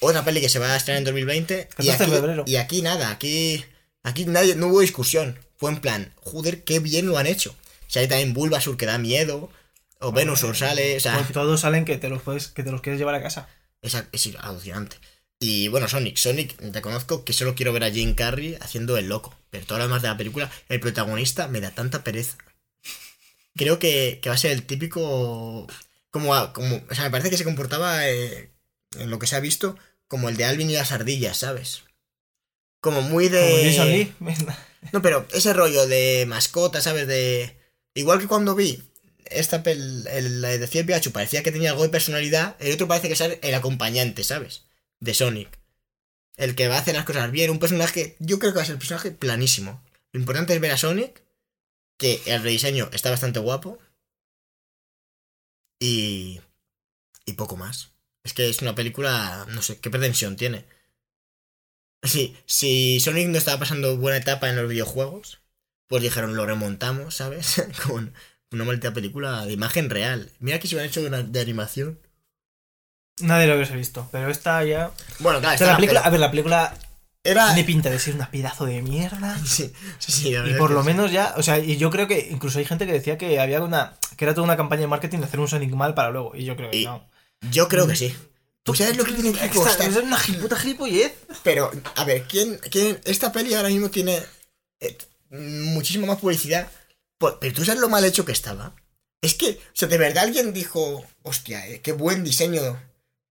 Speaker 1: Otra peli que se va a estrenar en 2020. Y
Speaker 2: 14 de
Speaker 1: aquí,
Speaker 2: febrero.
Speaker 1: y aquí nada, aquí. Aquí nadie, no hubo discusión. Fue en plan, joder, qué bien lo han hecho. Sale también Bulbasur que da miedo. O Venusaur sale, o sea,
Speaker 2: Pues todos salen que te los puedes, que te los quieres llevar a casa.
Speaker 1: Es, es alucinante. Y bueno, Sonic, Sonic, reconozco que solo quiero ver a Jim Carrey haciendo el loco. Pero todo lo demás de la película, el protagonista me da tanta pereza. Creo que, que va a ser el típico. Como, como. O sea, me parece que se comportaba, eh, en lo que se ha visto, como el de Alvin y las ardillas, ¿sabes? Como muy de. No, pero ese rollo de mascota, ¿sabes? De. Igual que cuando vi esta pel, el, la de Detective Pikachu parecía que tenía algo de personalidad, el otro parece que es el acompañante, ¿sabes? De Sonic. El que va a hacer las cosas bien, un personaje. Yo creo que va a ser un personaje planísimo. Lo importante es ver a Sonic, que el rediseño está bastante guapo. Y. Y poco más. Es que es una película. No sé, ¿qué pretensión tiene? Sí, si Sonic no estaba pasando buena etapa en los videojuegos, pues dijeron, lo remontamos, ¿sabes? <laughs> Con una maldita película de imagen real. Mira que se hubieran hecho de, una- de animación.
Speaker 2: Nadie lo hubiese visto. Pero esta ya.
Speaker 1: Bueno, claro,
Speaker 2: O sea, la película, a ver, la película
Speaker 1: Era.
Speaker 2: tiene pinta de ser una pedazo de mierda. <laughs>
Speaker 1: Sí, sí, sí,
Speaker 2: Y por lo menos ya, o sea, y yo creo que incluso hay gente que decía que había una. que era toda una campaña de marketing de hacer un Sonic mal para luego. Y yo creo que
Speaker 1: Y-
Speaker 2: no.
Speaker 1: Yo creo que sí. ¿Tú sabes lo que tiene que <laughs> costar?
Speaker 2: Es una puta gilipollez.
Speaker 1: Pero, a ver, ¿quién, quién, esta peli ahora mismo tiene eh, muchísima más publicidad? Por- pero tú sabes lo mal hecho que estaba. Es que, o sea, de verdad alguien dijo, hostia, eh, qué buen diseño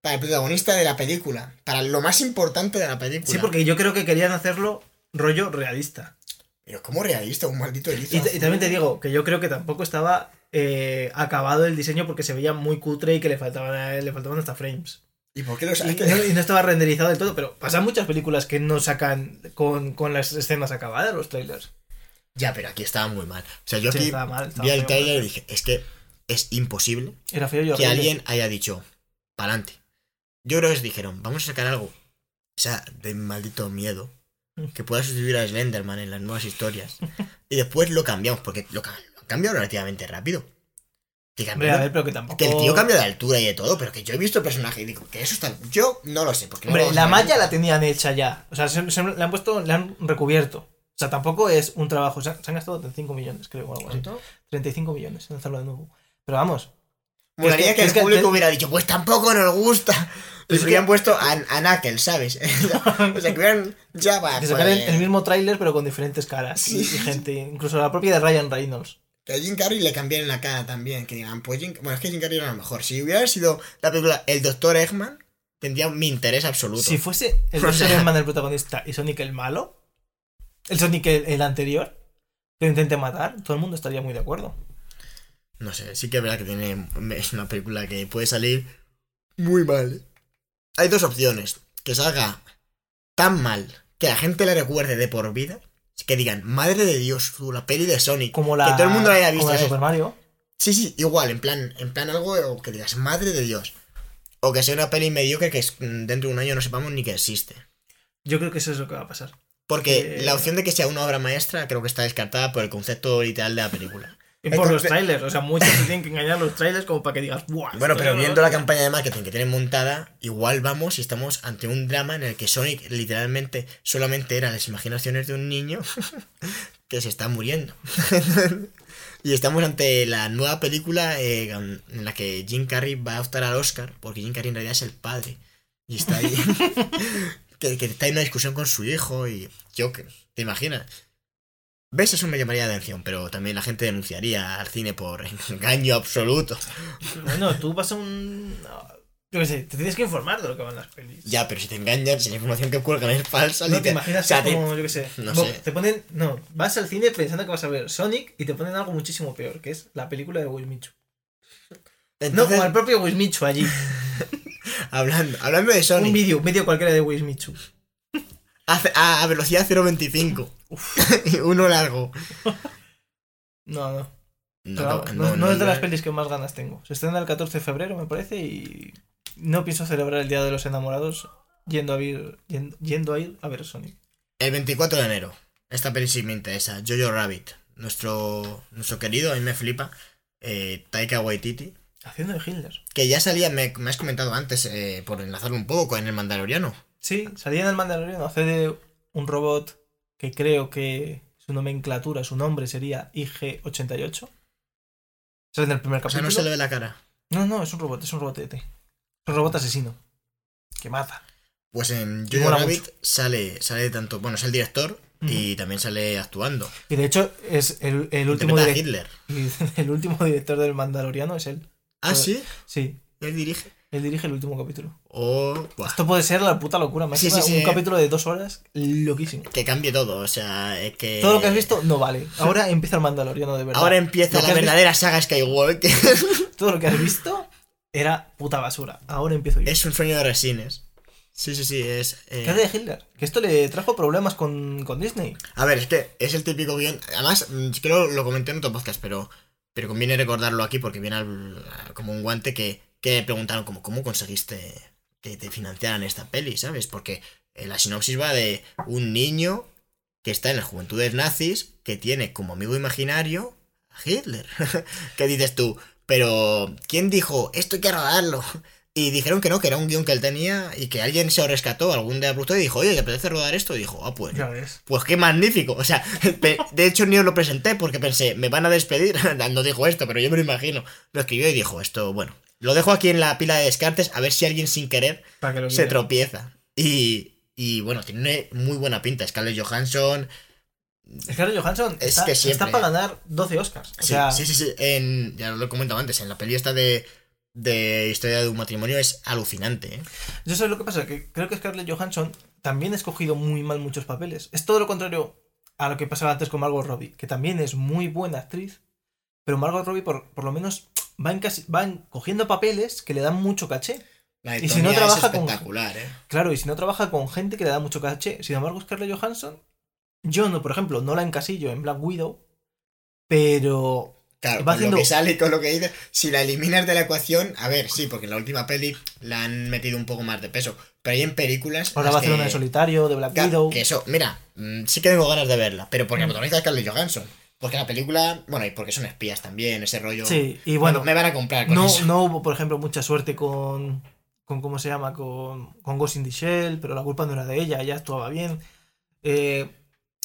Speaker 1: para el protagonista de la película, para lo más importante de la película.
Speaker 2: Sí, porque yo creo que querían hacerlo rollo realista.
Speaker 1: Pero como realista, un maldito erizo.
Speaker 2: Y, también te digo que yo creo que tampoco estaba eh, acabado el diseño porque se veía muy cutre y que le faltaban, le faltaban hasta frames.
Speaker 1: ¿Y por qué los
Speaker 2: Y, no, y no estaba renderizado del todo, pero pasan muchas películas que no sacan con, con las escenas acabadas los trailers.
Speaker 1: Ya, pero aquí estaba muy mal. O sea, yo
Speaker 2: Sí,
Speaker 1: aquí
Speaker 2: estaba mal, estaba
Speaker 1: vi el trailer y dije, es que es imposible
Speaker 2: Era feo y
Speaker 1: que alguien haya dicho, pa'lante. Yo creo que les dijeron, vamos a sacar algo, o sea, de maldito miedo, que pueda sustituir a Slenderman en las nuevas historias. <laughs> Y después lo cambiamos, porque lo, lo cambiado relativamente rápido. Que,
Speaker 2: Hombre, a
Speaker 1: cambiaron-
Speaker 2: ver, pero que tampoco.
Speaker 1: que el tío cambia de altura y de todo, pero que yo he visto el personaje y digo, que eso está... Yo no lo sé, porque
Speaker 2: Hombre, la malla la tenían hecha ya. O sea, se, han puesto, le han recubierto. Sea, tampoco es un trabajo. Se han, se han gastado 35 millones, creo, o algo así.
Speaker 1: ¿Cuánto?
Speaker 2: 35 millones en hacerlo de nuevo. Pero vamos,
Speaker 1: Molaría
Speaker 2: Es que-
Speaker 1: que, el
Speaker 2: que
Speaker 1: público hubiera dicho, pues tampoco nos gusta. <laughs> Les
Speaker 2: Es
Speaker 1: hubieran
Speaker 2: que-
Speaker 1: puesto a, a Knuckles, ¿sabes? <laughs> o sea, que hubieran. Ya va.
Speaker 2: que
Speaker 1: pues,
Speaker 2: sacaran el mismo tráiler pero con diferentes caras
Speaker 1: Sí.
Speaker 2: y gente. Incluso la propia de Ryan Reynolds.
Speaker 1: Que a Jim Carrey le cambiaran la cara también. Que digan, pues Jim. Bueno, es que Jim Carrey era lo mejor. Si hubiera sido la película El Doctor Eggman, tendría mi interés absoluto.
Speaker 2: Si fuese el <laughs>
Speaker 1: sea-
Speaker 2: Eggman el protagonista y Sonic el malo, el Sonic el, el anterior, que lo intente matar, todo el mundo estaría muy de acuerdo.
Speaker 1: No sé, sí que es verdad que tiene. Es una película que puede salir muy mal. Hay dos opciones. Que salga tan mal que la gente le recuerde de por vida. Que digan, madre de Dios, la peli de Sonic.
Speaker 2: Como la,
Speaker 1: que todo el mundo la haya
Speaker 2: como
Speaker 1: visto.
Speaker 2: la
Speaker 1: ¿sabes?
Speaker 2: Super Mario.
Speaker 1: Sí, sí, igual, en plan, en plan algo o que digas, madre de Dios. O que sea una peli mediocre que es- mm, dentro de un año no sepamos ni que existe.
Speaker 2: Yo creo que eso es lo que va a pasar.
Speaker 1: Porque
Speaker 2: Eh,
Speaker 1: la opción de que sea una obra maestra creo que está descartada por el concepto literal de la película.
Speaker 2: Y por los trailers. O sea, muchos se tienen que engañar los trailers como para que digas, ¡buah!
Speaker 1: Bueno, pero viendo la campaña de marketing que tienen montada, igual vamos y estamos ante un drama en el que Sonic literalmente solamente eran las imaginaciones de un niño <laughs> que se está muriendo. <laughs> y estamos ante la nueva película eh, en la que Jim Carrey va a optar al Oscar, porque Jim Carrey en realidad es el padre. Y está ahí. <laughs> que, que está en una discusión con su hijo y yo, que ¿te imaginas? ¿Ves? Eso me llamaría la atención, pero también la gente denunciaría al cine por <laughs> engaño absoluto.
Speaker 2: Bueno, tú vas a un. Yo qué sé, te tienes que informar de lo que van las pelis.
Speaker 1: Ya, pero si te engañan, si la información que cuelgan es falsa,
Speaker 2: No
Speaker 1: ni
Speaker 2: te imaginas
Speaker 1: o sea,
Speaker 2: que
Speaker 1: te-
Speaker 2: como, yo qué sé,
Speaker 1: no sé.
Speaker 2: te ponen, no, vas al cine pensando que vas a ver Sonic y te ponen algo muchísimo peor, que es la película de Wismichu. No,
Speaker 1: Entonces,
Speaker 2: o al propio Wismichu allí. <laughs> <laughs>
Speaker 1: hablando, hablando de
Speaker 2: Un
Speaker 1: Sonic,
Speaker 2: vídeo, un vídeo cualquiera de Wismichu.
Speaker 1: a, a- a velocidad 0.25, <laughs> uno largo.
Speaker 2: No, no.
Speaker 1: No,
Speaker 2: Pero vamos,
Speaker 1: no,
Speaker 2: no, no es de las pelis que más ganas tengo. Se estrena el 14 de febrero, me parece, y no pienso celebrar el Día de los Enamorados yendo a ir, yendo, yendo a ir a ver Sonic.
Speaker 1: El 24 de enero, esta peli sí me interesa, Jojo Rabbit, nuestro, nuestro querido, a mí me flipa, eh, Taika Waititi,
Speaker 2: Haciendo de Hitler.
Speaker 1: que ya salía, me, me has comentado antes, eh, por enlazarlo un poco, en el Mandaloriano.
Speaker 2: Sí, salía en el Mandaloriano, hace de un robot que creo que su nomenclatura, su nombre sería IG-88. Sale en el primer
Speaker 1: O sea,
Speaker 2: capítulo.
Speaker 1: no se le ve la cara.
Speaker 2: no, no, es un robot, es un robotete. Es un robot asesino. Que mata.
Speaker 1: Pues en Jojo Rabbit
Speaker 2: mucho.
Speaker 1: sale, sale tanto, bueno, es el director y también sale actuando.
Speaker 2: Y de hecho, es el, el último,
Speaker 1: Interpreta a
Speaker 2: direc-
Speaker 1: Hitler.
Speaker 2: y <laughs> el último director del Mandaloriano es él.
Speaker 1: Ah,
Speaker 2: Pues-
Speaker 1: sí,
Speaker 2: Sí,
Speaker 1: él dirige.
Speaker 2: él dirige el último capítulo.
Speaker 1: Oh, buah.
Speaker 2: Esto puede ser la puta locura. Me
Speaker 1: Sí, sí, sí.
Speaker 2: Un capítulo de dos horas loquísimo.
Speaker 1: que cambie todo, o sea, es que...
Speaker 2: Todo lo que has visto no vale. <laughs> Ahora empieza el Mandaloriano de verdad.
Speaker 1: Ahora empieza
Speaker 2: Lo que
Speaker 1: la verdadera saga Skywalker.
Speaker 2: visto- <laughs> todo lo que has visto era puta basura. Ahora empiezo yo.
Speaker 1: es un sueño de resines. Sí, sí, sí, es... eh,
Speaker 2: ¿Qué hace de Hitler? Que esto le trajo problemas con, con Disney.
Speaker 1: A ver, es que es el típico guion... Además, mm, creo lo comenté en otro podcast, pero, pero conviene recordarlo aquí porque viene al- como un guante que, que me preguntaron como, ¿cómo conseguiste que te financiaran esta peli, sabes? Porque eh, la sinopsis va de un niño que está en las juventudes nazis, que tiene como amigo imaginario a Hitler. <laughs> ¿Qué dices tú? Pero, ¿quién dijo, esto hay que rodarlo? Y dijeron que no, que era un guion que él tenía y que alguien se lo rescató, algún de abrupto y dijo, oye, ¿te apetece rodar esto? Y dijo, ah, pues,
Speaker 2: Ya ves.
Speaker 1: pues qué magnífico. O sea, de hecho ni os lo presenté porque pensé, me van a despedir. <laughs> No dijo esto, pero yo me lo imagino. Lo escribió y dijo, esto, bueno, lo dejo aquí en la pila de descartes a ver si alguien sin querer
Speaker 2: que
Speaker 1: se tropieza. Y, y bueno, tiene muy buena pinta. Scarlett Johansson.
Speaker 2: Scarlett Johansson
Speaker 1: Es
Speaker 2: está,
Speaker 1: que siempre-
Speaker 2: está para ganar 12 Oscars. O
Speaker 1: Sí,
Speaker 2: sea,
Speaker 1: sí, sí, sí. En, ya lo he comentado antes, en la peli esta de, de historia de un matrimonio es alucinante. ¿eh?
Speaker 2: yo sé lo que pasa, que creo que Scarlett Johansson también ha escogido muy mal muchos papeles. Es todo lo contrario a lo que pasaba antes con Margot Robbie, que también es muy buena actriz, pero Margot Robbie por, por lo menos va, en casi, va en- cogiendo papeles que le dan mucho caché.
Speaker 1: La
Speaker 2: Y si no trabaja
Speaker 1: es
Speaker 2: con-
Speaker 1: espectacular, ¿eh?
Speaker 2: Claro, y si no trabaja con gente que le da mucho caché. Sin embargo, Scarlett Johansson, yo no, por ejemplo, no la encasillo en Black Widow, pero
Speaker 1: Claro,
Speaker 2: Va
Speaker 1: con
Speaker 2: haciendo-
Speaker 1: lo que sale con lo que dice, si la eliminas de la ecuación, a ver, sí, porque en la última peli la han metido un poco más de peso. Pero hay en películas.
Speaker 2: ahora va a hacer una de solitario, de Black Widow.
Speaker 1: Que eso, mira, mm, sí que tengo ganas de verla, pero porque la
Speaker 2: Mm.
Speaker 1: protagoniza Scarlett Johansson. Porque la película, bueno, y porque son espías también, ese rollo.
Speaker 2: Sí, y bueno,
Speaker 1: me van a comprar con
Speaker 2: no,
Speaker 1: eso.
Speaker 2: no hubo, por ejemplo, mucha suerte con, con ¿cómo se llama? Con, con Ghost in the Shell, pero la culpa no era de ella, ella actuaba bien. Eh,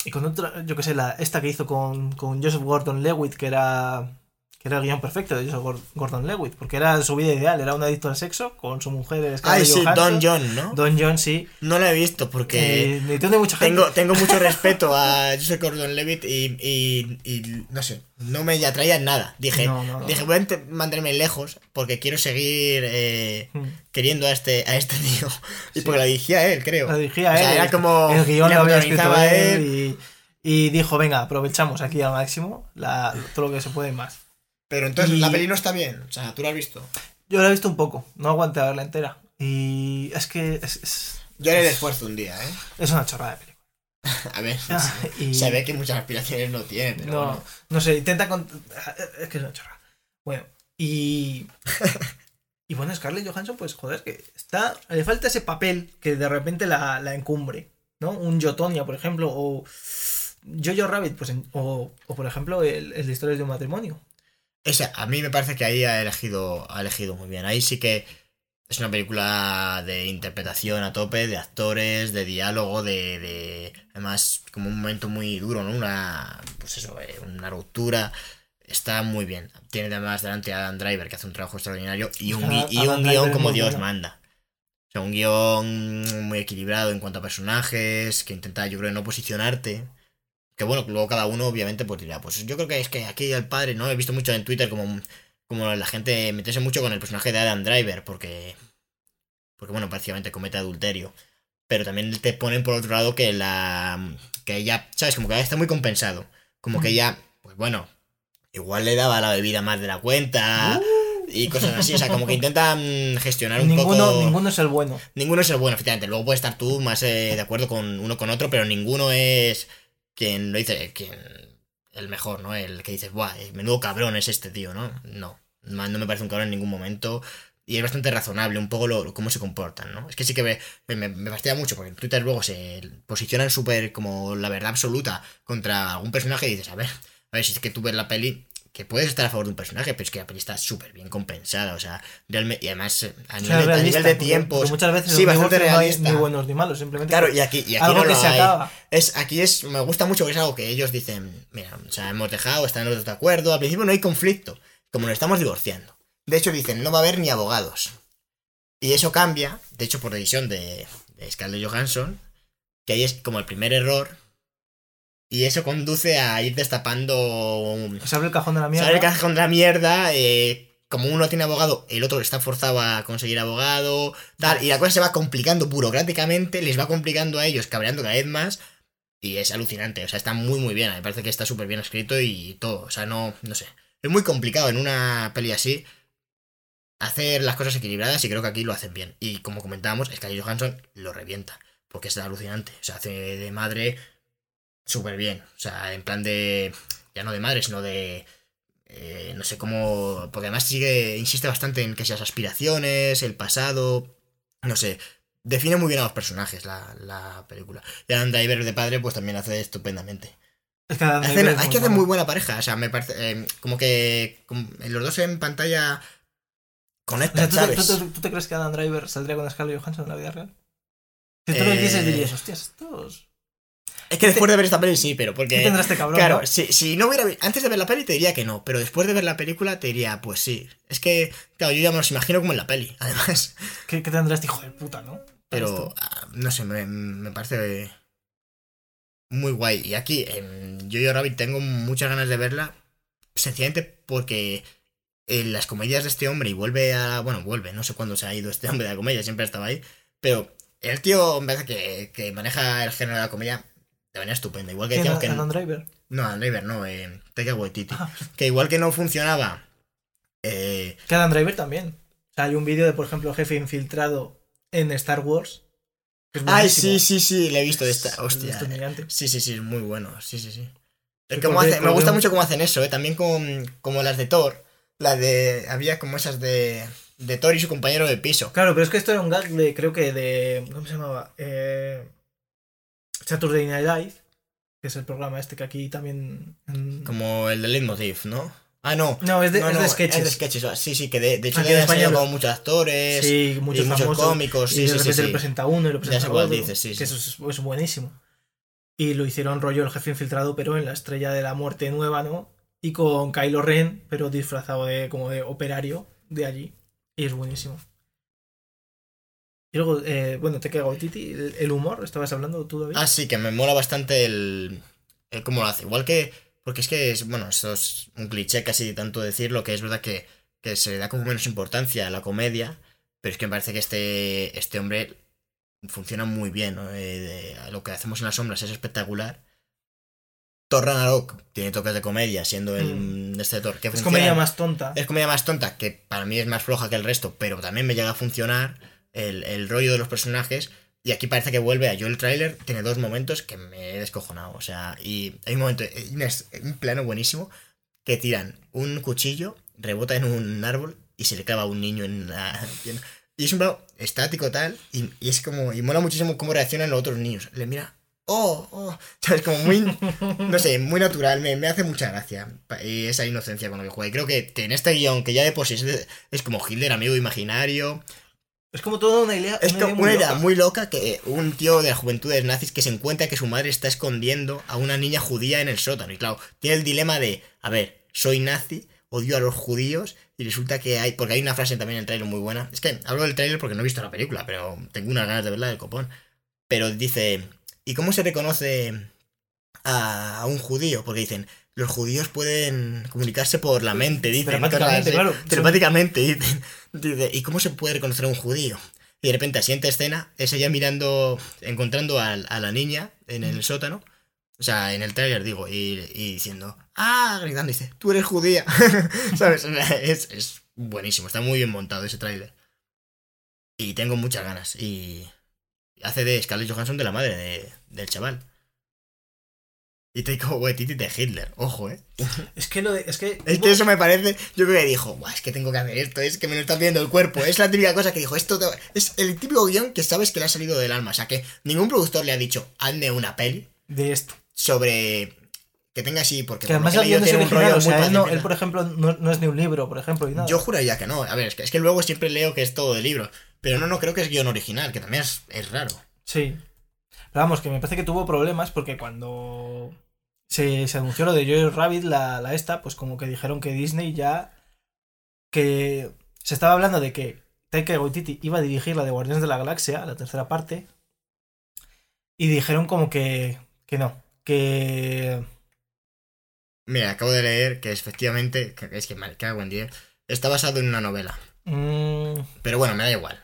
Speaker 2: y con otra, yo que sé, la, esta que hizo con, con Joseph Gordon Lewitt, que era era el guion perfecto de Joseph Gordon Lewitt, porque era su vida ideal, era un adicto al sexo con su mujer
Speaker 1: Ay, sí, Don John, ¿no?
Speaker 2: Don John, sí.
Speaker 1: No la he visto porque
Speaker 2: eh,
Speaker 1: tengo, tengo mucho respeto a Joseph Gordon Lewitt y, y, y, no sé, no me atraía nada. Dije, dije voy a mantenerme lejos porque quiero seguir eh, hmm. queriendo a este, a este tío. <laughs> Y porque la dirigía él, creo.
Speaker 2: La dirigía él.
Speaker 1: era como...
Speaker 2: El guion lo había escrito él, y, y, dijo, venga, aprovechamos aquí al máximo la, todo lo que se puede más.
Speaker 1: Pero entonces la peli no está bien. O sea, ¿tú la has visto?
Speaker 2: Yo la he visto un poco. No aguanté a verla entera. Y es que es...
Speaker 1: Yo haré el esfuerzo un día, ¿eh?
Speaker 2: Es una chorrada de película. <laughs>
Speaker 1: a ver, ah, se ve que muchas aspiraciones no tiene.
Speaker 2: no, no sé, intenta... Con... Es que es una chorrada. Bueno, y... y bueno, Scarlett Johansson, pues joder, que está... Le falta ese papel que de repente la, la encumbre, ¿no? Un Jotonia, por ejemplo, o... Jojo Rabbit, pues, o, o por ejemplo, el, el de Historias de un matrimonio
Speaker 1: a mí me parece que ahí ha elegido, ha elegido muy bien. Ahí sí que es una película de interpretación a tope, de actores, de diálogo, de, de además como un momento muy duro, ¿no? Una, pues eso, eh, una ruptura. Está muy bien. Tiene además delante a Adam Driver que hace un trabajo extraordinario y un, y un guion como Dios manda. O sea, un guion muy equilibrado en cuanto a personajes, que intenta, yo creo, no posicionarte que bueno, luego cada uno obviamente pues dirá, pues yo creo que es que aquí el padre, ¿no? He visto mucho en Twitter como, como la gente meterse mucho con el personaje de Adam Driver, porque, porque bueno, prácticamente comete adulterio. Pero también te ponen por otro lado que la, que ella, ¿sabes? Como que está muy compensado. Como que ella, pues bueno, igual le daba la bebida más de la cuenta. Uh. Y cosas así, o sea, como que intentan gestionar un
Speaker 2: ninguno,
Speaker 1: poco.
Speaker 2: Ninguno es el bueno.
Speaker 1: Ninguno es el bueno, efectivamente. Luego puede estar tú más eh, de acuerdo con uno con otro, pero ninguno es quien lo dice, quien el mejor, ¿no? El que dice, buah, menudo cabrón es este tío, ¿no? No, no me parece un cabrón en ningún momento. Y es bastante razonable un poco lo, cómo se comportan, ¿no? Es que sí que me, me, me fastidia mucho, porque en Twitter luego se posicionan súper como la verdad absoluta contra algún personaje y dices, a ver, a ver, si es que tú ves la peli que puedes estar a favor de un personaje, pero es que la peli está súper bien compensada, o sea, realmente, y además eh, a nivel, de, a nivel de tiempos,
Speaker 2: muchas veces
Speaker 1: sí, bastante realista.
Speaker 2: No hay ni buenos ni malos, simplemente
Speaker 1: claro, y aquí, y aquí no lo se hay. Acaba. Es, aquí es, me gusta mucho que es algo que ellos dicen, mira, o sea, hemos dejado, están los de acuerdo, al principio no hay conflicto, como nos estamos divorciando. De hecho dicen, no va a haber ni abogados. Y eso cambia, de hecho por decisión de, de Scarlett Johansson, que ahí es como el primer error y eso conduce a ir destapando.
Speaker 2: Se abre el cajón de la mierda.
Speaker 1: Se abre el cajón de la mierda. Eh, como uno tiene abogado, el otro está forzado a conseguir abogado. Tal. Y la cosa se va complicando burocráticamente. Les va complicando a ellos, cabreando cada vez más. Y es alucinante. O sea, está muy, muy bien. Me parece que está súper bien escrito y todo. O sea, no, no sé. Es muy complicado en una peli así hacer las cosas equilibradas y creo que aquí lo hacen bien. Y como comentábamos, Scarlett Johansson lo revienta. Porque es alucinante. O sea, hace de madre súper bien. O sea, en plan de. Ya no de madre, sino de. Eh, no sé cómo. Porque además sigue. Insiste bastante en que seas aspiraciones, el pasado. No sé. Define muy bien a los personajes la, la película. Y Adam Driver de padre, pues también hace estupendamente.
Speaker 2: Es que
Speaker 1: hay que hacer muy buena pareja. O sea, me parece. Eh, como que. los dos en pantalla. Conectan,
Speaker 2: ¿tú, ¿tú, te crees que Adam Driver saldría con Scarlett Johansson en la vida real? Si tú lo dices, dirías, hostias, estos.
Speaker 1: Es que después de ver esta peli sí, pero porque.
Speaker 2: ¿Qué tendrá este cabrón?
Speaker 1: Claro, si, si, no hubiera. Antes de ver la peli te diría que no, pero después de ver la película te diría, pues sí. Es que, claro, yo ya me los imagino como en la peli, <laughs> además.
Speaker 2: ¿Qué, qué tendrá este hijo de puta, no?
Speaker 1: Pero, ah, no sé, me, me, parece muy guay. Y aquí, en Jojo Rabbit, tengo muchas ganas de verla, sencillamente porque en las comedias de este hombre y vuelve a. Bueno, vuelve, no sé cuándo se ha ido este hombre de la comedia, siempre estaba ahí, pero el tío, me parece que, que maneja el género de la comedia de manera estupenda. Igual que decíamos que.
Speaker 2: No, Driver?
Speaker 1: No, Adam Driver no, eh, Taika Waititi. Ah. Que igual que no funcionaba. Eh,
Speaker 2: que Adam Driver también. O sea, hay un vídeo de, por ejemplo, jefe infiltrado en Star Wars.
Speaker 1: Ay, sí, sí, sí, le he visto de esta. Hostia. Sí, sí, sí, es muy bueno. Sí, sí, sí. me gusta mucho cómo hacen eso, ¿eh? También con, como las de Thor. La de. Había como esas de. De Thor y su compañero de piso.
Speaker 2: Claro, pero es que esto era un gag de. Creo que de. ¿Cómo se llamaba? Eh. Saturday Night Live, que es el programa este que aquí también...
Speaker 1: Como el de Leitmotiv, ¿no? Ah, no.
Speaker 2: No, es de, es de sketches.
Speaker 1: Es de sketches. Sí, sí, que de, de hecho aquí en España como muchos actores,
Speaker 2: sí, muchos,
Speaker 1: y muchos cómicos. Sí,
Speaker 2: y de
Speaker 1: sí,
Speaker 2: repente
Speaker 1: sí,
Speaker 2: lo presenta uno y lo presenta
Speaker 1: ya
Speaker 2: cuál
Speaker 1: dices, sí,
Speaker 2: que
Speaker 1: sí.
Speaker 2: eso es, es, buenísimo. Y lo hicieron rollo el jefe infiltrado, pero en la estrella de la muerte nueva, ¿no? Y con Kylo Ren, pero disfrazado de como de operario de allí. Y es buenísimo. Y luego, eh, bueno, te queda Titi, el, el humor, estabas hablando tú, David.
Speaker 1: Ah, sí, que me mola bastante el, el cómo lo hace. Igual que, porque es que, es, bueno, esto es un cliché casi tanto decirlo, que es verdad que, que se le da como menos importancia a la comedia, pero es que me parece que este, este hombre funciona muy bien. ¿no? Eh, de- lo que hacemos en las sombras es espectacular. Thor Ragnarok tiene toques de comedia, siendo el
Speaker 2: Mm.
Speaker 1: este Thor que
Speaker 2: es comedia más tonta.
Speaker 1: Es comedia más tonta, que para mí es más floja que el resto, pero también me llega a funcionar el, rollo de los personajes. Y aquí parece que vuelve a yo el tráiler, tiene dos momentos que me he descojonado. O sea, y hay un momento, hay un es- plano buenísimo, que tiran un cuchillo, rebota en un árbol y se le clava a un niño en la <laughs> pierna. Y es un plano estático tal, y, es como, y mola muchísimo cómo reaccionan los otros niños. Le mira, oh, oh, <laughs> ¿sabes? Como muy, no sé, muy natural, me, hace mucha gracia. Y esa inocencia con que juega. Y creo que, que en este guion, que ya de por sí es, es como Hitler, amigo imaginario,
Speaker 2: Es como toda una idea.
Speaker 1: es
Speaker 2: una idea
Speaker 1: una idea
Speaker 2: loca.
Speaker 1: muy loca que un tío de las juventudes nazis que se encuentra que su madre está escondiendo a una niña judía en el sótano. Y claro, tiene el dilema de, a ver, soy nazi, odio a los judíos, y resulta que hay, porque hay una frase también en el trailer muy buena. Es que hablo del trailer porque no he visto la película, pero tengo unas ganas de verla del copón. Pero dice, ¿y cómo se reconoce a, a un judío? Porque dicen, los judíos pueden comunicarse por la mente, dicen.
Speaker 2: Telepáticamente, claro.
Speaker 1: Telepáticamente, dicen. Dice, ¿y cómo se puede reconocer a un judío? Y de repente, la siguiente escena es ella mirando, encontrando a, a la niña en el sótano. O sea, en el tráiler digo, y, y diciendo, ah, gritando, dice, tú eres judía. <laughs> ¿Sabes? Es, es buenísimo, está muy bien montado ese tráiler. Y tengo muchas ganas. Y hace de Scarlett Johansson de la madre de- del chaval. Y Taika Waititi de Hitler, ojo, eh. <laughs>
Speaker 2: Es que lo de. Es que.
Speaker 1: Es que eso me parece. Yo creo que dijo, Buah, es que tengo que hacer esto, es que me lo está pidiendo el cuerpo. Es la típica cosa que dijo, esto te- es el típico guion que sabes que le ha salido del alma. O sea, que ningún productor le ha dicho, hazme una peli
Speaker 2: De esto.
Speaker 1: sobre. Que tenga así, porque.
Speaker 2: Que
Speaker 1: por
Speaker 2: además el guion es
Speaker 1: tiene un
Speaker 2: original. O sea, él, no- él, por ejemplo, no, no es ni un libro, por ejemplo, y nada.
Speaker 1: Yo juraría que no. A ver, es que, es que luego siempre leo que es todo de libro. Pero no, no creo que es guion original, que también es, es raro.
Speaker 2: Sí. Pero vamos, que me parece que tuvo problemas porque cuando se, se anunció lo de Jojo Rabbit, la, la esta, pues como que dijeron que Disney ya. que se estaba hablando de que Taika Waititi iba a dirigir la de Guardianes de la Galaxia, la tercera parte. Y dijeron como que. que no. Que.
Speaker 1: Mira, acabo de leer que efectivamente. que Es que me cago en 10. Está basado en una novela.
Speaker 2: mm,
Speaker 1: Pero bueno, me da igual.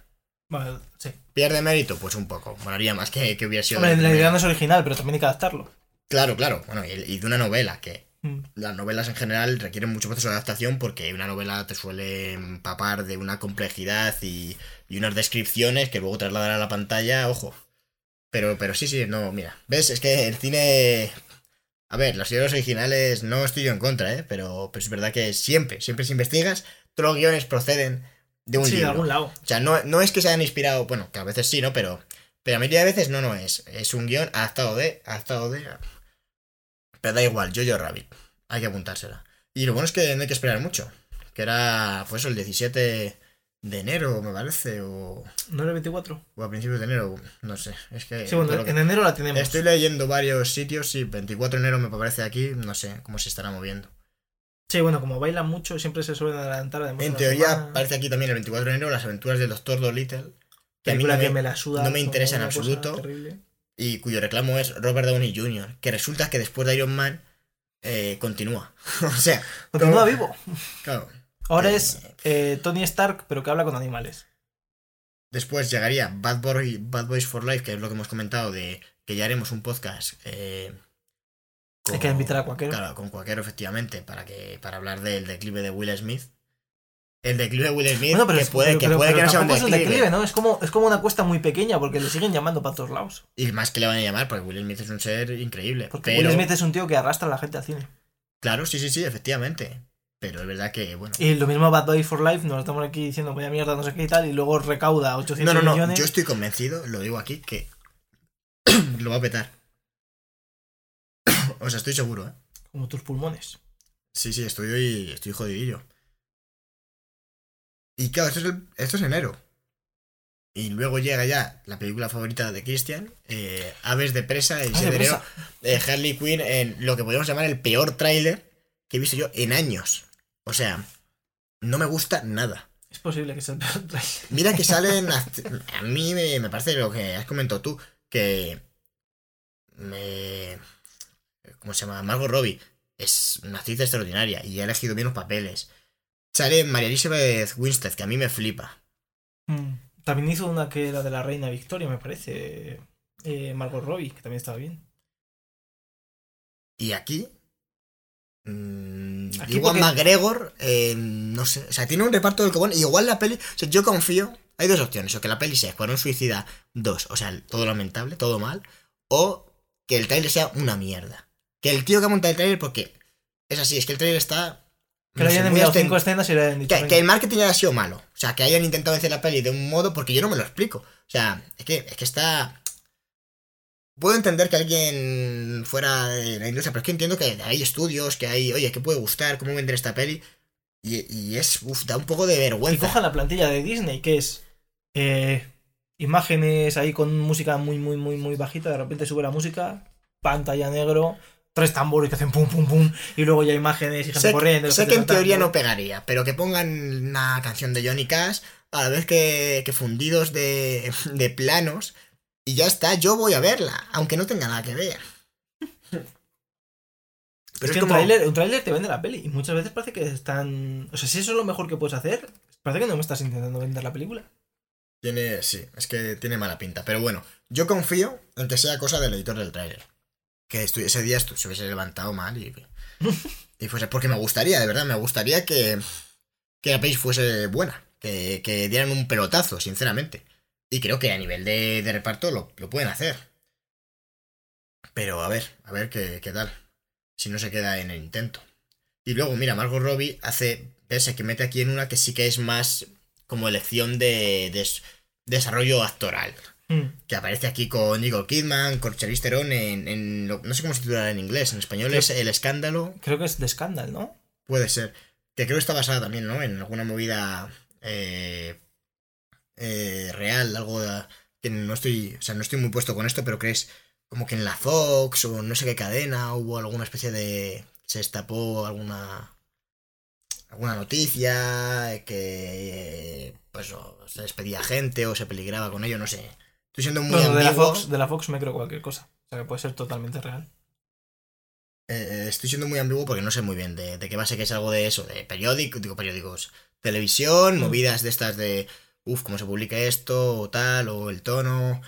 Speaker 2: bueno, sí.
Speaker 1: ¿Pierde mérito? Pues un poco. Molaría más que, que hubiera sido.
Speaker 2: Hombre, la idea no es original, pero también hay que adaptarlo.
Speaker 1: Claro, claro. Bueno, y, y de una novela, que
Speaker 2: Mm.
Speaker 1: las novelas en general requieren mucho proceso de adaptación porque una novela te suele empapar de una complejidad y, y unas descripciones que luego trasladar a la pantalla, ojo. Pero, pero sí, sí, no, mira. ¿Ves? Es que el cine... A ver, los guiones originales no estoy yo en contra, ¿eh? Pero, pero es verdad que siempre, siempre si investigas, todos los guiones proceden de un
Speaker 2: Sí, de algún lado.
Speaker 1: O sea, no, no es que se hayan inspirado, bueno, que a veces sí, ¿no? Pero, pero a mayoría de veces no, no es. Es un guion adaptado de, adaptado de. Pero da igual, Jojo Rabbit. Hay que apuntársela. Y lo bueno es que no hay que esperar mucho. Que era, pues, el 17 de enero, me parece, o,
Speaker 2: ¿No era el 24?
Speaker 1: o a principios de enero, no sé. Es que.
Speaker 2: Sí, bueno,
Speaker 1: que-
Speaker 2: en enero la tenemos.
Speaker 1: Estoy leyendo varios sitios y 24 de enero me parece aquí, no sé cómo se estará moviendo.
Speaker 2: Sí, bueno, como bailan mucho, siempre se suelen adelantar. Además,
Speaker 1: En teoría,
Speaker 2: semana.
Speaker 1: aparece aquí también el 24 de enero las aventuras del Doctor Dolittle. Que a mí no
Speaker 2: que
Speaker 1: me-
Speaker 2: me la suda.
Speaker 1: no me interesa en absoluto. y cuyo reclamo es Robert Downey Jr., que resulta que después de Iron Man eh, continúa. <laughs> o sea,
Speaker 2: Continúa
Speaker 1: como-
Speaker 2: vivo.
Speaker 1: claro.
Speaker 2: Ahora
Speaker 1: Eh,
Speaker 2: es eh, Tony Stark, pero que habla con animales.
Speaker 1: Después llegaría Bad, Boy, Bad Boys for Life, que es lo que hemos comentado, de que ya haremos un podcast. Eh,
Speaker 2: Hay que invitar a Cuaquero.
Speaker 1: Claro, con Cuaquero, efectivamente, para, que, para hablar del declive de Will Smith. El declive de Will Smith,
Speaker 2: Bueno, pero,
Speaker 1: que
Speaker 2: es-
Speaker 1: puede,
Speaker 2: pero-
Speaker 1: que,
Speaker 2: pero-
Speaker 1: puede que no sea un
Speaker 2: tampoco es
Speaker 1: declive.
Speaker 2: declive, ¿no? Es como, es como una cuesta muy pequeña porque le siguen llamando para todos lados.
Speaker 1: Y más que le van a llamar, porque Will Smith es un ser increíble.
Speaker 2: Porque Will Smith es un tío que arrastra a la gente al cine.
Speaker 1: Claro, sí, sí, sí, efectivamente. Pero es verdad que, bueno.
Speaker 2: Y lo mismo Bad Boy for Life, nos estamos aquí diciendo vaya mierda, no sé qué y tal, y luego recauda 800
Speaker 1: No, no, no.
Speaker 2: millones.
Speaker 1: Yo estoy convencido, lo digo aquí, que <clears throat> lo va a petar. O sea, estoy seguro, ¿eh?
Speaker 2: Como tus pulmones.
Speaker 1: Sí, sí, estoy, estoy jodidillo. Y claro, esto es, el- esto es enero. Y luego llega ya la película favorita de Christian, eh, Aves de Presa, el 7
Speaker 2: de
Speaker 1: de enero,
Speaker 2: presa.
Speaker 1: de Harley Quinn, en lo que podemos llamar el peor tráiler que he visto yo en años. O sea, no me gusta nada.
Speaker 2: Es posible que sea el peor tráiler.
Speaker 1: Mira que salen. <laughs> A mí me, me parece lo que has comentado tú, que. Me. ¿Cómo se llama? Margot Robbie es una actriz extraordinaria y ha elegido bien los papeles. Sale María Elizabeth Winstead, que a mí me flipa.
Speaker 2: Mm. También hizo una que era de la reina Victoria, me parece. Eh, Margot Robbie, que también estaba bien.
Speaker 1: Y aquí. mm,
Speaker 2: Aquí
Speaker 1: igual
Speaker 2: porque-
Speaker 1: McGregor, eh, no sé, o sea, tiene un reparto del cobón. Y igual la peli, o sea, yo confío. Hay dos opciones: o que la peli sea Escuadrón Suicida 2, o sea, todo lamentable, todo mal, o que el trailer sea una mierda. Que el tío que ha montado el trailer, porque es así, es que el trailer está.
Speaker 2: Que
Speaker 1: no sé,
Speaker 2: hayan enviado cinco escenas y le hayan dicho.
Speaker 1: que, el marketing haya sido malo. O sea, que hayan intentado hacer la peli de un modo porque yo no me lo explico. O sea, es que, es que está. Puedo entender que alguien fuera de la industria, pero es que entiendo que hay estudios, que hay, oye, ¿qué puede gustar? ¿Cómo vender esta peli? Y, y es, uf, da un poco de
Speaker 2: Y
Speaker 1: vergüenza.
Speaker 2: cojan la plantilla de Disney, que es eh, imágenes ahí con música muy, muy, muy, muy bajita. De repente sube la música, pantalla negro, tres tambores que hacen pum, pum, pum. Y luego ya imágenes y gente
Speaker 1: Sé,
Speaker 2: corriendo.
Speaker 1: sé que en teoría no pegaría, pero que pongan una canción de Johnny Cash a la vez que, que fundidos de, de planos y ya está, yo voy a verla, aunque no tenga nada que ver.
Speaker 2: es que un, tráiler, un tráiler te vende la peli. Y muchas veces parece que están. O sea, si eso es lo mejor que puedes hacer, parece que no me estás intentando vender la película.
Speaker 1: Tiene, sí, es que tiene mala pinta. Pero bueno, yo confío en que sea cosa del editor del tráiler. Que ese día se hubiese levantado mal y, y fuese. Porque me gustaría, de verdad, me gustaría que, que la peli fuese buena. Que, que dieran un pelotazo, sinceramente. Y creo que a nivel de, reparto lo, lo pueden hacer. Pero a ver, a ver qué, qué tal. Si no se queda en el intento. Y luego, mira, Margot Robbie hace. Ves que mete aquí en una que sí que es más como elección de, desarrollo actoral.
Speaker 2: Mm.
Speaker 1: Que aparece aquí con Nicole Kidman, con Charlize Theron en, en lo- no sé cómo se titula en inglés, en español
Speaker 2: Creo-
Speaker 1: es El Escándalo,
Speaker 2: Creo que es de Scandal, ¿no?
Speaker 1: puede ser. Que creo que está basada también, ¿no? En alguna movida eh, eh, real, algo de- que no estoy, o sea, no estoy muy puesto con esto, pero que es como que en la Fox o no sé qué cadena hubo alguna especie de... se destapó alguna alguna noticia que pues o se despedía gente o se peligraba con ello, no sé. Estoy siendo muy
Speaker 2: Bueno, de la,
Speaker 1: ambiguo.
Speaker 2: Fox, de la Fox me creo cualquier cosa. O sea, que puede ser totalmente real.
Speaker 1: Eh, estoy siendo muy ambiguo porque no sé muy bien de, de qué base que es algo de eso, de periódico, digo periódicos, televisión,
Speaker 2: Mm.
Speaker 1: movidas de estas de, uff, cómo se publica esto o tal, o el tono,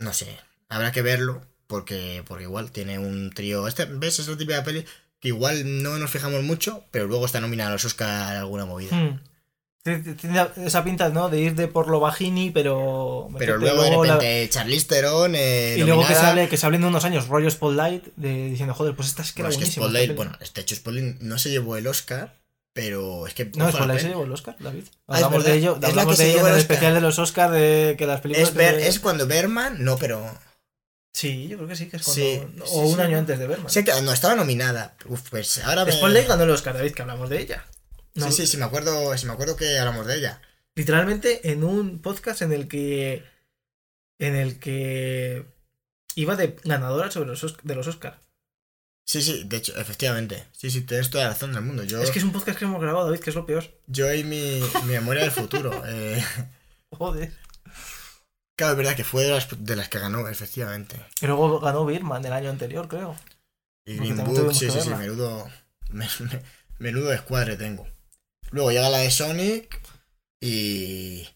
Speaker 1: no sé, habrá que verlo porque, porque igual tiene un trío, este, ¿ves? Es la típica peli que igual no nos fijamos mucho, pero luego está nominada a los Oscar alguna movida.
Speaker 2: Mm. Tiene- esa pinta, ¿no? De ir de por lo bajini, pero.
Speaker 1: Pero luego de
Speaker 2: la-
Speaker 1: repente Charlize Theron eh,
Speaker 2: Y luego que se, hable, que se hablen de unos años, rollo Spotlight, de, diciendo, joder, pues esta es que
Speaker 1: Bueno,
Speaker 2: era
Speaker 1: es que
Speaker 2: buenísima.
Speaker 1: Spotlight,
Speaker 2: esta peli".
Speaker 1: bueno, este hecho Spotlight no se llevó el Oscar, pero es que...
Speaker 2: No,
Speaker 1: la
Speaker 2: Spotlight se llevó el Oscar, David.
Speaker 1: Ah,
Speaker 2: Hablamos de ello,
Speaker 1: Es la
Speaker 2: hablamos de ello en el especial de los Oscars de que las películas.
Speaker 1: Es, cuando Berman, no, pero...
Speaker 2: Sí, yo creo que sí, que es cuando.
Speaker 1: Sí,
Speaker 2: o
Speaker 1: sí,
Speaker 2: un
Speaker 1: sí.
Speaker 2: año antes de Berman.
Speaker 1: Sé que no, estaba nominada. Uf, pues ahora me...
Speaker 2: Spotlight ganó el Oscar, David, que hablamos de ella. No,
Speaker 1: Sí, sí, sí, me acuerdo, sí, me acuerdo que hablamos de ella.
Speaker 2: Literalmente en un podcast en el que. En el que. Iba de ganadora sobre los, Os- de los Oscar.
Speaker 1: Sí, sí, de hecho, efectivamente. Sí, sí, tienes toda la razón del mundo. Yo,
Speaker 2: Es que es un podcast que hemos grabado, David, que es lo peor.
Speaker 1: yo y mi, mi memoria del futuro. <laughs> eh,
Speaker 2: Joder.
Speaker 1: claro, es verdad que fue de las, de las que ganó, efectivamente.
Speaker 2: Y luego ganó Birman el año anterior, creo.
Speaker 1: Y Green Book, sí, sí, sí, menudo, me- <laughs> me- menudo escuadre tengo. Luego llega la de Sonic y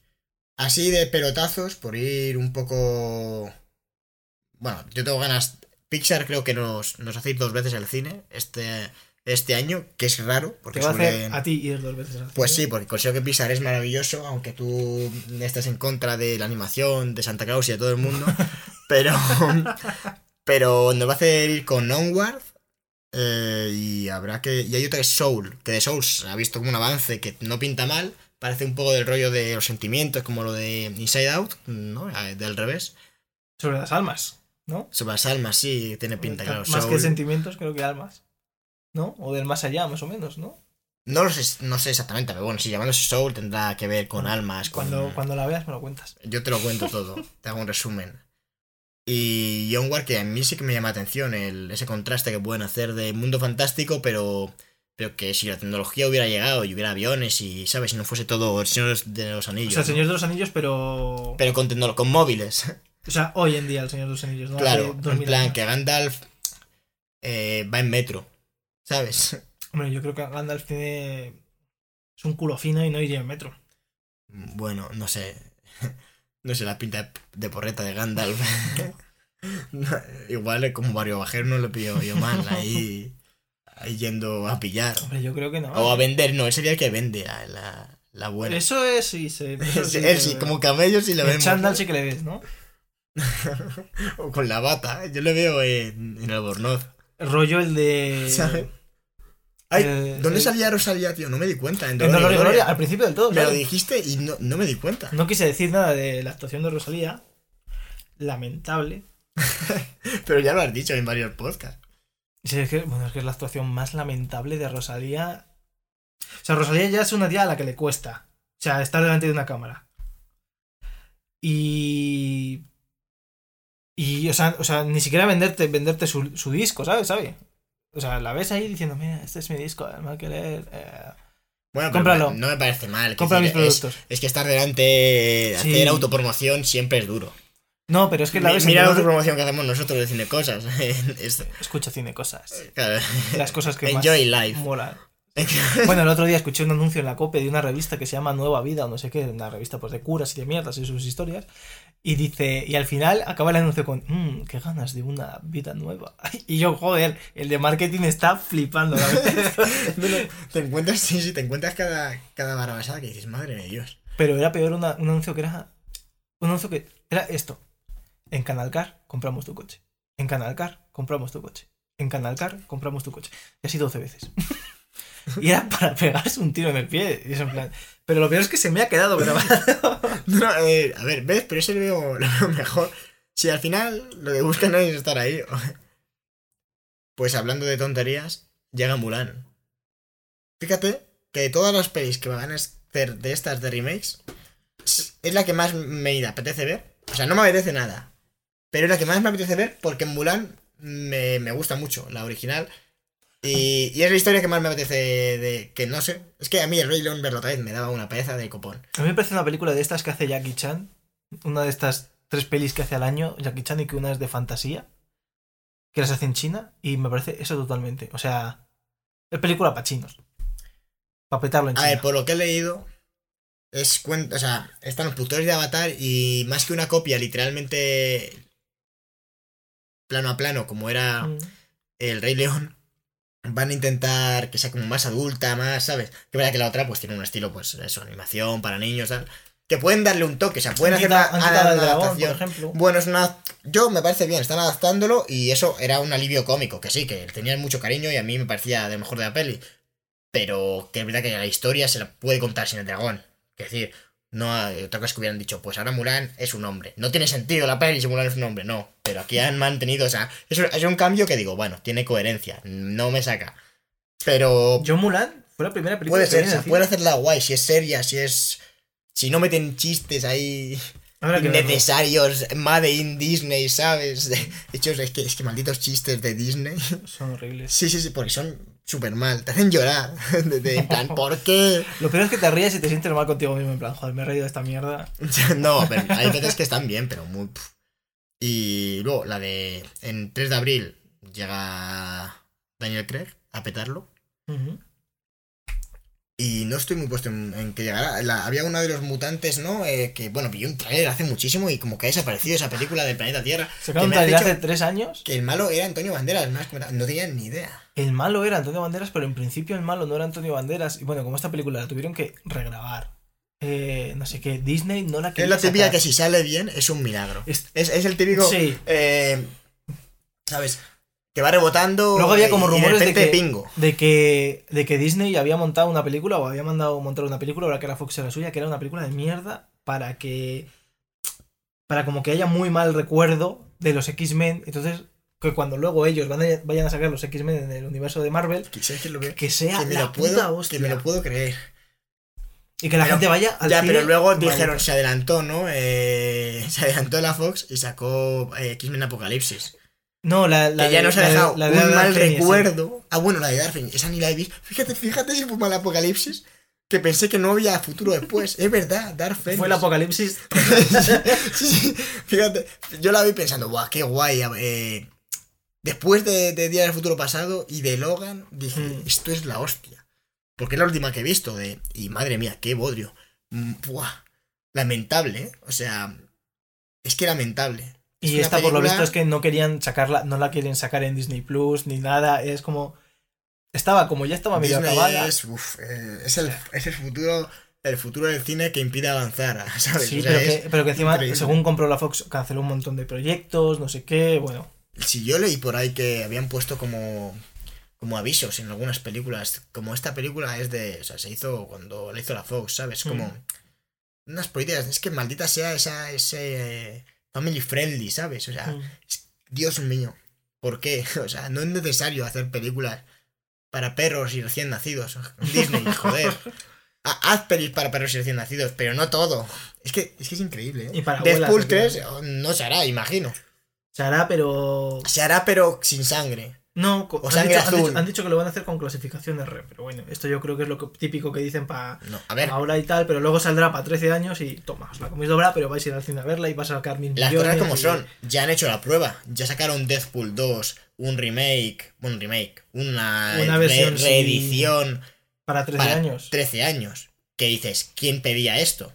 Speaker 1: así de pelotazos por ir un poco... Bueno, yo tengo ganas... Pixar creo que nos, nos hace ir dos veces al cine este, este año, que es raro, porque
Speaker 2: Te va a hacer a ti ir dos veces al
Speaker 1: Pues
Speaker 2: cine.
Speaker 1: sí, porque considero que Pixar es maravilloso, aunque tú estés en contra de la animación, de Santa Claus y de todo el mundo. <laughs> pero, pero nos va a hacer ir con Onward. Eh, y habrá que. Y hay otra que es Soul, que de Soul se ha visto como un avance que no pinta mal. Parece un poco del rollo de los sentimientos, como lo de Inside Out, ¿no? Del revés.
Speaker 2: Sobre las almas, ¿no?
Speaker 1: Sobre las almas, sí, tiene pinta, claro.
Speaker 2: Más
Speaker 1: Soul.
Speaker 2: que sentimientos, creo que almas. ¿No? O del más allá, más o menos, ¿no?
Speaker 1: No lo sé, no sé exactamente, pero bueno, si llamándose Soul tendrá que ver con almas, con...
Speaker 2: Cuando, cuando la veas me lo cuentas.
Speaker 1: Yo te lo cuento <laughs> todo, te hago un resumen. Y Onward, que a mí sí que me llama la atención, el, ese contraste que pueden hacer de mundo fantástico, pero, pero que si la tecnología hubiera llegado y hubiera aviones y, ¿sabes? Si no fuese todo el Señor de los
Speaker 2: O
Speaker 1: Anillos.
Speaker 2: sea, el. Señor de los Anillos, pero.
Speaker 1: Pero con, con móviles.
Speaker 2: O sea, hoy en día el Señor de los Anillos, ¿no?
Speaker 1: claro, en
Speaker 2: 2000
Speaker 1: plan
Speaker 2: años.
Speaker 1: que Gandalf eh, va en metro, ¿sabes?
Speaker 2: Hombre, yo creo que Gandalf tiene. Es un culo fino y no iría en metro.
Speaker 1: Bueno, no sé. No sé, la pinta de, porreta de Gandalf. <laughs> Igual es como Barrio Bajero no lo pillo yo mal, <laughs> ahí, ahí yendo a pillar.
Speaker 2: Hombre, yo creo que no.
Speaker 1: O a vender, no, sería el que vende la, la, la buena.
Speaker 2: Eso es, sí, <laughs> eso sí
Speaker 1: él sí, como camello sí lo
Speaker 2: En
Speaker 1: vemos.
Speaker 2: chándal sí que le ves, ¿no?
Speaker 1: o con la bata, yo le veo en, en Albornoz.
Speaker 2: Rollo el de.
Speaker 1: ¿Sabes? Ay,
Speaker 2: Eh,
Speaker 1: ¿dónde salía Rosalía, tío? No me di cuenta. En Dolor y
Speaker 2: Dolor y
Speaker 1: Gloria.
Speaker 2: Al principio del todo,
Speaker 1: Me lo
Speaker 2: claro.
Speaker 1: dijiste y no, no me di cuenta.
Speaker 2: No quise decir nada de la actuación de Rosalía. Lamentable. <laughs>
Speaker 1: Pero ya lo has dicho en varios podcasts.
Speaker 2: Sí, es que, bueno, es que es la actuación más lamentable de Rosalía. O sea, Rosalía ya es una tía a la que le cuesta. O sea, estar delante de una cámara. Y. Y, o sea, o sea ni siquiera venderte, venderte su, su disco, ¿sabes? ¿sabes? O sea, la ves ahí diciendo, mira, este es mi disco, me va a querer. eh,
Speaker 1: Bueno, pero
Speaker 2: Cómpralo.
Speaker 1: no me parece mal.
Speaker 2: compra mis
Speaker 1: es-
Speaker 2: productos.
Speaker 1: Es que estar delante,
Speaker 2: Sí.
Speaker 1: hacer autopromoción siempre es duro.
Speaker 2: No, pero es que la ves
Speaker 1: Mira la autopromoción que hacemos nosotros de Cine Cosas. <laughs> Es-
Speaker 2: Escucha cine cosas.
Speaker 1: claro.
Speaker 2: Las cosas que
Speaker 1: Enjoy
Speaker 2: más
Speaker 1: life.
Speaker 2: molan. <laughs> Bueno, el otro día escuché un anuncio en la COPE de una revista que se llama Nueva Vida o no sé qué, una revista pues de curas y de mierdas y sus historias. Y dice, y al final acaba el anuncio con, mmm, qué ganas de una vida nueva. <laughs> Y yo, joder, el de marketing está flipando. la <laughs>
Speaker 1: no, te encuentras, sí, sí, te encuentras cada, cada barrabasada que dices, madre de Dios.
Speaker 2: Pero era peor una- un anuncio que era, un anuncio que era esto. En Canalcar compramos tu coche. En Canalcar compramos tu coche. En Canalcar compramos tu coche. Y así 12 veces. <laughs> y era para pegarse un tiro en el pie. Pero lo peor es que se me ha quedado grabado. <laughs>
Speaker 1: Eh, a ver, ¿ves? Pero ese lo mejor. Si al final lo que buscan es estar ahí. <laughs> Pues hablando de tonterías, llega Mulan. Fíjate que de todas las pelis que van a hacer de estas de remakes, es la que más me apetece ver. O sea, no me apetece nada. Pero es la que más me apetece ver porque Mulan me, me gusta mucho, la original. Y, y es la historia que más me apetece de, que no sé. Es que a mí el Rey León verlo otra vez me daba una pereza de copón.
Speaker 2: A mí me parece una película de estas que hace Jackie Chan. Una de estas tres pelis que hace al año Jackie Chan y que una es de fantasía. Que las hace en China. Y me parece eso totalmente. O sea, es película para chinos. Para petarlo en
Speaker 1: A
Speaker 2: China.
Speaker 1: ver, por lo que he leído, es cuenta, o sea, están los productores de Avatar y más que una copia, literalmente plano a plano, como era
Speaker 2: Mm.
Speaker 1: el Rey León, van a intentar que sea como más adulta, más, ¿sabes? Que verdad que la otra pues tiene un estilo, pues eso, animación para niños, tal. Que pueden darle un toque, o sea, pueden hacer una,
Speaker 2: dragón, por
Speaker 1: adaptación.
Speaker 2: ejemplo.
Speaker 1: Bueno, es una. Yo me parece bien, están adaptándolo y eso era un alivio cómico, que sí, que tenían mucho cariño y a mí me parecía de lo mejor de la peli. Pero que es verdad que la historia se la puede contar sin el dragón. Es decir, no hay otra cosa que hubieran dicho, pues ahora Mulan es un hombre. No tiene sentido la peli si Mulan es un hombre, no. Pero aquí han mantenido, o sea, eso es un cambio que digo, bueno, tiene coherencia, no me saca. Pero
Speaker 2: Yo Mulan fue la primera película
Speaker 1: puede
Speaker 2: que
Speaker 1: ser, puede hacerla guay, si es seria, si es. Si no meten chistes ahí innecesarios, Made in Disney, ¿sabes? <laughs> De hecho, es que, es que malditos chistes de Disney.
Speaker 2: Son horribles.
Speaker 1: Sí, sí, sí, porque son súper mal, te hacen llorar. <laughs> De, de- en plan, <laughs> ¿por qué?
Speaker 2: Lo peor es que te ríes y te sientes mal contigo mismo. En plan, joder, me he reído de esta mierda. <laughs>
Speaker 1: No, pero hay veces que están bien, pero muy... Y luego, la de... En 3 de abril llega Daniel Craig a petarlo.
Speaker 2: Ujú.
Speaker 1: Y no estoy muy puesto en, en que llegará. La- había uno de los mutantes, ¿no? Eh, que, bueno, vi un trailer hace muchísimo y como que ha desaparecido esa película del planeta Tierra. Que
Speaker 2: un trailer
Speaker 1: dicho
Speaker 2: hace tres años.
Speaker 1: Que el malo era Antonio Banderas, más no tenía ni idea.
Speaker 2: El malo era Antonio Banderas, pero en principio el malo no era Antonio Banderas. Y bueno, como esta película la tuvieron que regrabar. Eh, no sé qué, Disney no la
Speaker 1: Es
Speaker 2: quería
Speaker 1: la típica
Speaker 2: sacar.
Speaker 1: que si sale bien es un milagro.
Speaker 2: Es-
Speaker 1: Es, es el típico.
Speaker 2: Sí.
Speaker 1: eh, ¿Sabes? Que va rebotando.
Speaker 2: Luego había como rumores de
Speaker 1: repente
Speaker 2: que-
Speaker 1: bingo.
Speaker 2: de que, de que Disney había montado una película o había mandado montar una película, ahora que la Fox era suya, que era una película de mierda para que. para como que haya muy mal recuerdo de los X-Men. Entonces que cuando luego ellos van a- vayan a sacar los X-Men en el universo de Marvel,
Speaker 1: Que, ¿sabes qué es lo que,
Speaker 2: que sea
Speaker 1: que me
Speaker 2: la
Speaker 1: lo puedo,
Speaker 2: puta hostia.
Speaker 1: que me lo puedo creer.
Speaker 2: Y que la
Speaker 1: Pero-
Speaker 2: gente vaya al
Speaker 1: Ya,
Speaker 2: cine
Speaker 1: pero luego dijeron, se adelantó, ¿no? Eh, <laughs> se adelantó la Fox y sacó eh, X-Men Apocalipsis.
Speaker 2: No, la, la
Speaker 1: que ya nos ha
Speaker 2: la de-
Speaker 1: dejado
Speaker 2: la de
Speaker 1: un mal
Speaker 2: sí.
Speaker 1: recuerdo. Ah, bueno, la de Darwin, esa ni la he visto. Fíjate, fíjate si fue mal Apocalipsis, que pensé que no había futuro después. Es verdad, Dark Phoenix.
Speaker 2: Fue el apocalipsis. <laughs>
Speaker 1: sí, sí, fíjate, yo la vi pensando, guau, qué guay. eh, después de, de Día del Futuro Pasado y de Logan, dije,
Speaker 2: Mm.
Speaker 1: esto es la hostia. Porque es la última que he visto de... Y madre mía, qué bodrio. Mm, buah, lamentable, ¿eh? O sea, es que lamentable.
Speaker 2: Y esta, por lo visto, es que no querían sacarla, no la quieren sacar en Disney Plus ni nada. Es como. Estaba, como ya estaba medio
Speaker 1: Disney
Speaker 2: acabada.
Speaker 1: es, uf, eh, es, el, es el futuro el futuro del cine que impide avanzar, <laughs> ¿sabes?
Speaker 2: Sí,
Speaker 1: O sea,
Speaker 2: pero, que, pero que encima,
Speaker 1: increíble.
Speaker 2: según compró la Fox, canceló un montón de proyectos, no sé qué. Bueno,
Speaker 1: Si yo leí por ahí que habían puesto como, como avisos en algunas películas, como esta película es de, o sea, se hizo cuando la hizo la Fox, ¿sabes? Como
Speaker 2: Mm.
Speaker 1: unas políticas, es que maldita sea esa, ese family friendly, ¿sabes? O sea,
Speaker 2: mm.
Speaker 1: Dios mío, ¿por qué? <laughs> O sea, no es necesario hacer películas para perros y recién nacidos. Disney, <laughs> joder. Ha- Haz pelis para perros y recién nacidos, pero no todo. Es que es, que es increíble, ¿eh?
Speaker 2: Y para abuelas,
Speaker 1: Deadpool
Speaker 2: porque-
Speaker 1: 3 no se hará, imagino.
Speaker 2: se hará, pero.
Speaker 1: Se hará, pero sin sangre.
Speaker 2: No,
Speaker 1: O
Speaker 2: han, dicho, han
Speaker 1: azul.
Speaker 2: dicho- han dicho que lo van a hacer con clasificación R, pero bueno, esto yo creo que es lo que- típico que dicen para
Speaker 1: No,
Speaker 2: ahora y tal, pero luego saldrá para 13 años y toma, os la coméis dobra, pero vais a ir al cine a verla y vas a sacar mil
Speaker 1: las
Speaker 2: millones
Speaker 1: cosas como
Speaker 2: y-
Speaker 1: son. Ya han hecho la prueba. Ya sacaron Deadpool 2, un remake. Un remake. Una,
Speaker 2: versión,
Speaker 1: reedición.
Speaker 2: Para 13
Speaker 1: para
Speaker 2: años.
Speaker 1: 13 años. Que dices, ¿quién pedía esto?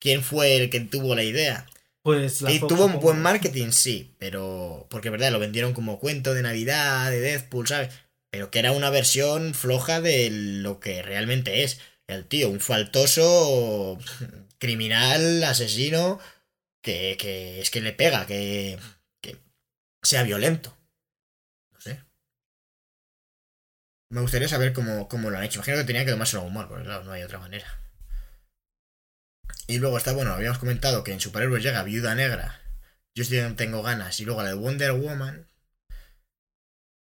Speaker 1: ¿Quién fue el que tuvo la idea?
Speaker 2: Pues la
Speaker 1: Y
Speaker 2: Fox,
Speaker 1: tuvo un buen marketing, sí, pero. Porque, verdad, lo vendieron como cuento de Navidad, de Deadpool, ¿sabes? Pero que era una versión floja de lo que realmente es. El tío, un faltoso, criminal, asesino, que, que es que le pega, que, que sea violento. No sé. Me gustaría saber cómo, cómo lo han hecho. Imagino que tenían que tomárselo con humor, porque claro, no hay otra manera. Y luego está, bueno, habíamos comentado que en Superhéroes llega Viuda Negra. Yo sí no tengo ganas. Y luego la de Wonder Woman.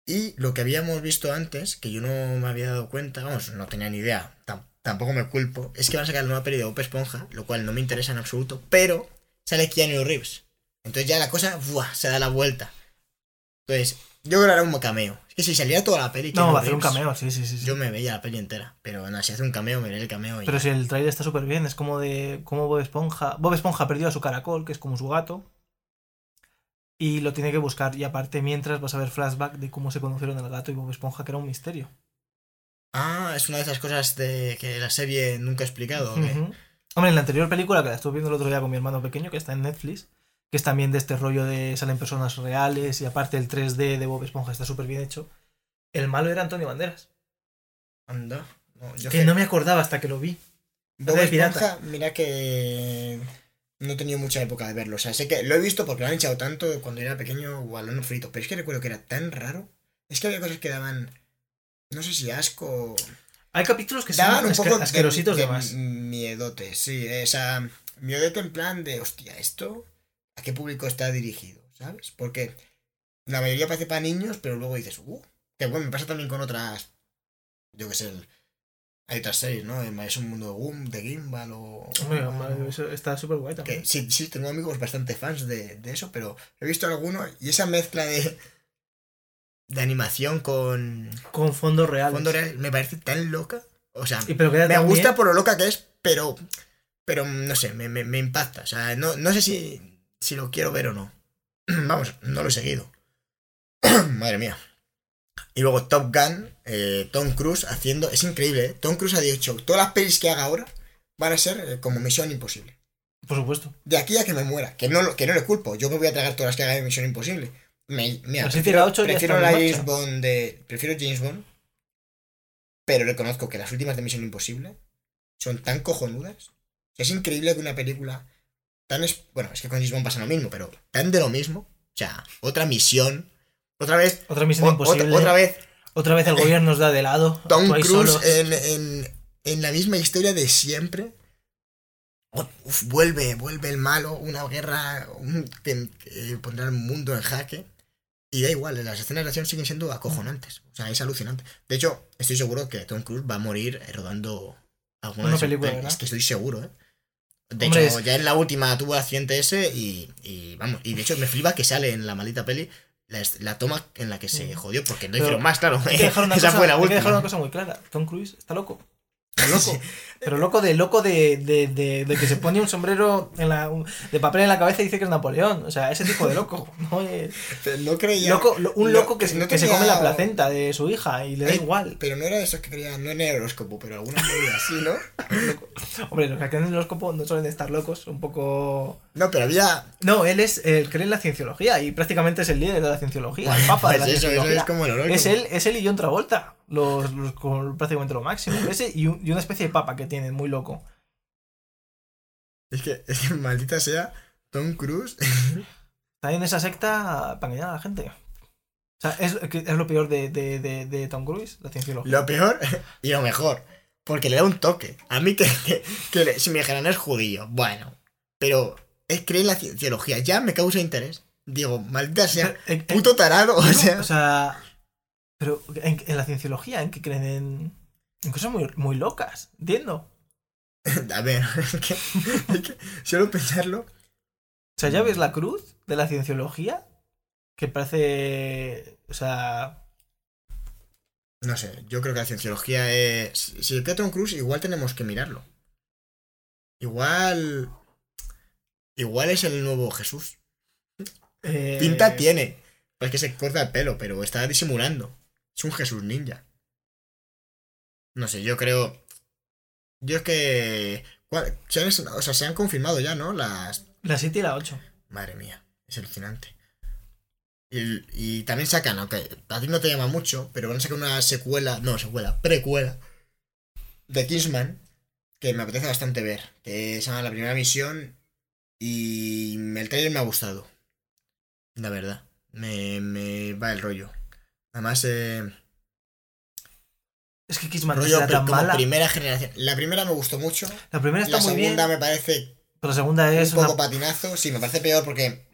Speaker 1: Y lo que habíamos visto antes, que yo no me había dado cuenta, vamos, no tenía ni idea, tam- tampoco me culpo, es que van a sacar la nueva peli de Bob Esponja, lo cual no me interesa en absoluto, pero sale Keanu Reeves. Entonces ya la cosa, ¡buah! se da la vuelta. Entonces, yo creo que hará un cameo. Que si saliera toda la peli,
Speaker 2: No, va a hacer un cameo, sí, sí, sí. sí.
Speaker 1: Yo me veía la peli entera, pero nada, si hace un cameo, me veré el cameo y
Speaker 2: Pero
Speaker 1: ya.
Speaker 2: si el trailer está súper bien, es como de. como Bob Esponja. Bob Esponja perdió a su caracol, que es como su gato. Y lo tiene que buscar. Y aparte, mientras vas a ver flashback de cómo se conocieron el gato y Bob Esponja, que era un misterio.
Speaker 1: Ah, es una de esas cosas de que la serie nunca ha explicado. ¿o qué?
Speaker 2: Ujú. Hombre, en la anterior película que la estuve viendo el otro día con mi hermano pequeño, que está en Netflix, que es también de este rollo de salen personas reales y aparte el 3D de Bob Esponja está súper bien hecho. El malo era Antonio Banderas.
Speaker 1: Anda. No, yo
Speaker 2: Que
Speaker 1: que-
Speaker 2: no me acordaba hasta que lo vi.
Speaker 1: Bob
Speaker 2: de
Speaker 1: Esponja,
Speaker 2: pirata.
Speaker 1: mira que no he tenido mucha época de verlo. O sea, sé que lo he visto porque lo han echado tanto cuando era pequeño o al frito. Pero es que recuerdo que era tan raro. Es que había cosas que daban. No sé si asco.
Speaker 2: Hay capítulos que
Speaker 1: Daban
Speaker 2: son
Speaker 1: un poco
Speaker 2: asquerositos de,
Speaker 1: de
Speaker 2: más.
Speaker 1: miedote, sí. Esa. Miedote en plan de, hostia, ¿esto a qué público está dirigido? ¿Sabes? Porque la mayoría parece para niños, pero luego dices, uh, que bueno, me pasa también con otras. Yo qué sé, el- hay otras series, ¿no? Es un mundo de Goom, de Gimbal o.
Speaker 2: Eso está súper guay también.
Speaker 1: que sí, sí, tengo amigos bastante fans de, de eso, pero he visto alguno y esa mezcla de. de animación con.
Speaker 2: Con fondos reales.
Speaker 1: fondo real me parece tan loca. O sea,
Speaker 2: Y pero queda
Speaker 1: me gusta por lo loca que es, pero. Pero no sé, me, me, me impacta. O sea, no, no sé si, si lo quiero ver o no. <clears throat> Vamos, no lo he seguido. <clears throat> Madre mía. Y luego Top Gun, eh, Tom Cruise haciendo. Es increíble, ¿eh? Tom Cruise ha dicho: todas las pelis que haga ahora van a ser eh, como Misión Imposible.
Speaker 2: Por supuesto.
Speaker 1: De aquí a que me muera. Que no, lo- que no le culpo. Yo me voy a tragar todas las que haga de Misión Imposible. Me, mira,
Speaker 2: Pues
Speaker 1: prefiero,
Speaker 2: tira ocho, ya
Speaker 1: prefiero
Speaker 2: está
Speaker 1: la James. Bond de. Prefiero James Bond. Pero reconozco que las últimas de Misión Imposible son tan cojonudas. es increíble que una película tan. es- bueno, es que con James Bond pasa lo mismo, pero tan de lo mismo. O sea, otra misión. Otra vez.
Speaker 2: Otra misión
Speaker 1: o-
Speaker 2: imposible.
Speaker 1: otra, otra vez
Speaker 2: Otra vez el gobierno nos da de lado. <laughs>
Speaker 1: Tom Cruise en, en, en la misma historia de siempre. Uf, vuelve, vuelve el malo, una guerra un- que, que pondrá el mundo en jaque. Y da igual, las escenas de acción siguen siendo acojonantes. O sea, es alucinante. De hecho, estoy seguro que Tom Cruise va a morir eh, rodando alguna
Speaker 2: Una película.
Speaker 1: Es que estoy seguro, ¿eh? De
Speaker 2: Hombre,
Speaker 1: hecho,
Speaker 2: es-
Speaker 1: ya en la última tuvo accidente ese y, y vamos. Y de hecho, me flipa que sale en la maldita peli la, la toma en la que se
Speaker 2: Mm.
Speaker 1: jodió, porque no
Speaker 2: Pero
Speaker 1: hicieron más, claro.
Speaker 2: Hay que dejar <laughs> una, cosa, hay que dejar una cosa muy clara. Tom Cruise está loco. Loco. Pero loco de loco de, de, de, de que se pone un sombrero en la, un- de papel en la cabeza y dice que es Napoleón. O sea, ese tipo de loco. <laughs> No es-
Speaker 1: Pero no creía.
Speaker 2: loco lo- un
Speaker 1: no-
Speaker 2: loco que, se-
Speaker 1: no
Speaker 2: que se come la placenta de su hija y le da igual.
Speaker 1: Pero no era de esos que creían, no en el horóscopo, pero alguna movida así, ¿no? <laughs>
Speaker 2: Hombre, los que creen en el horóscopo no suelen estar locos. Un poco.
Speaker 1: No, pero había.
Speaker 2: No, él es el cree en la cienciología y prácticamente es el líder de la cienciología, el papa de la
Speaker 1: Pues eso, eso
Speaker 2: cienciología.
Speaker 1: es como el horóscopo.
Speaker 2: Es él, es él y John Travolta, los, los- con prácticamente lo máximo. Ese y, un- y una especie de papa que tienen, muy loco.
Speaker 1: Es que, es que maldita sea Tom Cruise.
Speaker 2: Está en esa secta para engañar a la gente. O sea, es, es lo peor de, de, de, de Tom Cruise, la cienciología.
Speaker 1: Lo peor y lo mejor. Porque le da un toque. A mí que, que, que le- si me dijeran es judío, bueno. Pero es cree en la cienciología. Ya me causa interés. Digo, maldita sea.
Speaker 2: En- <laughs> en-
Speaker 1: Puto tarado. O
Speaker 2: no,
Speaker 1: sea.
Speaker 2: o sea, pero en, en la cienciología, en que creen en, en cosas muy, muy locas, entiendo. <laughs>
Speaker 1: A ver, <laughs> es que, es que solo pensarlo.
Speaker 2: O sea, ya ves la cruz de la cienciología, que parece, o sea,
Speaker 1: No sé, yo creo que la cienciología es. Si cree Tom Cruise, igual tenemos que mirarlo. Igual. Igual es el nuevo Jesús.
Speaker 2: eh,
Speaker 1: Pinta tiene. Es que se corta el pelo, pero está disimulando. Es un Jesús ninja. No sé, yo creo. Yo es que. ¿cuál- se han, o sea, se han confirmado ya, ¿no? Las.
Speaker 2: La 7 y la 8.
Speaker 1: Madre mía, es alucinante. Y, y también sacan, aunque a ti no te llama mucho, pero van a sacar una secuela, no, secuela, precuela de Kingsman que me apetece bastante ver. Que se llama La Primera Misión y el trailer me ha gustado. La verdad, me, me va el rollo. Además, eh,
Speaker 2: Es que Kissman
Speaker 1: rollo
Speaker 2: era tan
Speaker 1: como
Speaker 2: mala.
Speaker 1: primera generación. La primera me gustó mucho.
Speaker 2: La primera está
Speaker 1: La
Speaker 2: muy bien,
Speaker 1: segunda me parece
Speaker 2: pero la segunda es
Speaker 1: un poco
Speaker 2: una...
Speaker 1: patinazo. Sí, me parece peor porque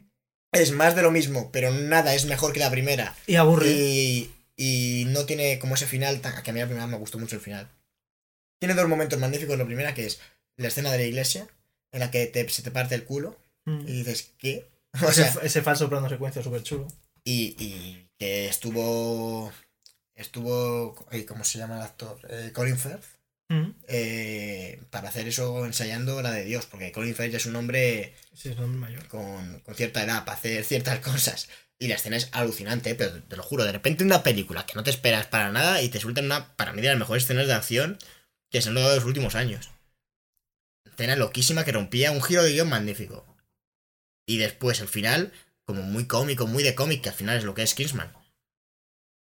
Speaker 1: es más de lo mismo, pero nada es mejor que la primera.
Speaker 2: Y aburre.
Speaker 1: Y, y no tiene como ese final tan... Que a mí la primera me gustó mucho el final. Tiene dos momentos magníficos. La primera que es la escena de la iglesia, en la que te- se te parte el culo
Speaker 2: Mm.
Speaker 1: y dices, ¿qué? <laughs> O
Speaker 2: ese,
Speaker 1: sea,
Speaker 2: ese falso plano secuencia súper chulo.
Speaker 1: y, y que estuvo... Estuvo... ay, ¿Cómo se llama el actor? Eh, Colin Firth.
Speaker 2: Mm.
Speaker 1: eh, para hacer eso ensayando la de Dios, porque Colin Firth es un hombre
Speaker 2: Sí, es un hombre mayor.
Speaker 1: con, con cierta edad para hacer ciertas cosas. Y la escena es alucinante, pero te lo juro, de repente una película que no te esperas para nada y te sueltan una, para mí, de las mejores escenas de acción que se han dado en los últimos años. Escena loquísima que rompía un giro de guion magnífico. Y después el final, como muy cómico, muy de cómic, que al final es lo que es Kingsman.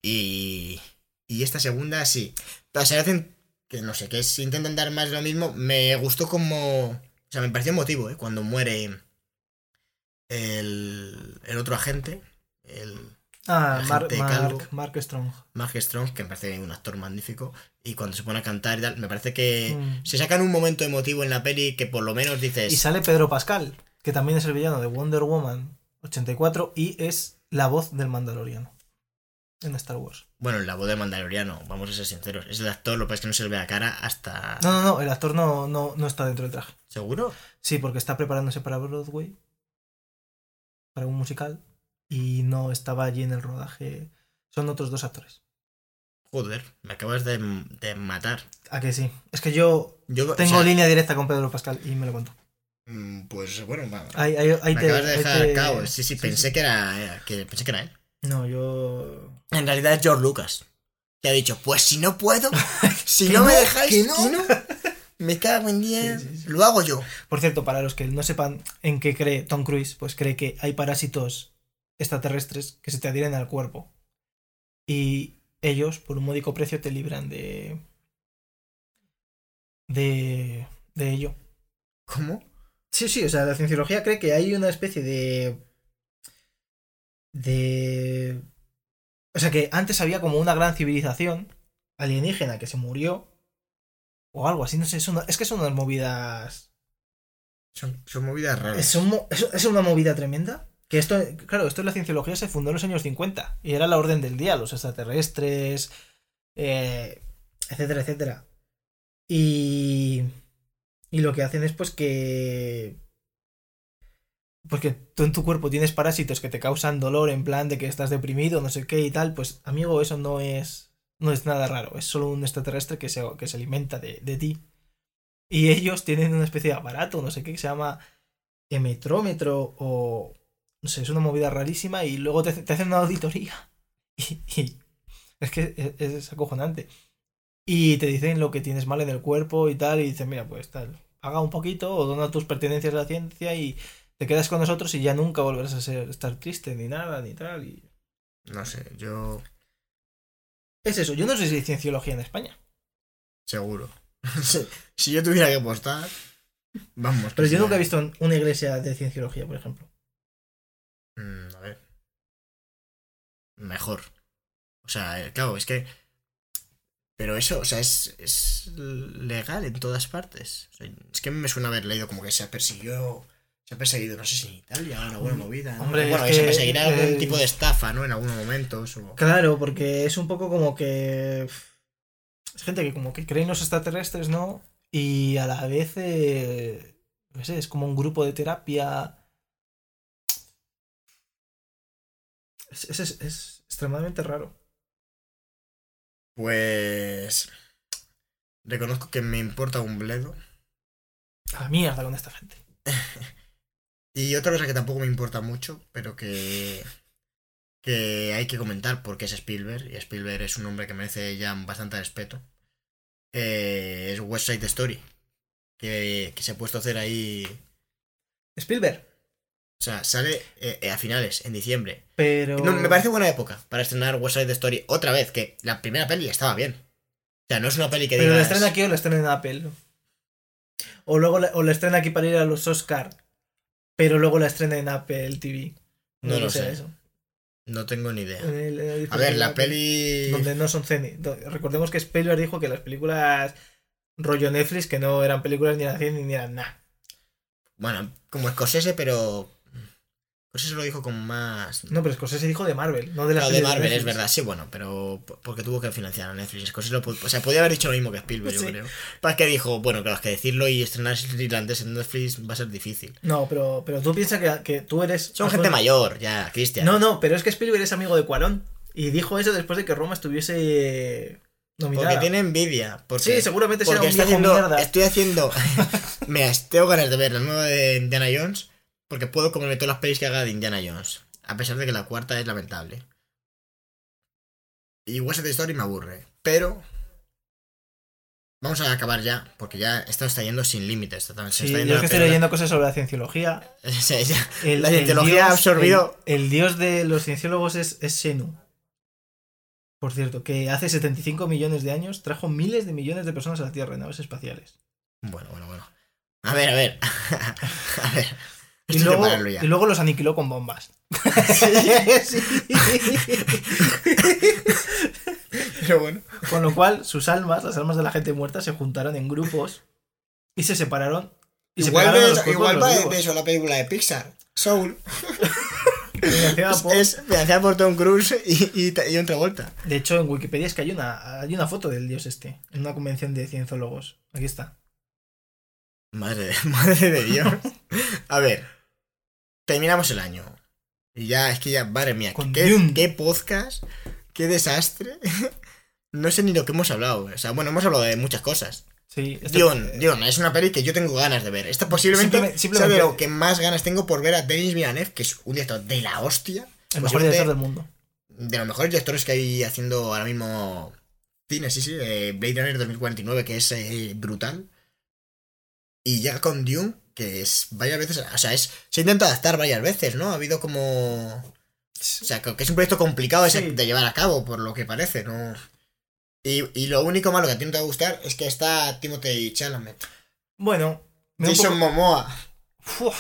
Speaker 1: Y, y esta segunda sí. Pero se hacen, que no sé, que es, intentan dar más de lo mismo. Me gustó como... O sea, me pareció emotivo, ¿eh? Cuando muere el, el otro agente, el
Speaker 2: Ah,
Speaker 1: calvo.
Speaker 2: Mark, Mark Strong.
Speaker 1: Mark Strong, que me parece un actor magnífico. Y cuando se pone a cantar y tal, me parece que
Speaker 2: Mm.
Speaker 1: se sacan un momento emotivo en la peli que por lo menos dices...
Speaker 2: Y sale Pedro Pascal, que también es el villano de Wonder Woman 84 y es la voz del Mandaloriano en Star Wars.
Speaker 1: Bueno, la voz de Mandaloriano, vamos a ser sinceros. Es el actor, lo que pasa es que no se le ve la cara hasta...
Speaker 2: No, no, no, el actor no, no, no está dentro del traje.
Speaker 1: ¿Seguro?
Speaker 2: Sí, porque está preparándose para Broadway, para un musical, y no estaba allí en el rodaje. Son otros dos actores.
Speaker 1: Joder, me acabas de, de matar.
Speaker 2: ¿A que sí? Es que yo
Speaker 1: Yo, o
Speaker 2: tengo
Speaker 1: sea,
Speaker 2: línea directa con Pedro Pascal y me lo contó.
Speaker 1: Mm, Pues bueno, va.
Speaker 2: Ahí, ahí, ahí
Speaker 1: me
Speaker 2: te,
Speaker 1: acabas de dejar
Speaker 2: te-
Speaker 1: caos. Sí, sí, pensé que era que pensé que era él.
Speaker 2: No, yo...
Speaker 1: En realidad es George Lucas. Que ha dicho, pues si no puedo, <laughs> si no, me
Speaker 2: no,
Speaker 1: dejáis,
Speaker 2: que no.
Speaker 1: no, me cago en 10,
Speaker 2: Sí, sí, sí.
Speaker 1: lo hago yo.
Speaker 2: Por cierto, para los que no sepan en qué cree Tom Cruise, pues cree que hay parásitos extraterrestres que se te adhieren al cuerpo. Y ellos, por un módico precio, te libran de... de... de ello.
Speaker 1: ¿Cómo?
Speaker 2: Sí, sí, o sea, la cienciología cree que hay una especie de... de... O sea, que antes había como una gran civilización alienígena que se murió. O algo así, no sé, es, una- es que son unas movidas...
Speaker 1: Son, son movidas raras.
Speaker 2: Es, un es una movida tremenda. Que esto, claro, esto en la cienciología se fundó en los años 50 y era la orden del día, los extraterrestres, eh, etcétera, etcétera. Y, y lo que hacen es pues que pues que tú en tu cuerpo tienes parásitos que te causan dolor en plan de que estás deprimido, no sé qué y tal, pues amigo, eso no es no es nada raro, es solo un extraterrestre que se, que se alimenta de, de ti. Y ellos tienen una especie de aparato, no sé qué, que se llama emetrómetro o... No sé, es una movida rarísima y luego te, te hacen una auditoría. <laughs> Y, y es que es, es, acojonante. Y te dicen lo que tienes mal en el cuerpo y tal, y dicen, mira, pues tal, paga un poquito o dona tus pertenencias a la ciencia y te quedas con nosotros y ya nunca volverás a ser, estar triste ni nada, ni tal. Y...
Speaker 1: No sé, yo...
Speaker 2: Es eso, yo no sé si hay cienciología en España.
Speaker 1: Seguro. <laughs> <laughs> si yo tuviera que apostar... Vamos.
Speaker 2: Pero yo nunca he visto una iglesia de cienciología, por ejemplo.
Speaker 1: Mm, a ver. Mejor. O sea, claro, es que. Pero eso, o sea, es, es legal en todas partes. O sea, es que me suena haber leído como que se persiguió. Se ha perseguido, no sé si en Italia, una buena movida. ¿no?
Speaker 2: Hombre,
Speaker 1: bueno,
Speaker 2: es
Speaker 1: se
Speaker 2: que,
Speaker 1: perseguirá algún tipo de estafa, ¿no? En algunos momentos. O...
Speaker 2: Claro, porque es un poco como que. Es gente que como que cree en los extraterrestres, ¿no? Y a la vez. Eh, no sé, es como un grupo de terapia. Es, es, es extremadamente raro.
Speaker 1: Pues. Reconozco que me importa un bledo.
Speaker 2: A la mierda con esta gente. <laughs>
Speaker 1: Y otra cosa que tampoco me importa mucho, pero que. que hay que comentar porque es Spielberg, y Spielberg es un hombre que merece ya bastante respeto. Eh, es West Side Story. Que, que se ha puesto a hacer ahí.
Speaker 2: Spielberg.
Speaker 1: O sea, sale eh, a finales, en diciembre.
Speaker 2: Pero.
Speaker 1: No, me parece buena época para estrenar West Side Story otra vez, que la primera peli estaba bien. O sea, no es una peli que
Speaker 2: Pero la
Speaker 1: digas...
Speaker 2: estrena aquí o la estrena en Apple. O luego la, o la estrena aquí para ir a los Oscar. Pero luego la estrena en Apple TV.
Speaker 1: No lo
Speaker 2: sé eso.
Speaker 1: No tengo ni idea.
Speaker 2: El- el
Speaker 1: A ver, la peli...
Speaker 2: Donde no son cine. Recordemos que Spielberg dijo que las películas rollo Netflix que no eran películas ni eran cine ni eran nada.
Speaker 1: Bueno, como Scorsese, pero... Scorsese lo dijo con más...
Speaker 2: No, pero Scorsese dijo de Marvel, no de las
Speaker 1: Claro, de Marvel, es verdad, sí, bueno, pero porque tuvo que financiar a Netflix. Scorsese lo o sea, podía haber dicho lo mismo que Spielberg,
Speaker 2: Sí.
Speaker 1: yo creo. Para que dijo, bueno, claro, es que decirlo y estrenar irlandés en Netflix va a ser difícil.
Speaker 2: No, pero, pero tú piensas que, que tú eres.
Speaker 1: Son gente
Speaker 2: bueno.
Speaker 1: mayor, ya, Cristian.
Speaker 2: No, no, pero es que Spielberg es amigo de Cuarón. Y dijo eso después de que Roma estuviese nominada.
Speaker 1: Porque tiene envidia. Porque,
Speaker 2: Sí, seguramente será
Speaker 1: porque
Speaker 2: un viejo
Speaker 1: haciendo,
Speaker 2: mierda.
Speaker 1: estoy haciendo. <laughs> Mira, tengo ganas de ver la nueva de Indiana Jones. Porque puedo comerme todas las pelis que haga de Indiana Jones. A pesar de que la cuarta es lamentable. Y West Side Story me aburre. Pero. Vamos a acabar ya. Porque ya esto está yendo sin límites.
Speaker 2: Sí, yo es que estoy leyendo cosas sobre la cienciología. <laughs> El-
Speaker 1: La cienciología ha absorbido-
Speaker 2: El, el dios de los cienciólogos es, es Xenu. Por cierto, que hace 75 millones de años trajo miles de millones de personas a la Tierra en naves espaciales.
Speaker 1: Bueno, bueno, bueno. A ver, a ver. <laughs> a ver.
Speaker 2: Y luego, y luego los aniquiló con bombas. Sí.
Speaker 1: Pero bueno.
Speaker 2: Con lo cual, sus almas, las almas de la gente muerta, se juntaron en grupos y se separaron. Y se
Speaker 1: Igual,
Speaker 2: a
Speaker 1: ves- igual eso la película de Pixar. Soul. <laughs> Es, financiada por Tom Cruise y, y, y Travolta.
Speaker 2: De hecho, en Wikipedia es que hay una, hay una foto del dios este, en una convención de cienciólogos. Aquí está.
Speaker 1: Madre, <laughs> madre de Dios. A ver. Terminamos el año. Y ya, es que ya, madre mía, qué, qué podcast, qué desastre. <laughs> No sé ni lo que hemos hablado. O sea, bueno, hemos hablado de muchas cosas.
Speaker 2: Sí, esto-
Speaker 1: Dune, Dune, es una peli que yo tengo ganas de ver. Esta posiblemente
Speaker 2: Simpleme-
Speaker 1: sea
Speaker 2: simplemente-
Speaker 1: de lo que más ganas tengo por ver a Denis Villeneuve, que es un director de la hostia.
Speaker 2: el mejor director del mundo.
Speaker 1: de los mejores directores que hay haciendo ahora mismo cine, sí, sí, de Blade Runner 2049, que es eh, brutal. Y llega con Dune, que es varias veces, o sea, es, se intenta adaptar varias veces, ¿no? Ha habido como... O sea, que es un proyecto complicado de,
Speaker 2: Sí.
Speaker 1: de llevar a cabo, por lo que parece, ¿no? Y, y lo único malo que a ti no te va a gustar es que está Timothy Chalamet.
Speaker 2: Bueno, me
Speaker 1: Jason
Speaker 2: poco-
Speaker 1: Momoa.
Speaker 2: Uf,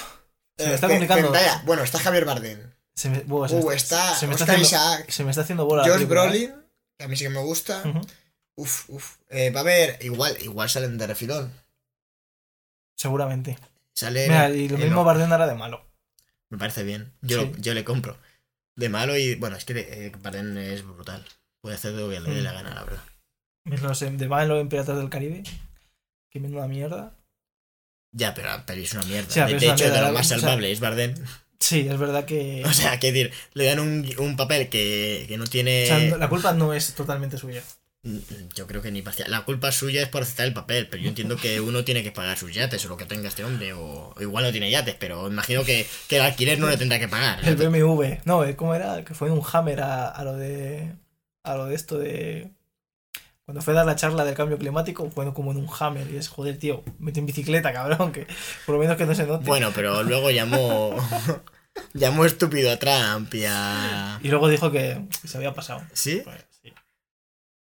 Speaker 2: se me
Speaker 1: eh,
Speaker 2: está complicando.
Speaker 1: Zendaya. Bueno, está Javier Bardem.
Speaker 2: Se me, se
Speaker 1: Uh, está
Speaker 2: se me está haciendo-
Speaker 1: Isaac.
Speaker 2: se me está haciendo bola. película, ¿eh?
Speaker 1: Brolin, que a mí sí que me gusta.
Speaker 2: Ujú.
Speaker 1: Uf, uf. Eh, va a haber, igual, igual salen de refilón.
Speaker 2: Seguramente.
Speaker 1: Sale.
Speaker 2: Mira, y lo mismo Bardem hará de malo.
Speaker 1: Me parece bien. Yo,
Speaker 2: Sí.
Speaker 1: yo le compro. De malo y. Bueno, es que eh, Bardem es brutal. Puede hacer lo que le dé la
Speaker 2: Mm.
Speaker 1: gana, la verdad.
Speaker 2: Menos en- de Malo en Piratas del Caribe. Que menuda mierda.
Speaker 1: Ya, pero peli es una mierda.
Speaker 2: Sí,
Speaker 1: de
Speaker 2: pero es
Speaker 1: de
Speaker 2: una
Speaker 1: hecho,
Speaker 2: mierda,
Speaker 1: de lo más
Speaker 2: o sea-
Speaker 1: salvable es Bardem.
Speaker 2: Sí, es verdad que. <laughs>
Speaker 1: O sea, que decir, le dan un, un papel que, que no tiene.
Speaker 2: o sea, la culpa no es totalmente suya.
Speaker 1: Mm, Yo creo que ni parcial. La culpa suya es por aceptar el papel, pero yo entiendo que uno tiene que pagar sus yates o lo que tenga este hombre, o, o igual no tiene yates, pero imagino que, que el alquiler no le tendrá que pagar.
Speaker 2: El BMW. No, eh, ¿cómo era? Que fue en un Hammer a, a lo de. A lo de esto de. Cuando fue a dar la charla del cambio climático, fue como en un Hammer. Y es, joder, tío, mete en bicicleta, cabrón, que por lo menos que no se note.
Speaker 1: Bueno, pero luego llamó. <laughs> llamó estúpido a Trump y a.
Speaker 2: Y luego dijo que se había pasado.
Speaker 1: ¿Sí?
Speaker 2: Pues, sí.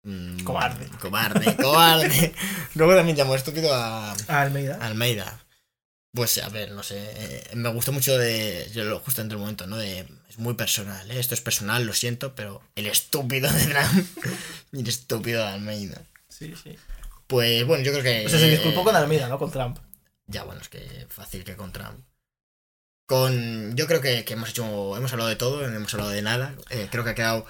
Speaker 1: Mm,
Speaker 2: Cobarde.
Speaker 1: Cobarde, cobarde. <laughs> luego también llamó estúpido a.
Speaker 2: A Almeida.
Speaker 1: Almeida. Pues a ver, no sé. eh, me gustó mucho de. Yo lo justo entre el momento, ¿no? De. Es muy personal, ¿eh? Esto es personal, lo siento, pero el estúpido de Trump y <laughs> el estúpido de Almeida.
Speaker 2: Sí, sí.
Speaker 1: Pues bueno, yo creo que.
Speaker 2: O sea, se disculpó con Almeida, no con Trump.
Speaker 1: Ya, bueno, es que fácil que con Trump. Con. Yo creo que, que hemos hecho. Hemos hablado de todo, no hemos hablado de nada. Eh, creo que ha quedado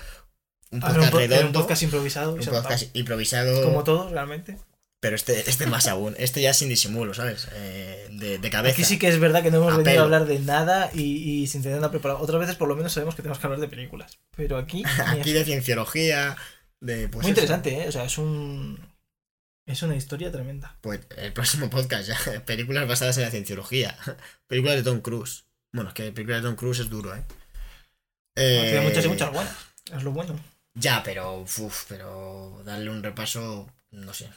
Speaker 1: un podcast
Speaker 2: un, po- era
Speaker 1: redondo.
Speaker 2: un podcast improvisado.
Speaker 1: un podcast improvisado.
Speaker 2: Como todos, realmente.
Speaker 1: Pero este, este más aún. Este ya sin disimulo, ¿sabes? Eh, de, de cabeza.
Speaker 2: Aquí sí que es verdad que no hemos
Speaker 1: A
Speaker 2: venido
Speaker 1: pelo.
Speaker 2: a hablar de nada y, y sin tener nada preparado. Otras veces por lo menos sabemos que tenemos que hablar de películas. Pero aquí... <laughs>
Speaker 1: Aquí de cienciología. De, pues
Speaker 2: Muy
Speaker 1: eso.
Speaker 2: interesante, ¿eh? O sea, es un... Es una historia tremenda.
Speaker 1: Pues el próximo podcast ya. <laughs> Películas basadas en la cienciología. <laughs> Películas de Tom Cruise. Bueno, es que películas de Tom Cruise es duro, ¿eh?
Speaker 2: Tiene
Speaker 1: Eh,
Speaker 2: muchas y muchas buenas. Es lo bueno.
Speaker 1: Ya, pero. Uf, pero darle un repaso. No sé.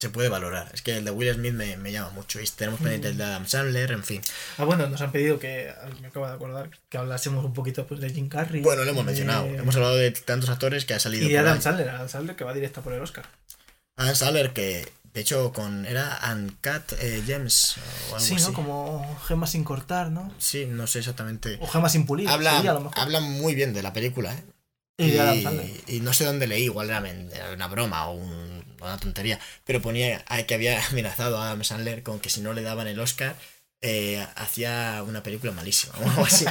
Speaker 1: Se puede valorar. Es que el de Will Smith me, me llama mucho. Y tenemos pendiente el de Adam Sandler, en fin.
Speaker 2: Ah, bueno, nos han pedido que... Me acabo de acordar que hablásemos un poquito pues, de Jim Carrey.
Speaker 1: Bueno, lo hemos
Speaker 2: de-
Speaker 1: mencionado. Hemos hablado de tantos actores que ha salido.
Speaker 2: Y de Adam. Sandler. Adam Sandler que va directa por el Oscar.
Speaker 1: Adam Sandler, que de hecho con. Era Uncut eh, Gems o algo
Speaker 2: Sí,
Speaker 1: así.
Speaker 2: ¿no? Como gemas sin cortar, ¿no?
Speaker 1: Sí, no sé exactamente.
Speaker 2: O gemas sin pulir.
Speaker 1: Habla,
Speaker 2: sería a lo mejor.
Speaker 1: habla muy bien de la película, ¿eh?
Speaker 2: Y de Adam Sandler.
Speaker 1: y no sé dónde leí, igual era, una broma o un- una tontería, pero ponía que había amenazado a Adam Sandler con que si no le daban el Oscar, eh, hacía una película malísima <laughs> o algo así.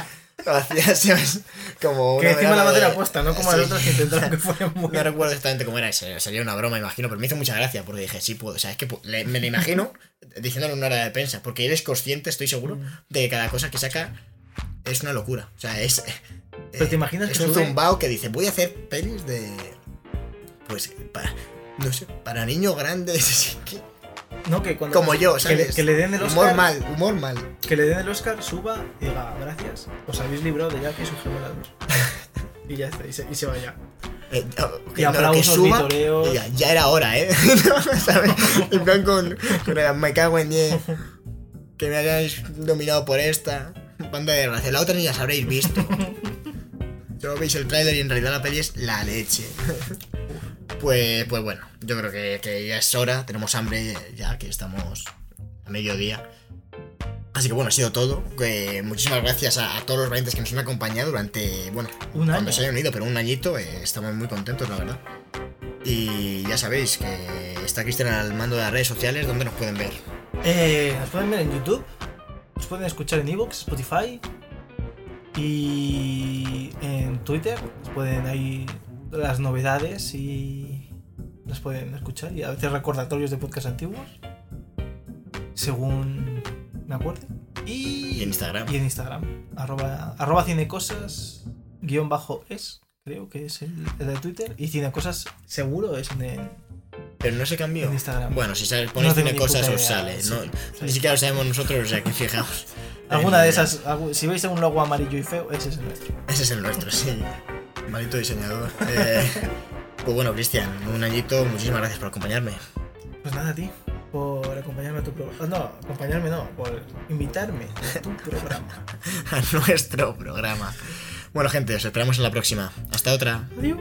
Speaker 1: Lo hacía <laughs> como
Speaker 2: Que encima la madera
Speaker 1: de-
Speaker 2: puesta, no como
Speaker 1: Sí.
Speaker 2: las otras que intentaron que fueran <laughs> muy...
Speaker 1: No recuerdo exactamente cómo era, se- sería una broma, imagino, pero me hizo mucha gracia porque dije, sí puedo, o sea, es que le- me lo imagino diciéndole en una hora de prensa, porque eres consciente, estoy seguro,
Speaker 2: Mm.
Speaker 1: de que cada cosa que saca es una locura. O sea, es.
Speaker 2: Pero te imaginas
Speaker 1: es
Speaker 2: que
Speaker 1: un
Speaker 2: sube-
Speaker 1: zumbao que dice, voy a hacer pelis de. Pues, para. No sé, para niños grandes, <laughs> así que-
Speaker 2: No, que cuando...
Speaker 1: como yo,
Speaker 2: que
Speaker 1: ¿sabes?
Speaker 2: le, que le den el Oscar...
Speaker 1: Humor mal, humor mal.
Speaker 2: Que le den el Oscar, suba y diga, gracias, os habéis librado de Jack y su gemela 2. y ya está, y se, y se vaya.
Speaker 1: Eh,
Speaker 2: Y
Speaker 1: que, no, que suba. Ya, ya era hora, ¿eh? <laughs> ¿Sabes? En plan con, con el me cago en 10. Que me hayáis dominado por esta. Banda de gracia. La otra ni las habréis visto. <laughs> Solo veis el tráiler y en realidad la peli es la leche. <laughs> Pues, pues bueno, yo creo que, que ya es hora. Tenemos hambre ya que estamos a mediodía. Así que bueno, ha sido todo. Muchísimas gracias a, a todos los valientes que nos han acompañado durante, bueno,
Speaker 2: Un
Speaker 1: cuando
Speaker 2: año.
Speaker 1: se hayan unido, pero un añito. eh, estamos muy contentos, la verdad. Y ya sabéis que está Cristian al mando de las redes sociales, donde nos pueden ver.
Speaker 2: Eh, nos pueden ver en YouTube, nos pueden escuchar en Evox, Spotify y en Twitter. Pueden ahí las novedades y nos pueden escuchar y a veces recordatorios de podcast antiguos, según me acuerde. Y,
Speaker 1: Y en Instagram.
Speaker 2: Y en Instagram. Arroba, arroba cinecosas guion bajo es, creo que es el, el de Twitter. Y cinecosas seguro es en, el-
Speaker 1: Pero no se cambió.
Speaker 2: en Instagram.
Speaker 1: Bueno, si ponéis
Speaker 2: No tengo
Speaker 1: tiene
Speaker 2: ni
Speaker 1: cosas,
Speaker 2: puta
Speaker 1: os sale.
Speaker 2: sí,
Speaker 1: no,
Speaker 2: sí.
Speaker 1: Ni siquiera lo sabemos nosotros, o sea, que fijaos.
Speaker 2: Alguna
Speaker 1: Eh,
Speaker 2: de esas, algu- si veis un logo amarillo y feo, ese es el nuestro.
Speaker 1: Ese es el nuestro, sí. Maldito diseñador. <laughs> Eh, pues bueno, Cristian, un añito, muchísimas gracias por acompañarme.
Speaker 2: Pues nada, a ti, por acompañarme a tu programa. No, acompañarme no, por invitarme a tu programa. <laughs>
Speaker 1: A nuestro programa. Bueno, gente, os esperamos en la próxima. Hasta otra.
Speaker 2: Adiós.